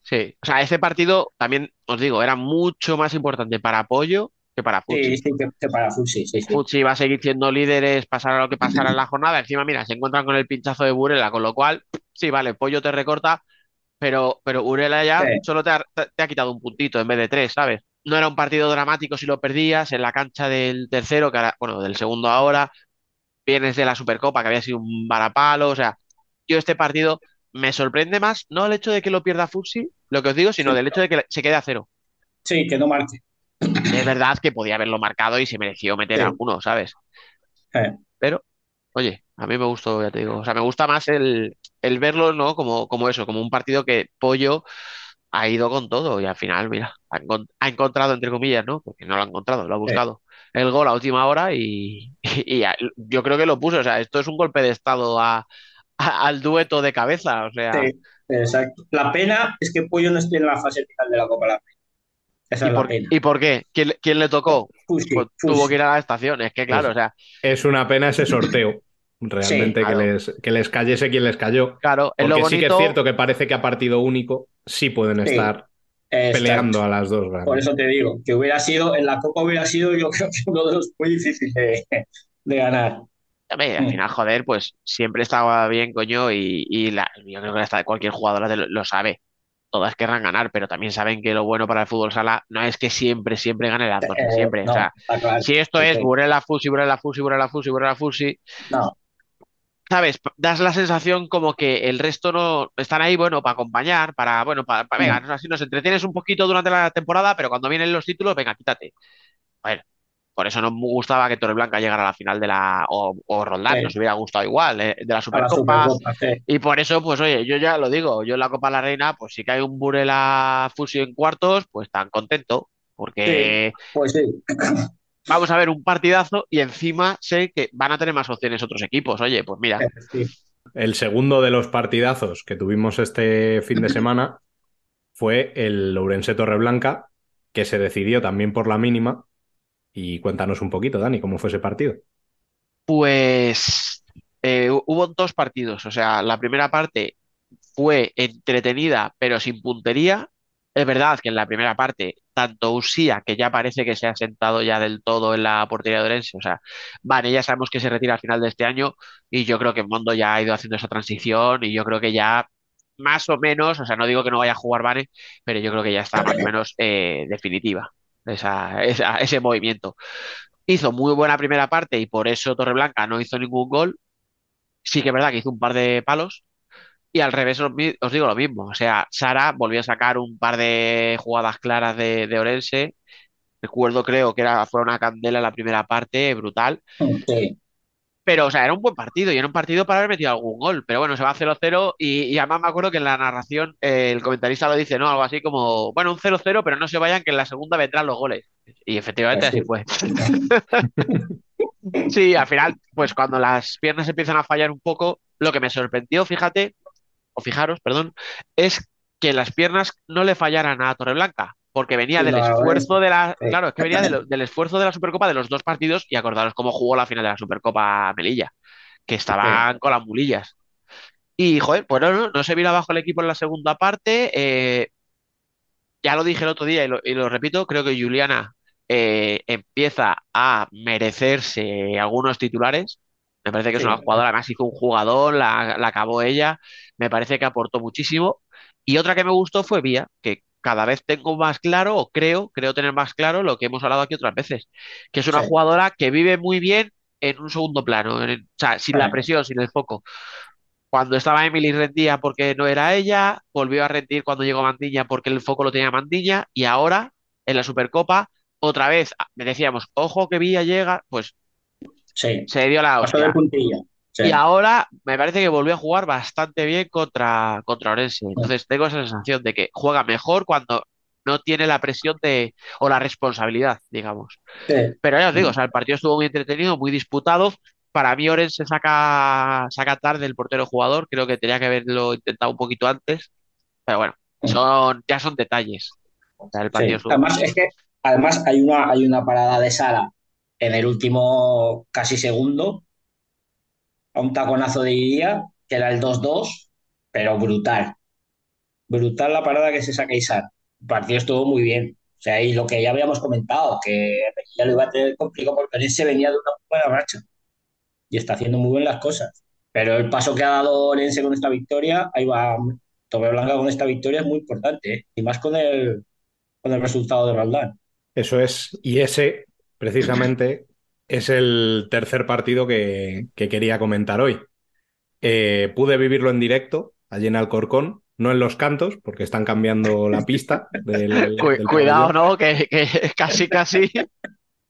Sí. O sea, ese partido también, os digo, era mucho más importante para Apoyo que para Sí, Futsi. sí, que, que para sí, sí. Futsi va a seguir siendo líderes, pasará lo que pasara en la jornada. Encima, mira, se encuentran con el pinchazo de Burela, con lo cual, sí, vale, Pollo te recorta, pero, pero Burela ya Sí. solo te ha, te- ha quitado un puntito en vez de tres, ¿sabes? no era un partido dramático si lo perdías en la cancha del tercero, que ahora- bueno, del segundo ahora, vienes de la Supercopa, que había sido un varapalo, o sea, yo este partido me sorprende más, no el hecho de que lo pierda Fuxi, lo que os digo, sino Sí. del hecho de que se quede a cero. Sí, que no marque. Es verdad que podía haberlo marcado y se mereció meter Sí. alguno, ¿sabes? Eh, Pero, oye, a mí me gustó, ya te digo, o sea, me gusta más el, el verlo, ¿no? Como, como eso, como un partido que Pollo ha ido con todo y al final, mira, ha, encon- ha encontrado, entre comillas, ¿no? Porque no lo ha encontrado, lo ha buscado. El gol a última hora y, y a- yo creo que lo puso, o sea, esto es un golpe de estado a, a- al dueto de cabeza, o sea, sí, exacto. La pena es que Pollo no esté en la fase final de la Copa. La. Esa ¿y es la por, pena. ¿y por qué? ¿Quién, le- quién le tocó? Fusi, Pues Fusi. tuvo que ir a la estación, es que claro, Pues- o sea, Es una pena ese sorteo. Realmente claro. que, les, que les cayese quien les cayó. claro, es lo Porque sí que es cierto que parece que a partido único sí pueden Sí, estar exacto. peleando a las dos Por grandes. eso te digo, que hubiera sido, en la Copa hubiera sido, yo creo que uno de los muy difíciles de, de ganar. Al Mm. final, joder, pues siempre estaba bien, coño, y, y la- yo creo que hasta cualquier jugador lo, lo sabe. Todas querrán ganar, pero también saben que lo bueno para el fútbol sala no es que siempre, siempre gane la Dortmund, Eh, siempre. no, o sea, claro. si esto es. Burela Fusi, Burela Fusi, Burela Fusi, Burela Fusi, No, ¿sabes? Das la sensación como que el resto no están ahí, bueno, para acompañar, para, bueno, para, para- venga, Mm. así nos entretienes un poquito durante la temporada, pero cuando vienen los títulos, venga, quítate. Bueno, por eso nos gustaba que Torreblanca llegara a la final de la, o, o Roldán, Sí. nos hubiera gustado igual, eh, de la Supercopa. Sí. Y por eso, pues oye, yo ya lo digo, yo en la Copa de la Reina, pues si cae un Burela Fusio en cuartos, pues tan contento, porque Pues sí, vamos a ver un partidazo y encima sé que van a tener más opciones otros equipos. Oye, pues mira, sí. El segundo de los partidazos que tuvimos este fin de semana fue el Lourense Torreblanca, que se decidió también por la mínima. Y cuéntanos un poquito, Dani, cómo fue ese partido. pues eh, hu- hubo dos partidos. O sea, la primera parte fue entretenida, pero sin puntería. Es verdad que en la primera parte, tanto Usía, que ya parece que se ha sentado ya del todo en la portería de Orense, o sea, vale, ya sabemos que se retira al final de este año y yo creo que Mondo ya ha ido haciendo esa transición y yo creo que ya más o menos, o sea, no digo que no vaya a jugar Vane, pero yo creo que ya está más o menos eh, definitiva esa, esa- ese movimiento. Hizo muy buena primera parte y por eso Torreblanca no hizo ningún gol. Sí que es verdad que hizo un par de palos, y al revés os, digo lo mismo. O sea, Sara volvió a sacar un par de jugadas claras de, Orense. Recuerdo, creo que era, fue una candela la primera parte, brutal. Sí. Pero, o sea, era un buen partido y era un partido para haber metido algún gol. Pero bueno, se va 0-0 y, y además me acuerdo que en la narración eh, el comentarista lo dice, ¿no? Algo así como, bueno, un 0-0, pero no se vayan que en la segunda vendrán los goles. Y efectivamente así fue. Sí, al final, pues cuando las piernas empiezan a fallar un poco, lo que me sorprendió, fíjate, o fijaros, perdón, es que las piernas no le fallaran a Torreblanca, porque venía del esfuerzo es- de la, sí. claro, es que venía de lo- del esfuerzo de la Supercopa de los dos partidos y acordaros cómo jugó la final de la Supercopa Melilla, que estaban con las mulillas. Y, joder, pues no, no, no se vino abajo el equipo en la segunda parte. eh, ya lo dije el otro día y lo, y lo repito, creo que Juliana eh, empieza a merecerse algunos titulares. Me parece que es una jugadora, además hizo un jugador, la, la acabó ella, me parece que aportó muchísimo. Y otra que me gustó fue Vía, que cada vez tengo más claro, o creo, creo tener más claro lo que hemos hablado aquí otras veces, que es una Sí. jugadora que vive muy bien en un segundo plano, en- o sea, sin la presión, sin el foco. Cuando estaba Emily rendía porque no era ella, volvió a rendir cuando llegó Mandiña porque el foco lo tenía Mandiña y ahora en la Supercopa otra vez ah, me decíamos, ojo que Villa llega, pues Sí. se dio la Pasó de hostia. puntilla. Sí. Y ahora me parece que volvió a jugar bastante bien contra, contra Orense. Entonces tengo esa sensación de que juega mejor cuando no tiene la presión de, o la responsabilidad, digamos. Sí. Pero ya os digo, o sea, el partido estuvo muy entretenido, muy disputado. Para mí, Orense saca, saca tarde el portero jugador. Creo que tenía que haberlo intentado un poquito antes. Pero bueno, son, ya son detalles. O sea, el Sí. partido estuvo- Además, es que además hay una, hay una parada de Sara en el último casi segundo, a un taconazo de Iría, que era el 2-2, pero brutal. Brutal la parada que se saca Isar. El partido estuvo muy bien. O sea, y lo que ya habíamos comentado, que ya lo iba a tener complicado porque se venía de una buena marcha y está haciendo muy bien las cosas. Pero el paso que ha dado Orense con esta victoria, ahí va Torreblanca con esta victoria es muy importante, ¿eh? y más con el, con el resultado de Roldán. Eso es, y ese precisamente es el tercer partido que, que quería comentar hoy. Eh, pude vivirlo en directo, allí en Alcorcón, no en los cantos, porque están cambiando la pista. Del, Cu- del cuidado. ¿no? Que, que casi, casi.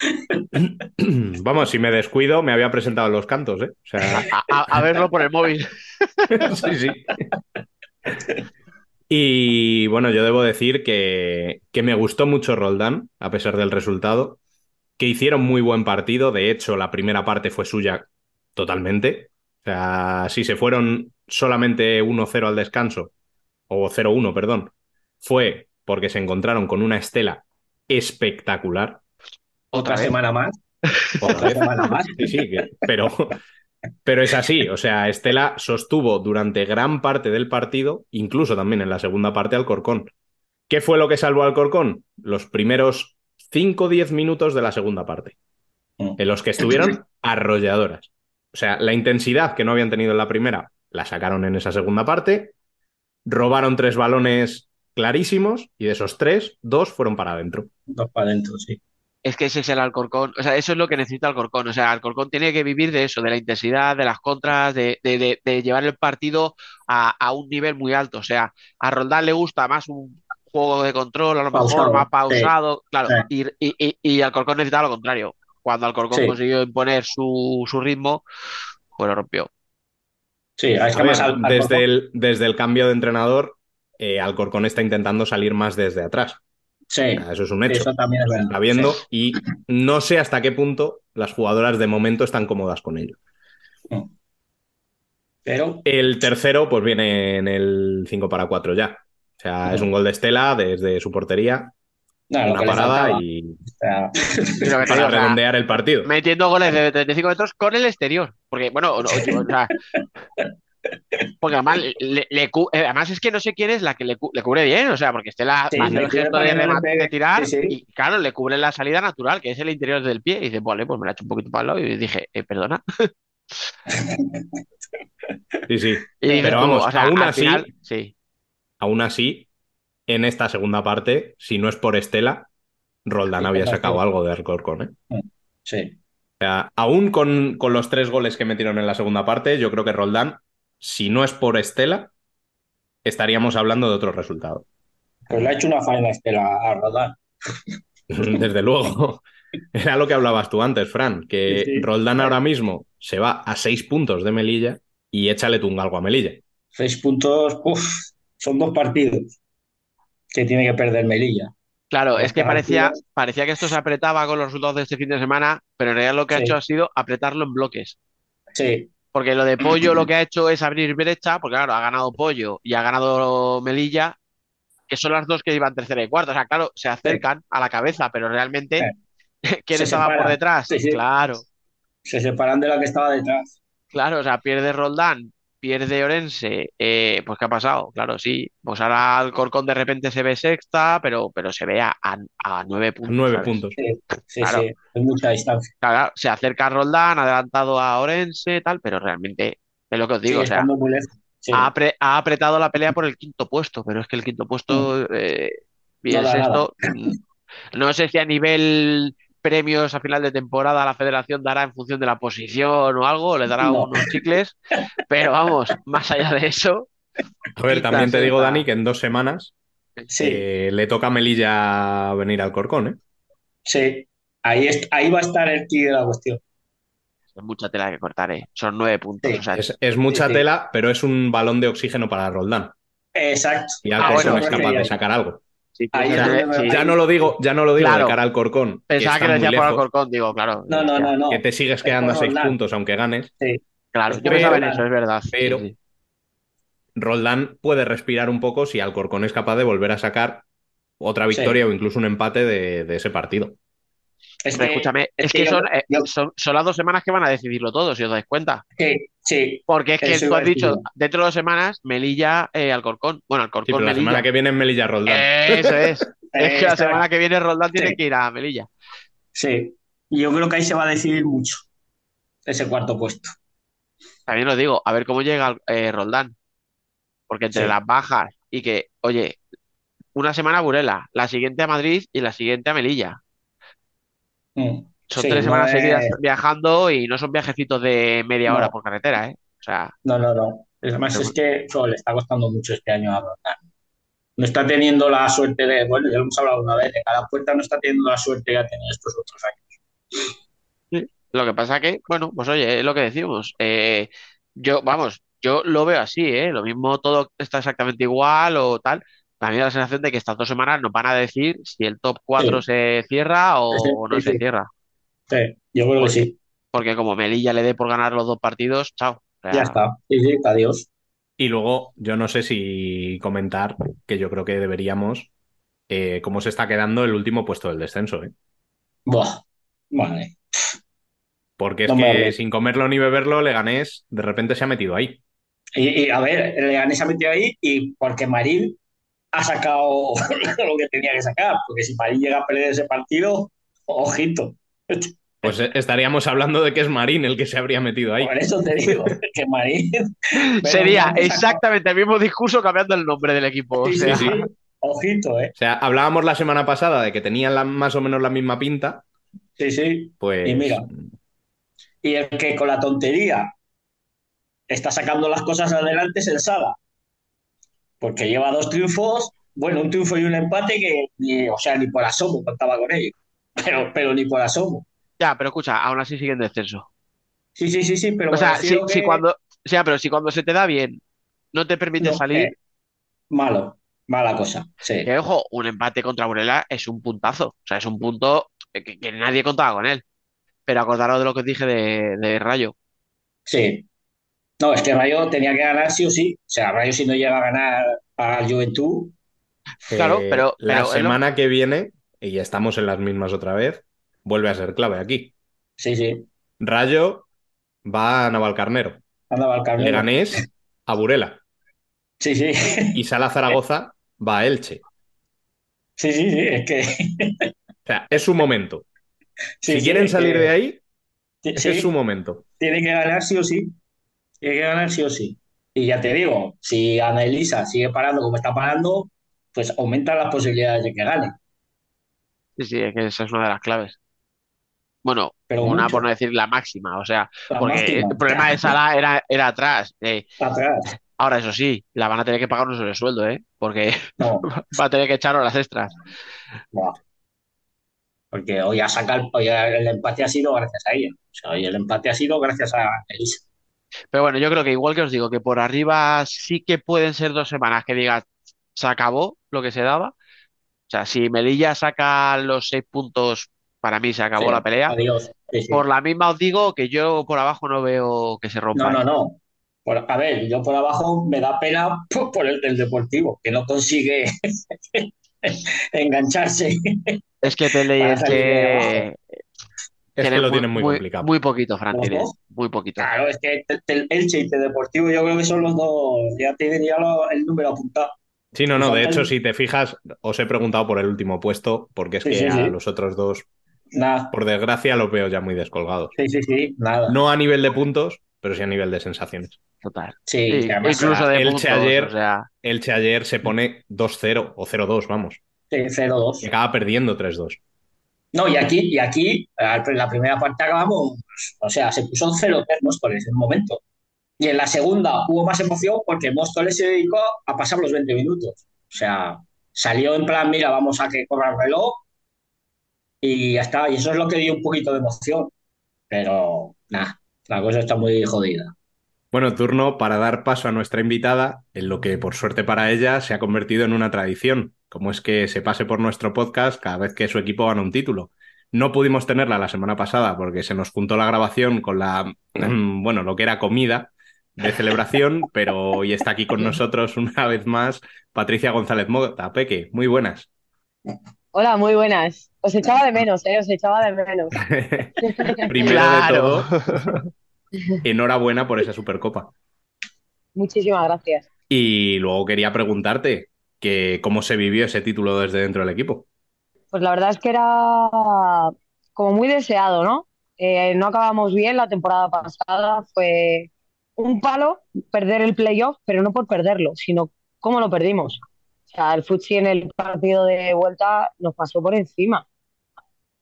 Vamos, si me descuido, me había presentado en los cantos, ¿eh? O sea, A, a- a verlo por el móvil. sí, sí. Y bueno, yo debo decir que, que me gustó mucho Roldán, a pesar del resultado, que hicieron muy buen partido. De hecho, la primera parte fue suya totalmente. O sea, si se fueron solamente 1-0 al descanso, o 0-1, perdón, fue porque se encontraron con una estela espectacular. Otra semana más. Otra semana más. Sí, sí, que- pero, pero es así. O sea, Estela sostuvo durante gran parte del partido, incluso también en la segunda parte, al Corcón. ¿Qué fue lo que salvó al Corcón? Los primeros 5 o 10 minutos de la segunda parte, en los que estuvieron arrolladoras. O sea, la intensidad que no habían tenido en la primera, la sacaron en esa segunda parte, robaron tres balones clarísimos y de esos tres, dos fueron para adentro. Dos para adentro, sí. Es que ese es el Alcorcón, o sea, eso es lo que necesita Alcorcón, o sea, Alcorcón tiene que vivir de eso, de la intensidad, de las contras, de, de- de- de llevar el partido a, a un nivel muy alto, o sea, a Roldán le gusta más un juego de control, a lo mejor Pausado, más sí. pausado, claro, Sí. y, y, y, y Alcorcón necesita lo contrario, cuando Alcorcón Sí. consiguió imponer su, su ritmo, pues lo rompió. Sí, es que más desde, el, desde el cambio de entrenador, eh, Alcorcón está intentando salir más desde atrás. Sí, eso es un hecho. eso también es verdad. está viendo Sí. y no sé hasta qué punto las jugadoras de momento están cómodas con ello. Pero El tercero, pues viene en el 5 para 4 ya. O sea, es un gol de Estela desde su portería, una parada y O sea, digo, para o sea, redondear el partido. metiendo goles de 35 metros con el exterior. Porque, bueno, o- o- o sea, porque además, le, le cu- eh, además es que no sé quién es la que le, cu- le cubre bien, o sea, porque Estela Sí, hace el gesto de, remate- tirar Sí, sí. y, claro, le cubre la salida natural, que es el interior del pie. Y dice, vale, pues me la he hecho un poquito para el lado y dije, eh, perdona. Sí, sí. Y Pero vamos, o sea, aún al así, final, sí. Aún así, en esta segunda parte, si no es por Estela, Roldán Sí, había sacado algo de Alcorcón, ¿eh? sí. O sea, aún con, con los tres goles que metieron en la segunda parte, yo creo que Roldán, si no es por Estela, estaríamos hablando de otro resultado. Pues le ha hecho una faena a Estela a rodar. Desde luego. Era lo que hablabas tú antes, Fran, que Sí, sí. Roldán ahora mismo se va a seis puntos de Melilla y échale tú un galgo a Melilla. Seis puntos, uff, son dos partidos que tiene que perder Melilla. Claro, es que parecía, partidos- parecía que esto se apretaba con los resultados de este fin de semana, pero en realidad lo que ha hecho ha sido apretarlo en bloques. Sí, Porque lo de Pollo lo que ha hecho es abrir brecha, porque claro, ha ganado Pollo y ha ganado Melilla, que son las dos que iban tercera y cuarta. O sea, claro, se acercan a la cabeza, pero realmente, ¿quién Se estaba por detrás? Claro, se separan de la que estaba detrás. claro, o sea, pierde Roldán, pierde Orense, eh, pues ¿qué ha pasado? Claro, sí, pues ahora Alcorcón de repente se ve sexta, pero, pero se ve a, a- a nueve puntos. Nueve ¿sabes? puntos. Sí, sí, Claro. sí, mucha distancia. Claro, se acerca a Roldán, ha adelantado a Orense, tal, pero realmente es lo que os digo, o sea, estando muy lejos. Sí. ha, apre- ha apretado la pelea por el quinto puesto, pero es que el quinto puesto eh, y No el da sexto, mm, no sé si a nivel premios a final de temporada la federación dará en función de la posición o algo, le dará No. unos chicles, pero vamos, más allá de eso, A ver, también te digo. Dani, que en dos semanas Sí, eh, le toca a Melilla venir al Corcón, ¿eh? sí. Ahí, es- ahí va a estar el key de la cuestión. es mucha tela que cortar, ¿eh? Son nueve puntos, Sí. o sea, Es, es mucha Sí, sí. tela, pero es un balón de oxígeno para Roldán. Exacto. Y Ah, Alcorcón bueno, es capaz de sacar algo. Sí, sí. ya no lo digo, ya no lo digo Claro. de cara al Corcón, que Pensaba que muy decía por lejos, Alcorcón, digo, claro, No, no, no, no. que te sigues Es quedando a seis Roldán. puntos aunque ganes. claro, Es yo por pensaba en eso, es verdad, sí, Pero- sí. Roldán puede respirar un poco si Alcorcón es capaz de volver a sacar otra Sí. victoria o incluso un empate de, de ese partido. Es que, escúchame, es que que yo- son, eh, yo- son, son las dos semanas que van a decidirlo todo, si os dais cuenta. sí, sí, Porque es que tú has dicho, dentro de dos semanas, Melilla, eh, Alcorcón. Bueno, Sí, Alcorcón, la semana que viene en Melilla Roldán. Eso es. Es que la semana que viene Roldán tiene Sí. que ir a Melilla. sí. Y yo creo que ahí se va a decidir mucho ese cuarto puesto. También lo digo, a ver cómo llega eh, Roldán. Porque entre Sí. las bajas y que, oye, una semana a Burela, la siguiente a Madrid y la siguiente a Melilla. Son Sí, tres no semanas es- seguidas viajando y no son viajecitos de media No. hora por carretera, ¿eh? O sea, No, no, no. Además es que le está costando mucho este año a Brondan. No está teniendo la suerte de, bueno, ya lo hemos hablado una vez, de cada puerta no está teniendo la suerte que ha tenido estos otros años. lo que pasa que, bueno, pues oye, es lo que decimos. Eh, yo, vamos, yo lo veo así, ¿eh? Lo mismo todo está exactamente igual o tal. A mí me da la sensación de que estas dos semanas nos van a decir si el top 4 se cierra o Sí, no sí, se cierra. Sí, yo creo que sí. Porque como Melilla le dé por ganar los dos partidos, chao. O sea, Ya está. Sí, sí, adiós. Y luego, yo no sé si comentar, que yo creo que deberíamos, eh, cómo se está quedando el último puesto del descenso, ¿eh? Buah, vale. Porque es No que sin comerlo ni beberlo, Leganés de repente se ha metido ahí. Y, y, a ver, Leganés se ha metido ahí y porque Marín ha sacado lo que tenía que sacar. Porque si Marín llega a perder ese partido, ojito. Pues eh, estaríamos hablando de que es Marín el que se habría metido ahí. Por eso te digo que Marín. sería exactamente el mismo discurso cambiando el nombre del equipo. O Sí, sí, sea, sí. Ojito, ¿eh? O sea, hablábamos la semana pasada de que tenían la- más o menos la misma pinta, Sí, sí. pues Y mira. Y el que con la tontería está sacando las cosas adelante es el Sala. Porque lleva dos triunfos, bueno, un triunfo y un empate que, ni, o sea, ni por asomo contaba con ello. Pero, pero ni por asomo. ya, pero escucha, aún así sigue en descenso. Sí, sí, sí, sí, pero O sea, si, cuando, o sea, pero si cuando se te da bien, no te permite No, salir, eh, malo, mala cosa. Sí. que ojo, un empate contra Burela es un puntazo. O sea, es un punto que, que nadie contaba con él. Pero acordaros de lo que os dije de, de Rayo. Sí. No, es que Rayo tenía que ganar sí o sí. O sea, Rayo si no llega a ganar a Juventud, Claro, eh, pero- la pero lo- semana que viene, y ya estamos en las mismas otra vez, vuelve a ser clave aquí. sí, sí. Rayo va a Navalcarnero, Andaba al Carmelo. Leganés a Burela Sí, sí. y Sala Zaragoza va a Elche. Sí, sí, sí. Es que. O sea, es su momento. sí, si sí, quieren salir que- de ahí, Sí, es su momento. tiene que ganar sí o sí. Tiene que ganar sí o sí. Y ya te digo, si Ana Elisa sigue parando como está parando, pues aumentan las posibilidades de que gane. Sí, sí, es que esa es una de las claves. Bueno, Pero una mucho. por no decir la máxima, o sea, La porque máxima. el problema de Sala era, era atrás. eh. Atrás. Ahora, eso sí, la van a tener que pagar un sobresueldo, ¿eh? Porque No, va a tener que echar horas extras. no. Porque hoy ha sacado, hoy el empate ha sido gracias a ella. O sea, hoy el empate ha sido gracias a Elisa. Pero bueno, yo creo que igual que os digo, que por arriba sí que pueden ser dos semanas que digas, se acabó lo que se daba. O sea, si Melilla saca los seis puntos, para mí se acabó Sí, la pelea. Adiós. Sí, sí. Por la misma os digo que yo por abajo no veo que se rompa. No, no, ¿eh? no. Por- a ver, yo por abajo me da pena por, por el del Deportivo, que no consigue engancharse. Es que Tele y Para salir de Elche abajo. Es que tienen lo tienen muy complicado. Muy poquito, Fran, ¿Los tienen, dos? muy poquito. Claro, es que te- Elche y Deportivo yo creo que son los dos, ya te diría lo- el número apuntado. Sí, no, no. De hecho, si te fijas, os he preguntado por el último puesto, porque es Sí, que sí, a sí. los otros dos, Nada, por desgracia, los veo ya muy descolgados. sí, sí, sí, nada. No a nivel de puntos, pero sí a nivel de sensaciones. Total. Sí, Sí, además incluso de Elche puntos, ayer- o sea, Elche ayer se pone 2-0 o 0-2, vamos. sí, 0-2. Y acaba perdiendo 3-2. No, y aquí, y aquí, en la primera parte acabamos, o sea, se puso 0-3 Móstoles en un momento. Y en la segunda hubo más emoción porque Móstoles se dedicó a pasar los 20 minutos. O sea, salió en plan, mira, vamos a que corra el reloj y ya está. Y eso es lo que dio un poquito de emoción. Pero, nada, la cosa está muy jodida. Bueno, turno para dar paso a nuestra invitada, en lo que por suerte para ella se ha convertido en una tradición, como es que se pase por nuestro podcast cada vez que su equipo gana un título. No pudimos tenerla la semana pasada porque se nos juntó la grabación con la, bueno, lo que era comida de celebración, pero hoy está aquí con nosotros una vez más Patricia González Mota. Peque, muy buenas. Hola, muy buenas. Os echaba de menos, ¿eh? Os echaba de menos. Primero Claro. de todo, enhorabuena por esa Supercopa. Muchísimas gracias. Y luego quería preguntarte que cómo se vivió ese título desde dentro del equipo. Pues la verdad es que era como muy deseado, ¿no? Eh, no acabamos bien la temporada pasada, fue un palo perder el playoff, pero no por perderlo, sino cómo lo perdimos. O sea, el Futsi en el partido de vuelta nos pasó por encima.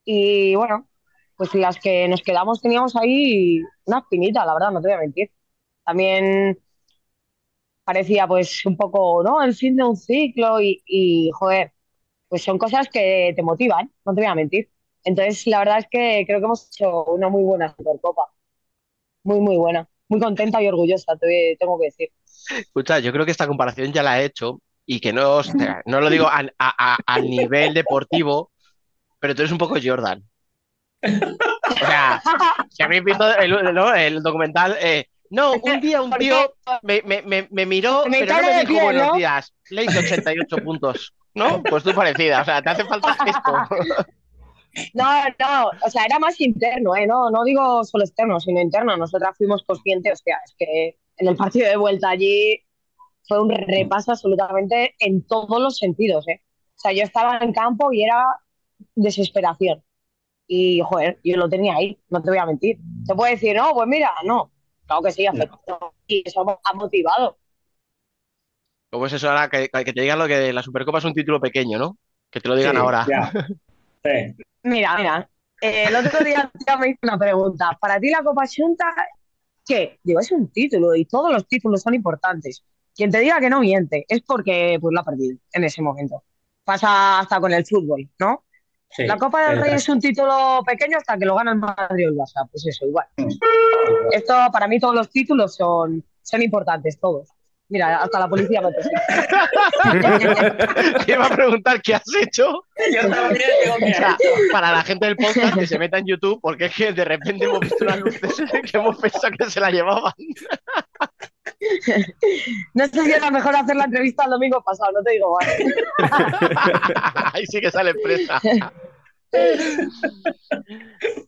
Y bueno, pues las que nos quedamos teníamos ahí una espinita, la verdad, no te voy a mentir. También parecía pues un poco, ¿no? El fin de un ciclo y, y, joder, pues son cosas que te motivan, no te voy a mentir. Entonces, la verdad es que creo que hemos hecho una muy buena Supercopa. Muy, muy buena. Muy contenta y orgullosa, te tengo que decir. Escucha, yo creo que esta comparación ya la he hecho y que no, no lo digo a, a- a- a nivel deportivo, pero tú eres un poco Jordan. O sea, si habéis visto el, ¿no? el documental, eh, no, un día un tío me, me, me, me miró, Me pero no me dijo piel, buenos ¿no? días. Le hice 88 puntos, ¿no? Pues tú parecida, o sea, te hace falta esto. No, no, o sea, era más interno, ¿eh? No, no digo solo externo, sino interno. Nosotras fuimos conscientes, hostia, es que en el partido de vuelta allí fue un repaso absolutamente en todos los sentidos, ¿eh? O sea, yo estaba en campo y era desesperación. Y, joder, yo lo tenía ahí, no te voy a mentir. Te puedo decir, no, pues mira, no. Claro que sí, afectó. Y eso ha motivado. ¿Cómo es eso ahora que, que te digan lo que la Supercopa es un título pequeño, ¿no? Que te lo digan Sí, ahora. ya. Sí. Mira, mira, eh, el otro día ya me hizo una pregunta. ¿Para ti la Copa Xunta qué? Digo, es un título y todos los títulos son importantes. Quien te diga que no miente es porque pues lo ha perdido en ese momento. Pasa hasta con el fútbol, ¿no? Sí, La Copa del Rey es un título pequeño hasta que lo gana el Madrid o el Barça. Pues eso, igual. Esto, para mí, todos los títulos son, son importantes, todos. Mira, hasta la policía me. Te iba a preguntar qué has hecho. Yo también digo O que sea, para la gente del podcast que se meta en YouTube, porque es que de repente hemos visto unas luces que hemos pensado que se la llevaban. No sé si era mejor hacer la entrevista el domingo pasado, no te digo más. Ahí sí que sale presa.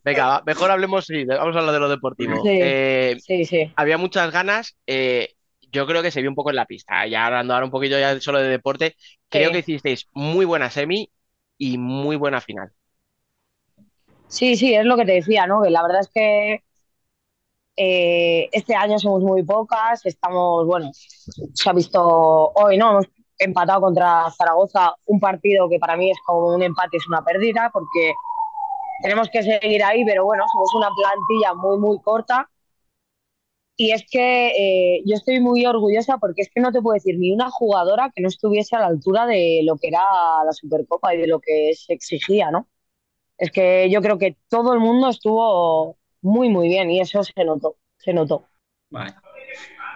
Venga, va, mejor hablemos, sí, vamos a hablar de lo deportivo. Sí. Eh, Sí, sí. había muchas ganas. eh, yo creo que se vio un poco en la pista. Ya hablando ahora un poquito ya solo de deporte, creo que hicisteis muy buena semi y muy buena final. Sí, sí, es lo que te decía, ¿no? Que la verdad es que eh, este año somos muy pocas, estamos, bueno, se ha visto hoy, ¿no? Hemos empatado contra Zaragoza, un partido que para mí es como un empate, es una pérdida, porque tenemos que seguir ahí, pero bueno, somos una plantilla muy, muy corta. Y es que eh, yo estoy muy orgullosa porque es que no te puedo decir ni una jugadora que no estuviese a la altura de lo que era la Supercopa y de lo que se exigía, ¿no? Es que yo creo que todo el mundo estuvo muy, muy bien y eso se notó, se notó. Vale.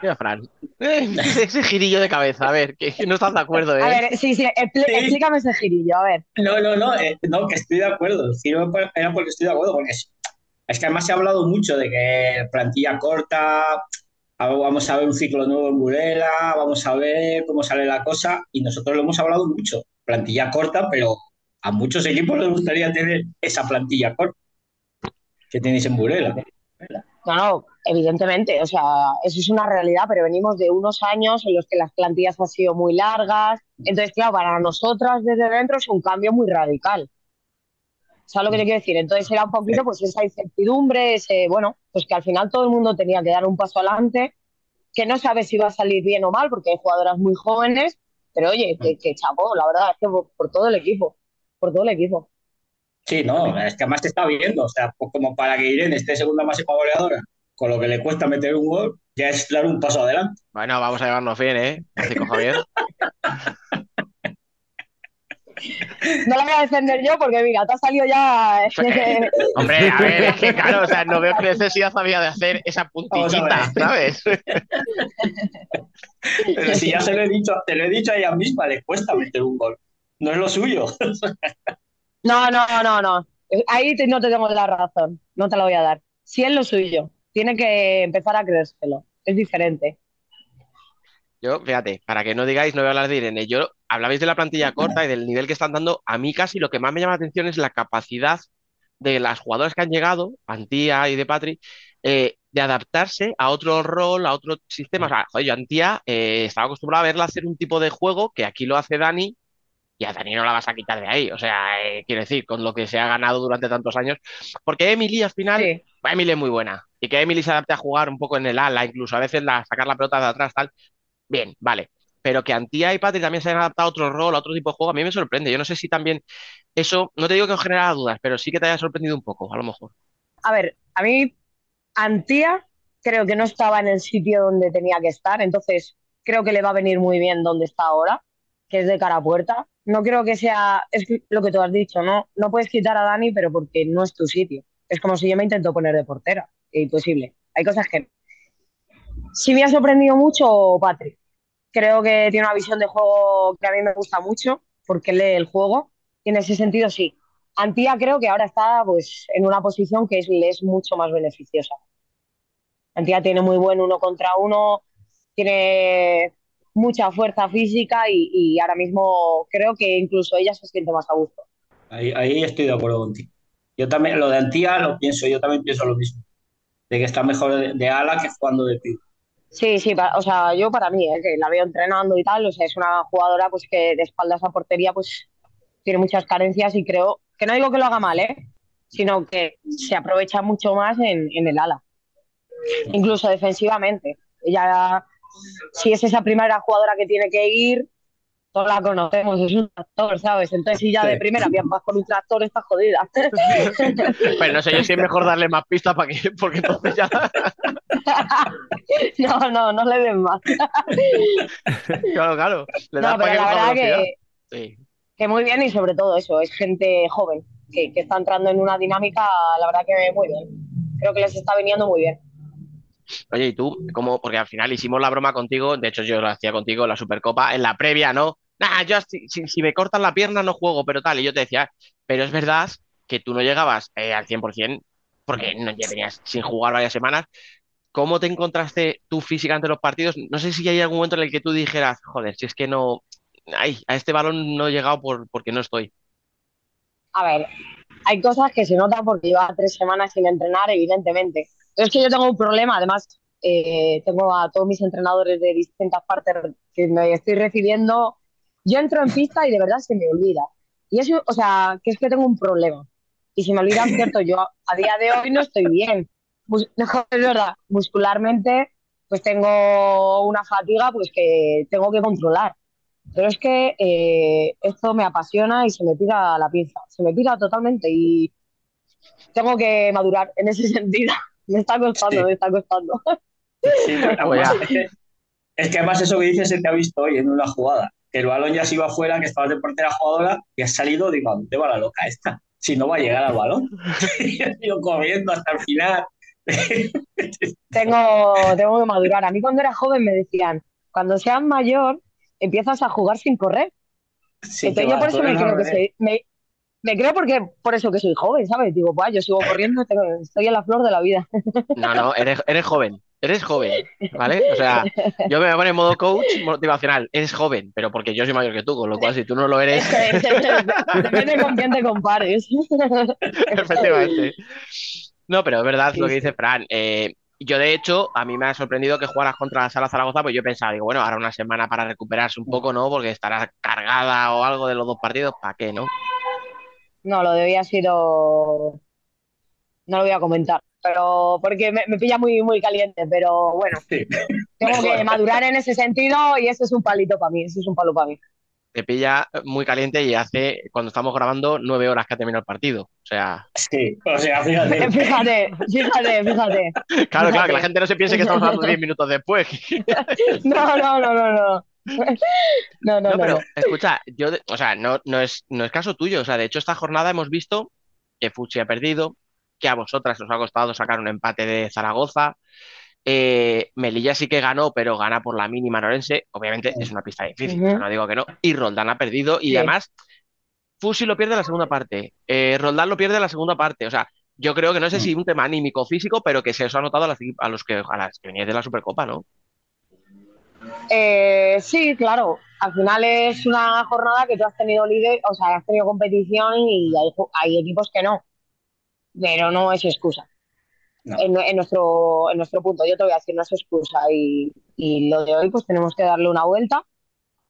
Mira, Fran, eh, ese girillo de cabeza, a ver, que no estás de acuerdo, A ¿eh? ver, sí, sí, expl- Sí. explícame ese girillo, a ver. No, no, no, eh, no, que estoy de acuerdo. No era porque estoy de acuerdo, porque es, es que además se ha hablado mucho de que plantilla corta, a- vamos a ver un ciclo nuevo en Burela, vamos a ver cómo sale la cosa, y nosotros lo hemos hablado mucho. Plantilla corta, pero a muchos equipos les gustaría tener esa plantilla corta que tenéis en Burela. No, no, evidentemente, o sea, eso es una realidad, pero venimos de unos años en los que las plantillas han sido muy largas. Entonces, claro, para nosotras desde dentro es un cambio muy radical. ¿Sabes lo que te quiero decir? Entonces era un poquito pues esa incertidumbre, ese, bueno, pues que al final todo el mundo tenía que dar un paso adelante, que no sabes si va a salir bien o mal, porque hay jugadoras muy jóvenes, pero oye, que, que chapó, la verdad, es que por, por todo el equipo, por todo el equipo. Sí, no, es que además se está viendo, o sea, pues como para que Irene esté segunda máxima goleadora, con lo que le cuesta meter un gol, ya es dar un paso adelante. Bueno, vamos a llevarnos bien, ¿eh? Francisco Javier. No la voy a defender yo porque, mira, te ha salido ya... Hombre, a ver, es que claro, o sea, no veo qué necesidad había de hacer esa puntillita. ¿sabes? Pero si ya se lo he dicho, te lo he dicho a ella misma, le cuesta meter un gol. No es lo suyo. No, no, no, no. Ahí te- no te tengo la razón. No te la voy a dar. Si es lo suyo, tiene que empezar a creérselo. Es diferente. Yo, fíjate, para que no digáis, no voy a hablar de Irene. Yo, hablabais de la plantilla corta y del nivel que están dando. A mí casi lo que más me llama la atención es la capacidad de las jugadoras que han llegado, Antía y de Patri, eh, de adaptarse a otro rol, a otro sistema. O sea, joder, yo Antía eh, estaba acostumbrado a verla hacer un tipo de juego que aquí lo hace Dani y a Dani no la vas a quitar de ahí. O sea, eh, quiero decir, con lo que se ha ganado durante tantos años. Porque Emily al final, Sí. Emily es muy buena. Y que Emily se adapte a jugar un poco en el ala, incluso a veces la, sacar la pelota de atrás, tal. Bien, vale. pero que Antía y Patri también se han adaptado a otro rol, a otro tipo de juego, a mí me sorprende. Yo no sé si también eso, no te digo que os genera dudas, pero sí que te haya sorprendido un poco, a lo mejor. A ver, a mí Antía creo que no estaba en el sitio donde tenía que estar, entonces creo que le va a venir muy bien donde está ahora, que es de cara a puerta. No creo que sea, es lo que tú has dicho, ¿no? No puedes quitar a Dani, pero porque no es tu sitio. Es como si yo me intento poner de portera, imposible. Hay cosas que... Sí me ha sorprendido mucho Patrick. Creo que tiene una visión de juego que a mí me gusta mucho, porque lee el juego, y en ese sentido sí. Antía creo que ahora está pues en una posición que es, le es mucho más beneficiosa. Antía tiene muy buen uno contra uno, tiene mucha fuerza física y, y ahora mismo creo que incluso ella se siente más a gusto. Ahí, ahí estoy de acuerdo contigo. Yo también, lo de Antía lo pienso, yo también pienso lo mismo. De que está mejor de, de ala que jugando de pivo. Sí, sí, o sea, yo para mí, eh, que la veo entrenando y tal, o sea, es una jugadora pues que de espaldas a portería pues tiene muchas carencias y creo, que no digo que lo haga mal, ¿eh? sino que se aprovecha mucho más en, en el ala, incluso defensivamente. Ella, si es esa primera jugadora que tiene que ir, todos la conocemos, es un tractor, ¿sabes? Entonces si ya Sí. de primera vas con un tractor, está jodida. Pero no sé yo si es mejor darle más pistas para que, porque entonces ya. No, no, no le den más. Claro, claro. Le das No, pero la verdad que, Sí. que muy bien y sobre todo eso, es gente joven que, que está entrando en una dinámica, la verdad que muy bien. Creo que les está viniendo muy bien. Oye, ¿y tú? ¿Cómo? Porque al final hicimos la broma contigo, de hecho yo lo hacía contigo en la Supercopa, en la previa, ¿no? Nah, yo si, si- me cortan la pierna no juego, pero tal. Y yo te decía, pero es verdad que tú no llegabas eh, al 100% porque no, ya venías sin jugar varias semanas. ¿Cómo te encontraste tú físicamente en los partidos? No sé si hay algún momento en el que tú dijeras, joder, si es que no, ay, a este balón no he llegado por, porque no estoy. A ver, hay cosas que se notan porque lleva tres semanas sin entrenar, evidentemente. Es que yo tengo un problema, además, eh, tengo a todos mis entrenadores de distintas partes que me estoy recibiendo. Yo entro en pista y de verdad se me olvida. Y eso, o sea, que es que tengo un problema. Y si me olvidan, cierto, yo a día de hoy no estoy bien. Mus- es verdad, muscularmente, pues tengo una fatiga pues que tengo que controlar. Pero es que eh, esto me apasiona y se me tira la pinza, se me tira totalmente y tengo que madurar en ese sentido. Me está costando, Sí. me está costando. Sí, pero además, es, que, es que además eso que dices se te ha visto hoy en una jugada. Que el balón ya se iba afuera, que estabas de portera jugadora y has salido, digo, ¿a dónde va la loca esta? Si no va a llegar al balón. Y yo sigo corriendo hasta el final. Tengo, tengo que madurar. A mí cuando era joven me decían, cuando seas mayor, empiezas a jugar sin correr. Sí, Entonces yo por eso me creo que soy, me, me creo porque por eso que soy joven, ¿sabes? Digo, pues yo sigo corriendo, tengo- estoy en la flor de la vida. No, no, eres, eres joven, eres joven, ¿vale? O sea, yo me voy a poner en modo coach motivacional, eres joven, pero porque yo soy mayor que tú, con lo cual si tú no lo eres, Depende con quién te compares. efectivamente. No, pero es verdad lo que dice Fran. Eh, yo, de hecho, a mí me ha sorprendido que jugaras contra la Sala Zaragoza, pues yo pensaba, digo, bueno, ahora una semana para recuperarse un poco, ¿no? Porque estará cargada o algo de los dos partidos, ¿para qué, no? No, lo de hoy ha sido. No lo voy a comentar, pero porque me, me pilla muy, muy caliente, pero bueno, tengo que madurar en ese sentido y ese es un palito para mí, ese es un palo para mí. Te pilla muy caliente y hace, cuando estamos grabando, nueve horas que ha terminado el partido. O sea, Sí, o sea, fíjate. Fíjate, fíjate, fíjate. claro, claro, que la gente no se piense que estamos hablando diez minutos después. No, no, no, no, no. No, no, No, pero no. escucha, yo, o sea, no, no es, no es caso tuyo. O sea, de hecho, esta jornada hemos visto que Fuchi ha perdido, que a vosotras os ha costado sacar un empate de Zaragoza. Eh, Melilla sí que ganó, pero gana por la mínima en Orense. Obviamente es una pista difícil, no digo que no. Y Roldán ha perdido, y Sí. además, Fusi lo pierde en la segunda parte. Eh, Roldán lo pierde en la segunda parte. O sea, yo creo que no sé si un tema anímico o físico, pero que se os ha notado a las, a los que, a las que veníais de la Supercopa, ¿no? Eh, sí, claro. Al final es una jornada que tú has tenido líder, o sea, has tenido competición y hay, equipos que no. Pero no es excusa. En, en nuestro, en nuestro punto, yo te voy a decir, no es excusa. Y, y lo de hoy, pues tenemos que darle una vuelta.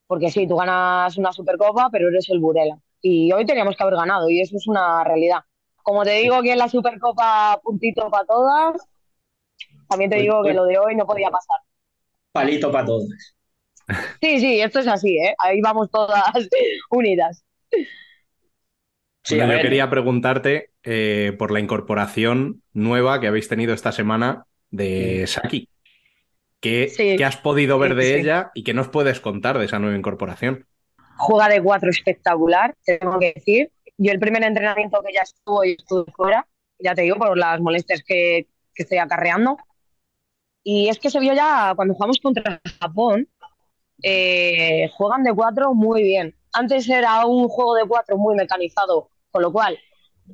Porque sí, tú ganas una Supercopa, pero eres el Burela. Y hoy teníamos que haber ganado, y eso es una realidad. Como te digo que en la Supercopa puntito para todas, también te Hoy- digo que lo de hoy no podía pasar. Palito para todos. Sí, sí, esto es así, ¿eh? Ahí vamos todas unidas. Sí, Bueno, yo quería preguntarte eh, por la incorporación nueva que habéis tenido esta semana de Saki. ¿Qué, Sí. qué has podido ver Sí, de sí. ella y qué nos puedes contar de esa nueva incorporación? Juega de cuatro espectacular, tengo que decir. Yo el primer entrenamiento que ya estuvo y estuve fuera, ya te digo, por las molestias que, que estoy acarreando. Y es que se vio ya cuando jugamos contra Japón, eh, juegan de cuatro muy bien. Antes era un juego de cuatro muy mecanizado, con lo cual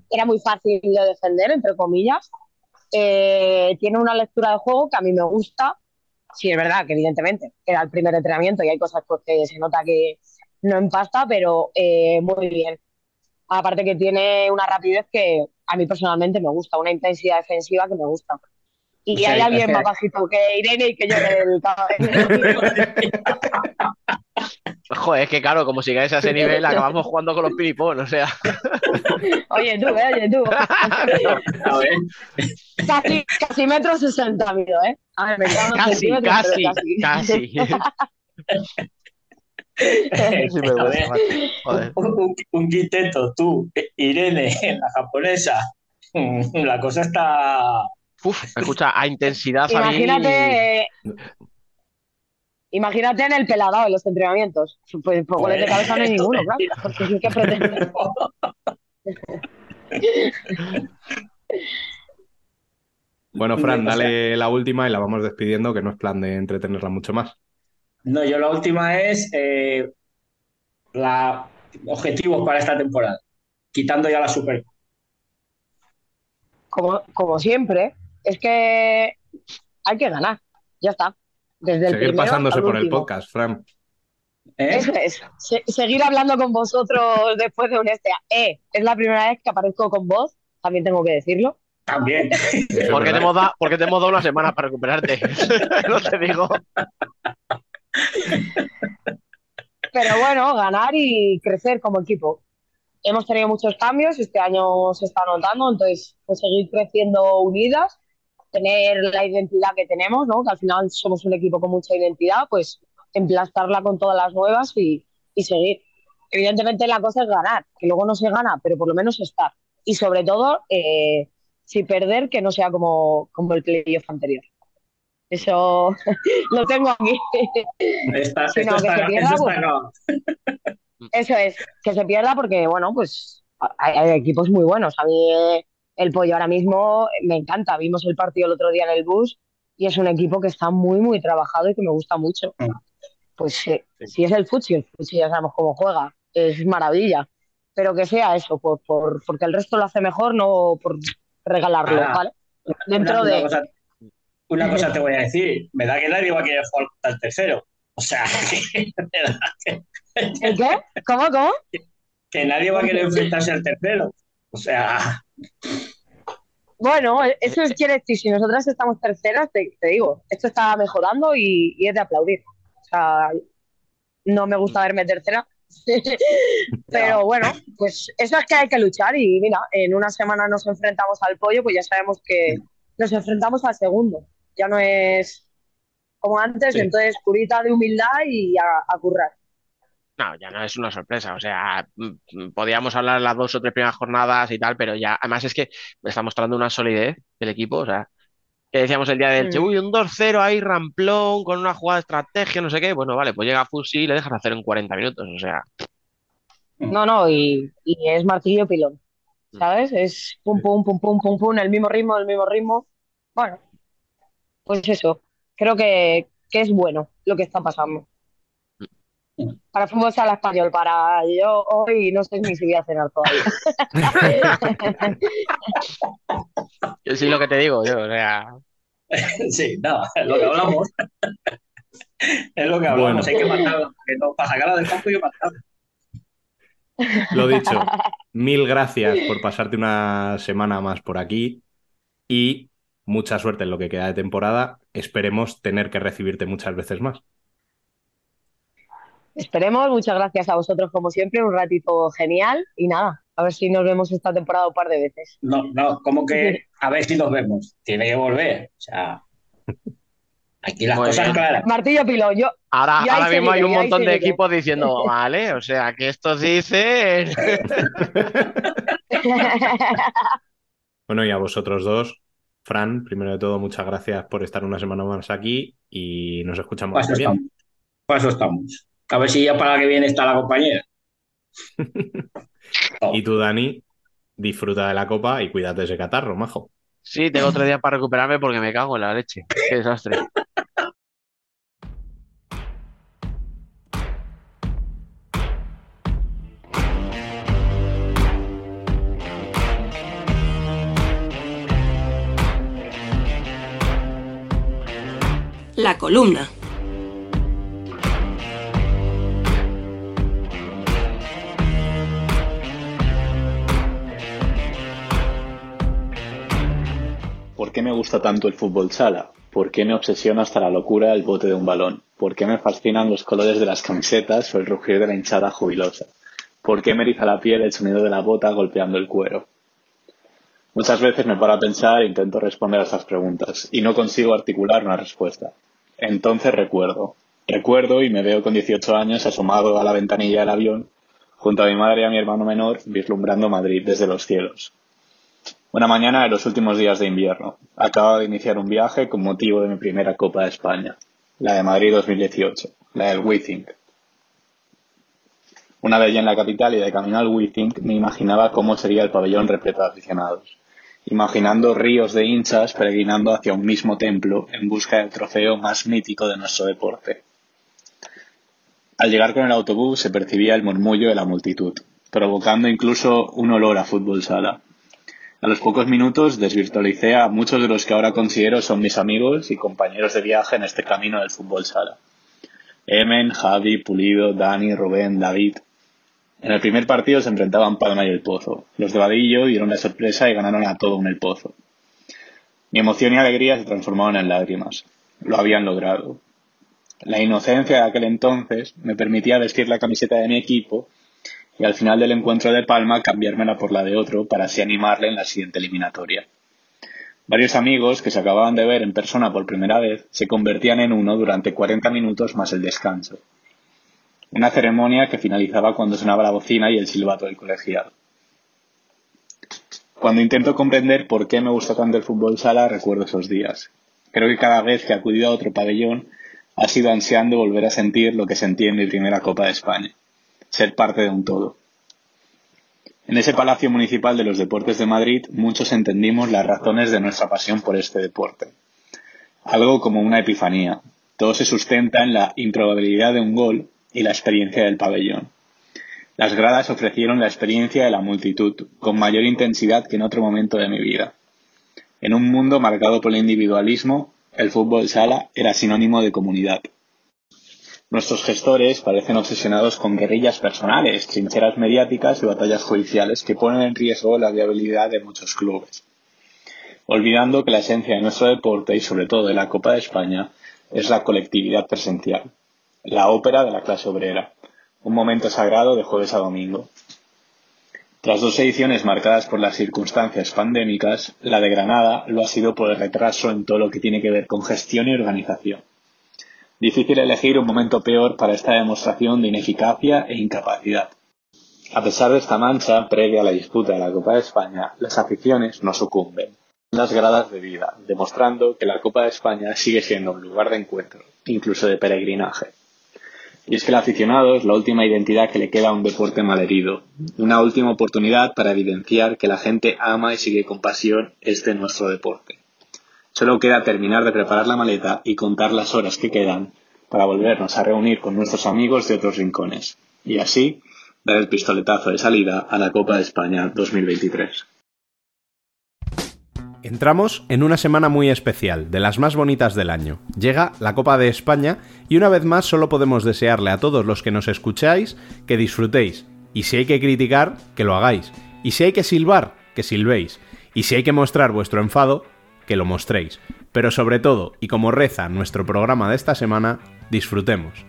era muy fácil de defender, entre comillas. Eh, tiene una lectura de juego que a mí me gusta. Sí, es verdad que evidentemente era el primer entrenamiento y hay cosas pues, que se nota que no empasta, pero eh, muy bien. Aparte que tiene una rapidez que a mí personalmente me gusta, una intensidad defensiva que me gusta. Y Sí, hay alguien que- más bajito que Irene y que yo del. Joder, es que claro, como sigáis a ese nivel, acabamos jugando con los piripón, o sea. Oye, tú, eh, oye, tú. A ver. Casi, casi metro sesenta mido, ¿eh? A ver, me Casi, casi, pero casi. Sí, me gusta, macho. Joder. Un, un- un quinteto, tú, Irene, la japonesa. La cosa está. Uf, escucha, a intensidad a mí. Imagínate, imagínate en el peladao, en los entrenamientos. Pues por goles de cabeza no hay ninguno, claro. Porque sí que pretende. Bueno, Fran, O sea- dale la última y la vamos despidiendo, que no es plan de entretenerla mucho más. No, yo la última es eh, la objetivos para esta temporada, quitando ya la Super. Como, como siempre, es que hay que ganar. Ya está. Desde el Seguir pasándose por el podcast, Fran. ¿eh? Eso es. Se- seguir hablando con vosotros después de un este. Eh, es la primera vez que aparezco con vos, también tengo que decirlo. También. Eso es ¿Por qué, te hemos dado, por qué te hemos dado una semana para recuperarte? no te digo. Pero bueno, ganar y crecer como equipo. Hemos tenido muchos cambios, este año se está notando, entonces pues seguir creciendo unidas, tener la identidad que tenemos, ¿no? Que al final somos un equipo con mucha identidad, pues emplastarla con todas las nuevas y, y seguir. Evidentemente la cosa es ganar, que luego no se gana, pero por lo menos estar. Y sobre todo, eh, si perder, que no sea como, como el playoff anterior. Eso lo tengo aquí. Esta- no, que está- se pierda, pues. grabado. Eso es, que se pierda porque, bueno, pues hay, hay equipos muy buenos. A mí eh, el pollo ahora mismo me encanta. Vimos el partido el otro día en el bus y es un equipo que está muy, muy trabajado y que me gusta mucho. Mm. Pues eh, si es el Futsi, el ya sabemos cómo juega, es maravilla. Pero que sea eso, por, por- porque el resto lo hace mejor, no por regalarlo, Ah, ¿vale? Dentro una, una de... cosa, una cosa te voy a decir, me da que nadie va a querer jugar el tercero. O sea, me da que, ¿El qué? ¿Cómo, cómo? que nadie va a querer enfrentarse al tercero. O sea, Bueno, eso quiere decir, si nosotras estamos terceras, te, te digo, esto está mejorando y, y es de aplaudir. O sea, no me gusta verme tercera, pero bueno, pues eso es que hay que luchar y mira, en una semana nos enfrentamos al pollo, pues ya sabemos que nos enfrentamos al segundo. Ya no es como antes, Sí. entonces curita de humildad y a, a currar. No, ya no es una sorpresa. O sea, mm, mm, podíamos hablar las dos o tres primeras jornadas y tal, pero ya, además es que está mostrando una solidez del equipo. O sea, que decíamos el día del Mm. Che, uy, un 2-0 ahí, ramplón, con una jugada de estrategia, no sé qué. Bueno, vale, pues llega Fusi y le dejas hacer en 40 minutos. O sea, No, no, y, y es martillo pilón, ¿sabes? Es pum, pum, pum, pum, pum, pum, el mismo ritmo, el mismo ritmo. Bueno, pues eso, creo que, que es bueno lo que está pasando. Para fútbol sala español, para yo hoy no sé ni si voy a cenar todavía. yo sí lo que te digo, yo, o sea, sí, no, es lo que hablamos. Es lo que hablamos, Bueno. hay que matarlo. No, para sacarla del campo hay que matarlo. Lo dicho, mil gracias por pasarte una semana más por aquí y mucha suerte en lo que queda de temporada. Esperemos tener que recibirte muchas veces más. Esperemos, muchas gracias a vosotros como siempre, un ratito genial y nada, a ver si nos vemos esta temporada un par de veces. No, no, como que a ver si nos vemos. Tiene que volver. O sea, Aquí las Muy cosas bien. claras. Martillo pilón, yo. Ahora, ahora mismo hay un montón de equipos diciendo, vale, o sea, que estos dicen. Bueno, y a vosotros dos, Fran, primero de todo, muchas gracias por estar una semana más aquí y nos escuchamos bien. estamos. Para eso estamos. A ver si ya para la que viene está la compañera. Y tú, Dani, disfruta de la copa y cuídate de ese catarro, majo. Sí, tengo tres días para recuperarme porque me cago en la leche. Qué desastre. La columna. ¿Por qué me gusta tanto el fútbol sala? ¿Por qué me obsesiona hasta la locura el bote de un balón? ¿Por qué me fascinan los colores de las camisetas o el rugir de la hinchada jubilosa? ¿Por qué me eriza la piel el sonido de la bota golpeando el cuero? Muchas veces me paro a pensar e intento responder a estas preguntas y no consigo articular una respuesta. Entonces recuerdo. Recuerdo y me veo con 18 años asomado a la ventanilla del avión junto a mi madre y a mi hermano menor vislumbrando Madrid desde los cielos. Una mañana de los últimos días de invierno. Acababa de iniciar un viaje con motivo de mi primera Copa de España, la de Madrid 2018, la del Wizzing. Una vez ya en la capital y de camino al Wizzing, me imaginaba cómo sería el pabellón repleto de aficionados, imaginando ríos de hinchas peregrinando hacia un mismo templo en busca del trofeo más mítico de nuestro deporte. Al llegar con el autobús se percibía el murmullo de la multitud, provocando incluso un olor a fútbol sala. A los pocos minutos desvirtualicé a muchos de los que ahora considero son mis amigos y compañeros de viaje en este camino del fútbol sala. Emen, Javi, Pulido, Dani, Rubén, David. En el primer partido se enfrentaban Palma y El Pozo. Los de Vadillo dieron la sorpresa y ganaron a todo en El Pozo. Mi emoción y alegría se transformaron en lágrimas. Lo habían logrado. La inocencia de aquel entonces me permitía vestir la camiseta de mi equipo y al final del encuentro de Palma cambiármela por la de otro para así animarle en la siguiente eliminatoria. Varios amigos que se acababan de ver en persona por primera vez se convertían en uno durante 40 minutos más el descanso. Una ceremonia que finalizaba cuando sonaba la bocina y el silbato del colegiado. Cuando intento comprender por qué me gusta tanto el fútbol sala, recuerdo esos días. Creo que cada vez que he acudido a otro pabellón ha sido ansiando volver a sentir lo que sentí en mi primera Copa de España ser parte de un todo. En ese Palacio Municipal de los Deportes de Madrid muchos entendimos las razones de nuestra pasión por este deporte. Algo como una epifanía. Todo se sustenta en la improbabilidad de un gol y la experiencia del pabellón. Las gradas ofrecieron la experiencia de la multitud con mayor intensidad que en otro momento de mi vida. En un mundo marcado por el individualismo, el fútbol sala era sinónimo de comunidad. Nuestros gestores parecen obsesionados con guerrillas personales, trincheras mediáticas y batallas judiciales que ponen en riesgo la viabilidad de muchos clubes. Olvidando que la esencia de nuestro deporte y sobre todo de la Copa de España es la colectividad presencial, la ópera de la clase obrera, un momento sagrado de jueves a domingo. Tras dos ediciones marcadas por las circunstancias pandémicas, la de Granada lo ha sido por el retraso en todo lo que tiene que ver con gestión y organización. Difícil elegir un momento peor para esta demostración de ineficacia e incapacidad. A pesar de esta mancha previa a la disputa de la Copa de España, las aficiones no sucumben. Las gradas de vida, demostrando que la Copa de España sigue siendo un lugar de encuentro, incluso de peregrinaje. Y es que el aficionado es la última identidad que le queda a un deporte malherido, una última oportunidad para evidenciar que la gente ama y sigue con pasión este nuestro deporte. Solo queda terminar de preparar la maleta y contar las horas que quedan para volvernos a reunir con nuestros amigos de otros rincones. Y así dar el pistoletazo de salida a la Copa de España 2023. Entramos en una semana muy especial, de las más bonitas del año. Llega la Copa de España y una vez más solo podemos desearle a todos los que nos escucháis que disfrutéis. Y si hay que criticar, que lo hagáis. Y si hay que silbar, que silbéis. Y si hay que mostrar vuestro enfado, que lo mostréis. Pero sobre todo, y como reza nuestro programa de esta semana, disfrutemos.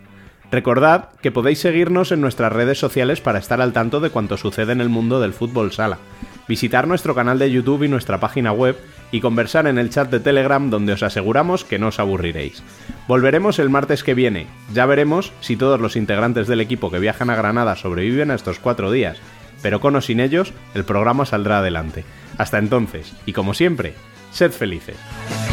Recordad que podéis seguirnos en nuestras redes sociales para estar al tanto de cuanto sucede en el mundo del fútbol sala. visitar nuestro canal de YouTube y nuestra página web y conversar en el chat de Telegram donde os aseguramos que no os aburriréis. Volveremos el martes que viene. Ya veremos si todos los integrantes del equipo que viajan a Granada sobreviven a estos cuatro días. Pero con o sin ellos, el programa saldrá adelante. Hasta entonces, y como siempre, sed felices.